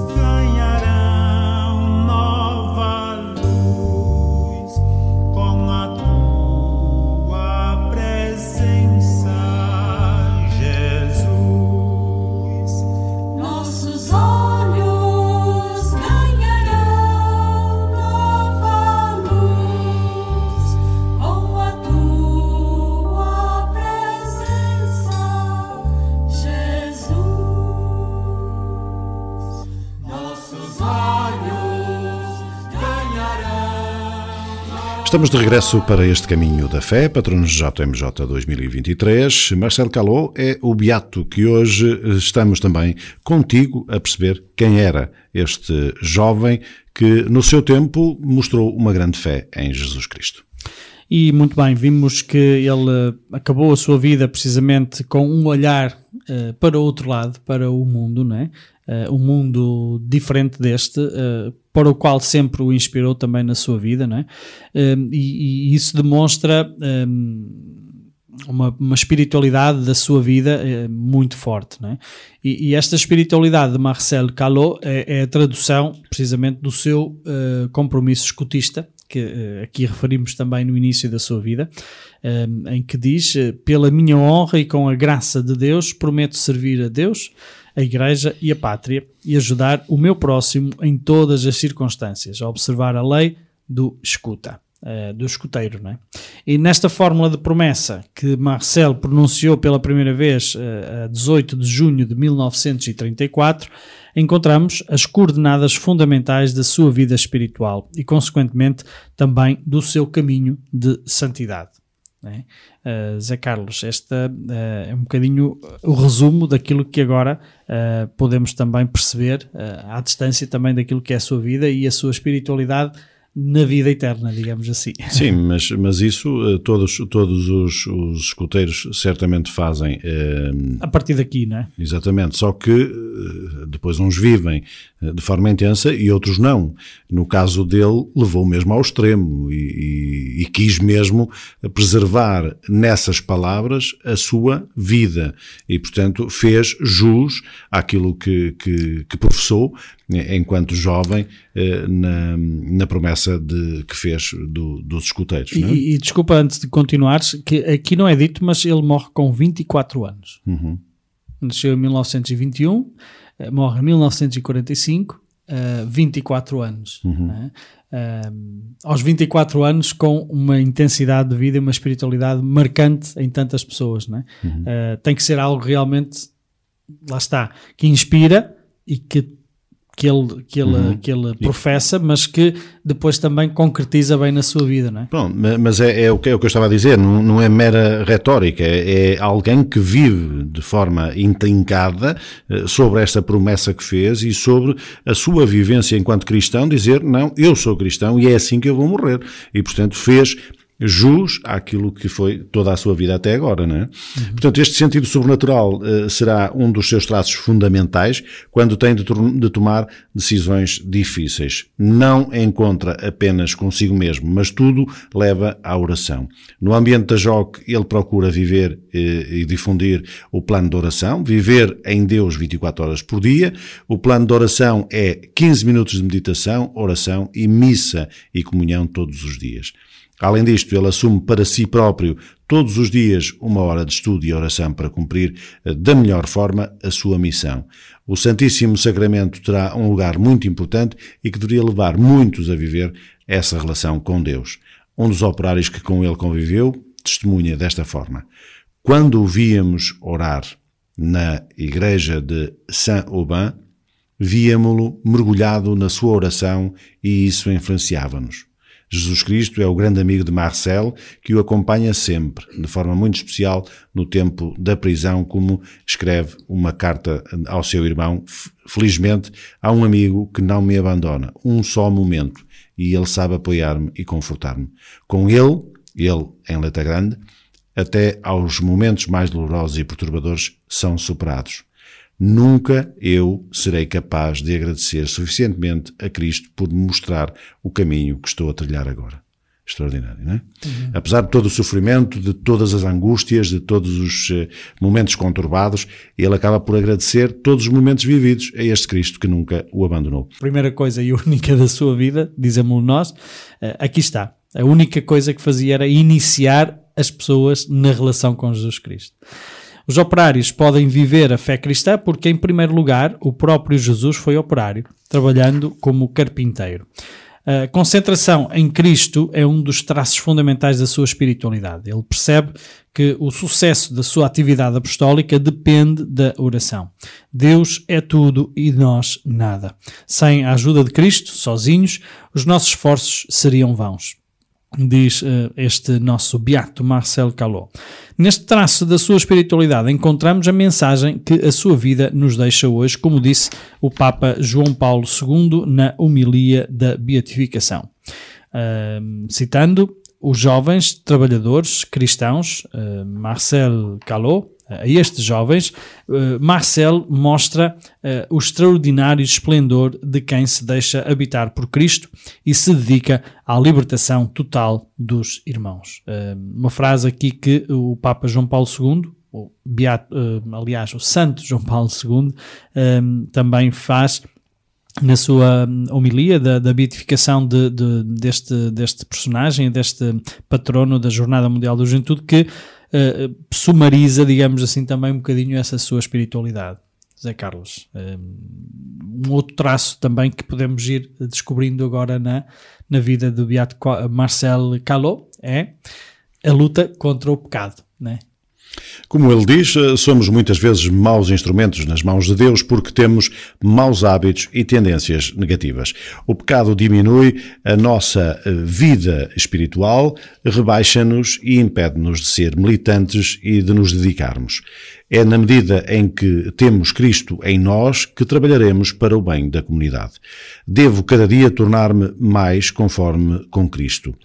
[SPEAKER 2] Estamos de regresso para este caminho da fé, patronos JMJ 2023. Marcelo Calot é o beato que hoje estamos também contigo a perceber quem era este jovem que no seu tempo mostrou uma grande fé em Jesus Cristo.
[SPEAKER 1] E muito bem, vimos que ele acabou a sua vida precisamente com um olhar eh, para o outro lado, para o mundo, não é? Eh, um mundo diferente deste, eh, para o qual sempre o inspirou também na sua vida, não é? Eh, e, e isso demonstra eh, uma, uma espiritualidade da sua vida eh, muito forte, não é? E, e esta espiritualidade de Marcel Calot é, é a tradução precisamente do seu eh, compromisso escutista, que aqui referimos também no início da sua vida, eh, em que diz: Pela minha honra e com a graça de Deus, prometo servir a Deus, a Igreja e a Pátria e ajudar o meu próximo em todas as circunstâncias, a observar a lei do escuta. eh, do escuteiro, não é? E nesta fórmula de promessa que Marcel pronunciou pela primeira vez eh, a 18 de junho de 1934, encontramos as coordenadas fundamentais da sua vida espiritual e, consequentemente, também do seu caminho de santidade. Não é? Uh, Zé Carlos, esta uh, é um bocadinho o resumo daquilo que agora uh, podemos também perceber à distância também daquilo que é a sua vida e a sua espiritualidade na vida eterna, digamos assim.
[SPEAKER 2] Sim, mas, mas isso todos, todos os, os escuteiros certamente fazem.
[SPEAKER 1] A partir daqui, não é?
[SPEAKER 2] Exatamente, só que depois uns vivem de forma intensa e outros não. No caso dele, levou mesmo ao extremo e, e- e quis mesmo preservar nessas palavras a sua vida e, portanto, fez jus àquilo que, que, que professou eh, enquanto jovem eh, na, na promessa de, que fez do- dos escuteiros.
[SPEAKER 1] E,
[SPEAKER 2] é?
[SPEAKER 1] e desculpa antes de continuares, que aqui não é dito, mas ele morre com 24 anos.
[SPEAKER 2] Uhum.
[SPEAKER 1] Nasceu em 1921, eh, morre em 1945, eh, 24 anos.
[SPEAKER 2] Uhum.
[SPEAKER 1] né? Eh, aos 24 anos, com uma intensidade de vida e uma espiritualidade marcante em tantas pessoas. né?
[SPEAKER 2] Uhum.
[SPEAKER 1] Eh, tem que ser algo realmente, lá está, que inspira e que que ele, que ele,
[SPEAKER 2] Uhum.
[SPEAKER 1] que ele professa, mas que depois também concretiza bem na sua vida, não é?
[SPEAKER 2] Pronto, ma- mas é, é o, que, é o que eu estava a dizer, não, não é mera retórica, é, é alguém que vive de forma intrincada eh, sobre esta promessa que fez e sobre a sua vivência enquanto cristão, dizer, não, eu sou cristão e é assim que eu vou morrer. E, portanto, fez jus àquilo que foi toda a sua vida até agora, não é? Portanto, este sentido sobrenatural eh, será um dos seus traços fundamentais quando tem de, de tomar decisões difíceis. Não encontra apenas consigo mesmo, mas tudo leva à oração. No ambiente da JOC, ele procura viver eh, e difundir o plano de oração, viver em Deus 24 horas por dia. O plano de oração é 15 minutos de meditação, oração e missa e comunhão todos os dias. Além disto, ele assume para si próprio todos os dias uma hora de estudo e oração para cumprir eh, da melhor forma a sua missão. O Santíssimo Sacramento terá um lugar muito importante e que deveria levar muitos a viver essa relação com Deus. Um dos operários que com ele conviveu testemunha desta forma. Quando o víamos orar na igreja de Saint-Aubin, víamo-lo mergulhado na sua oração e isso influenciava-nos. Jesus Cristo é o grande amigo de Marcel que o acompanha sempre, de forma muito especial no tempo da prisão, como escreve uma carta ao seu irmão. "F- Felizmente, há um amigo que não me abandona, um só momento, e ele sabe apoiar-me e confortar-me. Com ele, ele em letra grande, até aos momentos mais dolorosos e perturbadores são superados. Nunca eu serei capaz de agradecer suficientemente a Cristo por me mostrar o caminho que estou a trilhar agora. extraordinário, não é? Apesar de todo o sofrimento, de todas as angústias, de todos os eh, momentos conturbados, ele acaba por agradecer todos os momentos vividos a este Cristo que nunca o abandonou.
[SPEAKER 1] primeira coisa e única da sua vida, dizemos nós, eh, aqui está. A única coisa que fazia era iniciar as pessoas na relação com Jesus Cristo. Os operários podem viver a fé cristã porque, em primeiro lugar, o próprio Jesus foi operário, trabalhando como carpinteiro. A concentração em Cristo é um dos traços fundamentais da sua espiritualidade. Ele percebe que o sucesso da sua atividade apostólica depende da oração. Deus é tudo e nós nada. Sem a ajuda de Cristo, sozinhos, os nossos esforços seriam vãos diz eh, este nosso beato Marcel Calot. Neste traço da sua espiritualidade encontramos a mensagem que a sua vida nos deixa hoje, como disse o Papa João Paulo II na homilia da beatificação. Ahm, citando os jovens trabalhadores cristãos, eh, Marcel Calot, a estes jovens, eh, Marcel mostra eh, o extraordinário esplendor de quem se deixa habitar por Cristo e se dedica à libertação total dos irmãos. Eh, Uma frase aqui que o Papa João Paulo II, o Beato, aliás, o Santo João Paulo II, também faz na sua hum, homilia da, da beatificação de- de- deste, deste personagem, deste patrono da Jornada Mundial da Juventude, que eh, sumariza, digamos assim, também um bocadinho essa sua espiritualidade. Zé Carlos, um outro traço também que podemos ir descobrindo agora na, na vida do Beato Marcel Calot é a luta contra o pecado, né?
[SPEAKER 2] Como ele diz, eh, somos muitas vezes maus instrumentos nas mãos de Deus porque temos maus hábitos e tendências negativas. O pecado diminui a nossa eh, vida espiritual, rebaixa-nos e impede-nos de ser militantes e de nos dedicarmos. É na medida em que temos Cristo em nós que trabalharemos para o bem da comunidade. Devo cada dia tornar-me mais conforme com Cristo.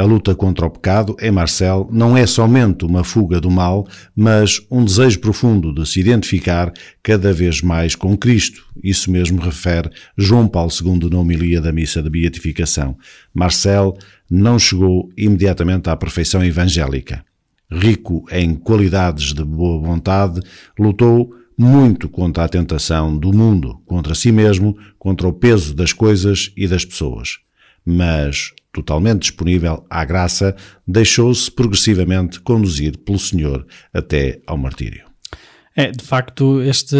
[SPEAKER 2] A luta contra o pecado, em Marcel, não é somente uma fuga do mal, mas um desejo profundo de se identificar cada vez mais com Cristo. Isso mesmo refere João Paulo II na homilia da missa de beatificação. Marcel não chegou imediatamente à perfeição evangélica. Rico em qualidades de boa vontade, lutou muito contra a tentação do mundo, contra si mesmo, contra o peso das coisas e das pessoas. Mas, totalmente disponível à graça, deixou-se progressivamente conduzir pelo Senhor até ao martírio.
[SPEAKER 1] É, de facto, este,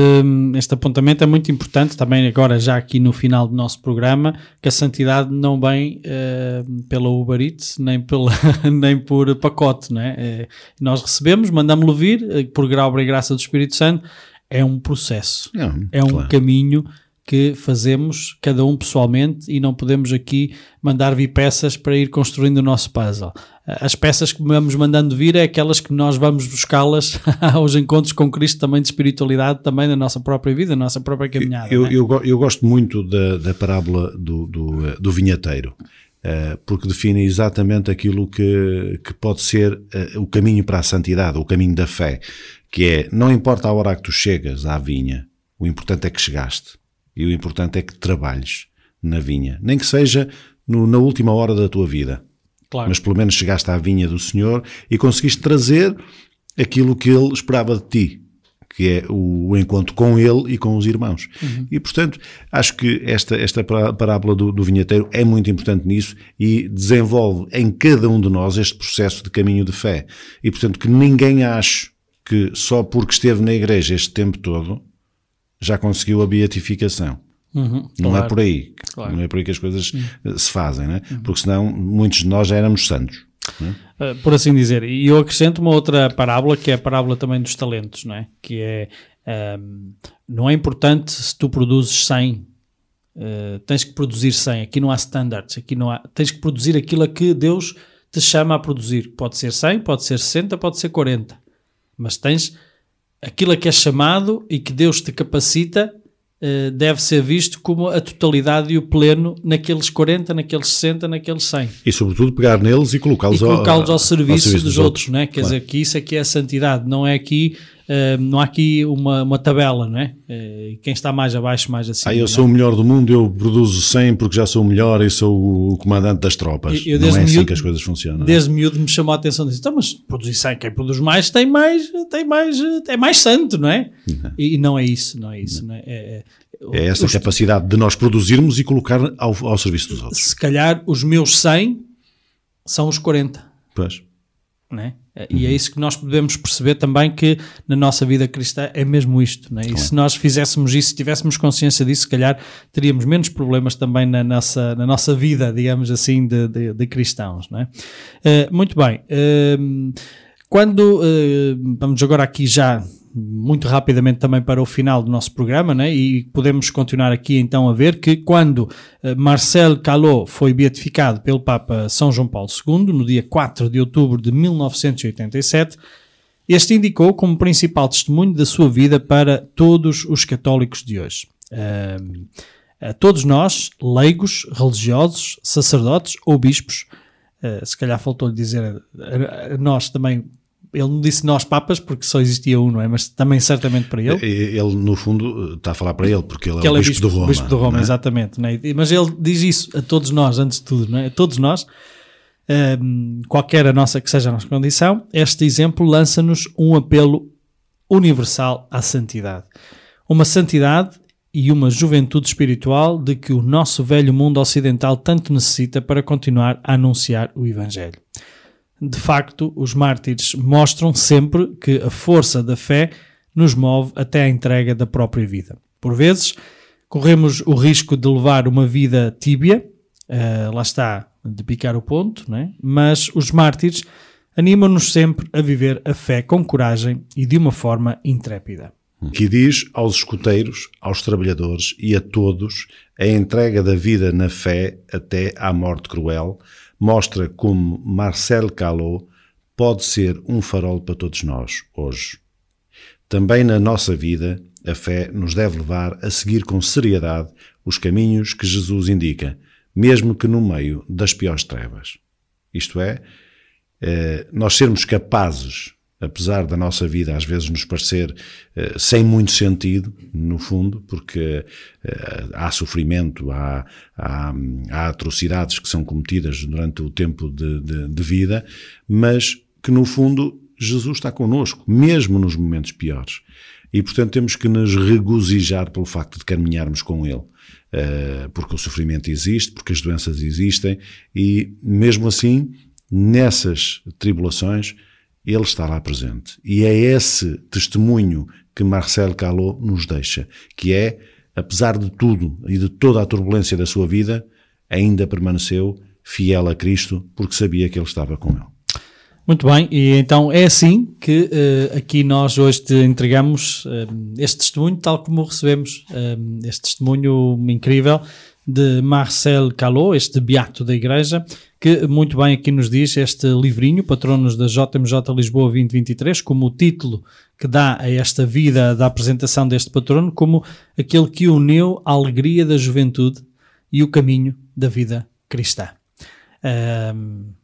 [SPEAKER 1] este apontamento é muito importante também agora já aqui no final do nosso programa, que a santidade não vem eh, pela Uber Eats, nem, pela, nem por pacote, não é? Nós recebemos, mandamos-lo vir, eh, por grau e graça do Espírito Santo, é um processo,
[SPEAKER 2] Não,
[SPEAKER 1] é um
[SPEAKER 2] claro.
[SPEAKER 1] caminho que fazemos cada um pessoalmente e não podemos aqui mandar vir peças para ir construindo o nosso puzzle. As peças que vamos mandando vir é aquelas que nós vamos buscá-las aos encontros com Cristo também de espiritualidade, também na nossa própria vida, na nossa própria caminhada.
[SPEAKER 2] Eu,
[SPEAKER 1] é?
[SPEAKER 2] eu, eu gosto muito da, da parábola do, do, eh, do vinheteiro, eh, porque define exatamente aquilo que, que pode ser eh, o caminho para a santidade, o caminho da fé, que é, não importa a hora que tu chegas à vinha, o importante é que chegaste. E o importante é que trabalhes na vinha, nem que seja no- na última hora da tua vida.
[SPEAKER 1] Claro.
[SPEAKER 2] Mas pelo menos chegaste à vinha do Senhor e conseguiste trazer aquilo que Ele esperava de ti, que é o, encontro com Ele e com os irmãos. E portanto, acho que esta, esta pará- parábola do, do vinheteiro é muito importante nisso e desenvolve em cada um de nós este processo de caminho de fé. E portanto, que ninguém ache que só porque esteve na igreja este tempo todo já conseguiu a beatificação.
[SPEAKER 1] Uhum,
[SPEAKER 2] Não
[SPEAKER 1] claro.
[SPEAKER 2] é por aí.
[SPEAKER 1] Claro.
[SPEAKER 2] Não é por aí que as coisas eh, se fazem, né? Porque senão muitos de nós já éramos santos.
[SPEAKER 1] Uh, por assim dizer. E eu acrescento uma outra parábola, que é a parábola também dos talentos, não é? Que é, um, não é importante se tu produzes 100, uh, tens que produzir 100. Aqui não há standards, aqui não há, tens que produzir aquilo a que Deus te chama a produzir. Pode ser 100, pode ser 60, pode ser 40. Mas tens aquilo a que é chamado e que Deus te capacita uh, deve ser visto como a totalidade e o pleno naqueles 40, naqueles 60, naqueles 100
[SPEAKER 2] E sobretudo pegar neles e colocá-los
[SPEAKER 1] e colocá-los ao, serviço dos, outros,
[SPEAKER 2] outros.
[SPEAKER 1] né? Quer
[SPEAKER 2] Claro.
[SPEAKER 1] dizer, que isso aqui é a santidade, não é aqui eh, não há aqui uma, uma tabela, não é? Eh, quem está mais abaixo, mais acima.
[SPEAKER 2] Ah, eu
[SPEAKER 1] não é?
[SPEAKER 2] sou o melhor do mundo, eu produzo 100 porque já sou o melhor e sou o comandante das tropas.
[SPEAKER 1] Eu- eu
[SPEAKER 2] não é assim
[SPEAKER 1] miúdo-
[SPEAKER 2] que as coisas funcionam.
[SPEAKER 1] Desde miúdo me chamou a atenção disso. Então, mas produzir 100, quem produz mais tem mais, tem mais, é mais santo, não é? E, e não é isso, não é isso. Não é? É- é-
[SPEAKER 2] É essa
[SPEAKER 1] os-
[SPEAKER 2] capacidade de nós produzirmos e colocar ao, ao serviço dos outros.
[SPEAKER 1] se calhar os meus 100 são os 40.
[SPEAKER 2] Pois.
[SPEAKER 1] Né? E é isso que nós podemos perceber também que na nossa vida cristã é mesmo isto. Né? E se nós fizéssemos isso, se tivéssemos consciência disso, se calhar teríamos menos problemas também na nossa, na nossa vida, digamos assim, de, de, de cristãos. Né? Eh, muito bem. Ehm, quando eh, vamos agora aqui já muito rapidamente também para o final do nosso programa, né? e podemos continuar aqui então a ver que quando eh, Marcel Calot foi beatificado pelo Papa São João Paulo II, no dia 4 de outubro de 1987, este indicou como principal testemunho da sua vida para todos os católicos de hoje. Ahm, a todos nós, leigos, religiosos, sacerdotes ou bispos, eh, se calhar faltou-lhe dizer nós também, ele não disse nós papas porque só existia um, não é? Mas também certamente para ele.
[SPEAKER 2] Ele, no fundo, está a falar para ele, porque ele é o
[SPEAKER 1] ele
[SPEAKER 2] bispo, de Roma.
[SPEAKER 1] bispo de Roma,
[SPEAKER 2] é?
[SPEAKER 1] exatamente. E- Mas ele diz isso a todos nós, antes de tudo, não é? a todos nós, hum, qualquer a nossa que seja a nossa condição, este exemplo lança-nos um apelo universal à santidade. Uma santidade e uma juventude espiritual de que o nosso velho mundo ocidental tanto necessita para continuar a anunciar o Evangelho. De facto, os mártires mostram sempre que a força da fé nos move até à entrega da própria vida. Por vezes, corremos o risco de levar uma vida tíbia, eh, lá está, de picar o ponto, né? mas os mártires animam-nos sempre a viver a fé com coragem e de uma forma intrépida.
[SPEAKER 2] que diz aos escuteiros, aos trabalhadores e a todos a entrega da vida na fé até à morte cruel, mostra como Marcel Calot pode ser um farol para todos nós hoje. Também na nossa vida, a fé nos deve levar a seguir com seriedade os caminhos que Jesus indica, mesmo que no meio das piores trevas. Isto é, eh, nós sermos capazes, apesar da nossa vida às vezes nos parecer eh, sem muito sentido, no fundo, porque eh, há sofrimento, há, há, há atrocidades que são cometidas durante o tempo de, de- de vida, mas que no fundo Jesus está connosco, mesmo nos momentos piores. E portanto temos que nos regozijar pelo facto de caminharmos com Ele. Eh, porque o sofrimento existe, porque as doenças existem, e mesmo assim, nessas tribulações, ele está lá presente. E é esse testemunho que Marcel Calot nos deixa, que é, apesar de tudo e de toda a turbulência da sua vida, ainda permaneceu fiel a Cristo porque sabia que ele estava com ele.
[SPEAKER 1] Muito bem, e então é assim que eh, aqui nós hoje te entregamos eh, este testemunho, tal como recebemos eh, este testemunho incrível de Marcel Calot, este beato da Igreja, que muito bem aqui nos diz este livrinho, Patronos da JMJ Lisboa 2023, como o título que dá a esta vida da apresentação deste patrono, como aquele que uniu a alegria da juventude e o caminho da vida cristã. Ahm,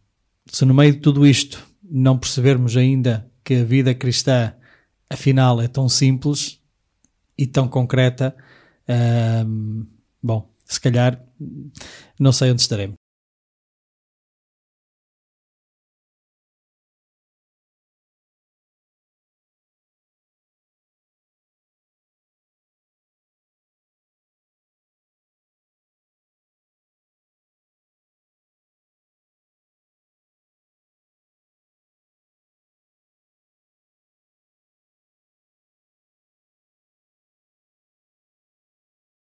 [SPEAKER 1] se no meio de tudo isto não percebermos ainda que a vida cristã afinal é tão simples e tão concreta, ahm, bom, se calhar não sei onde estaremos.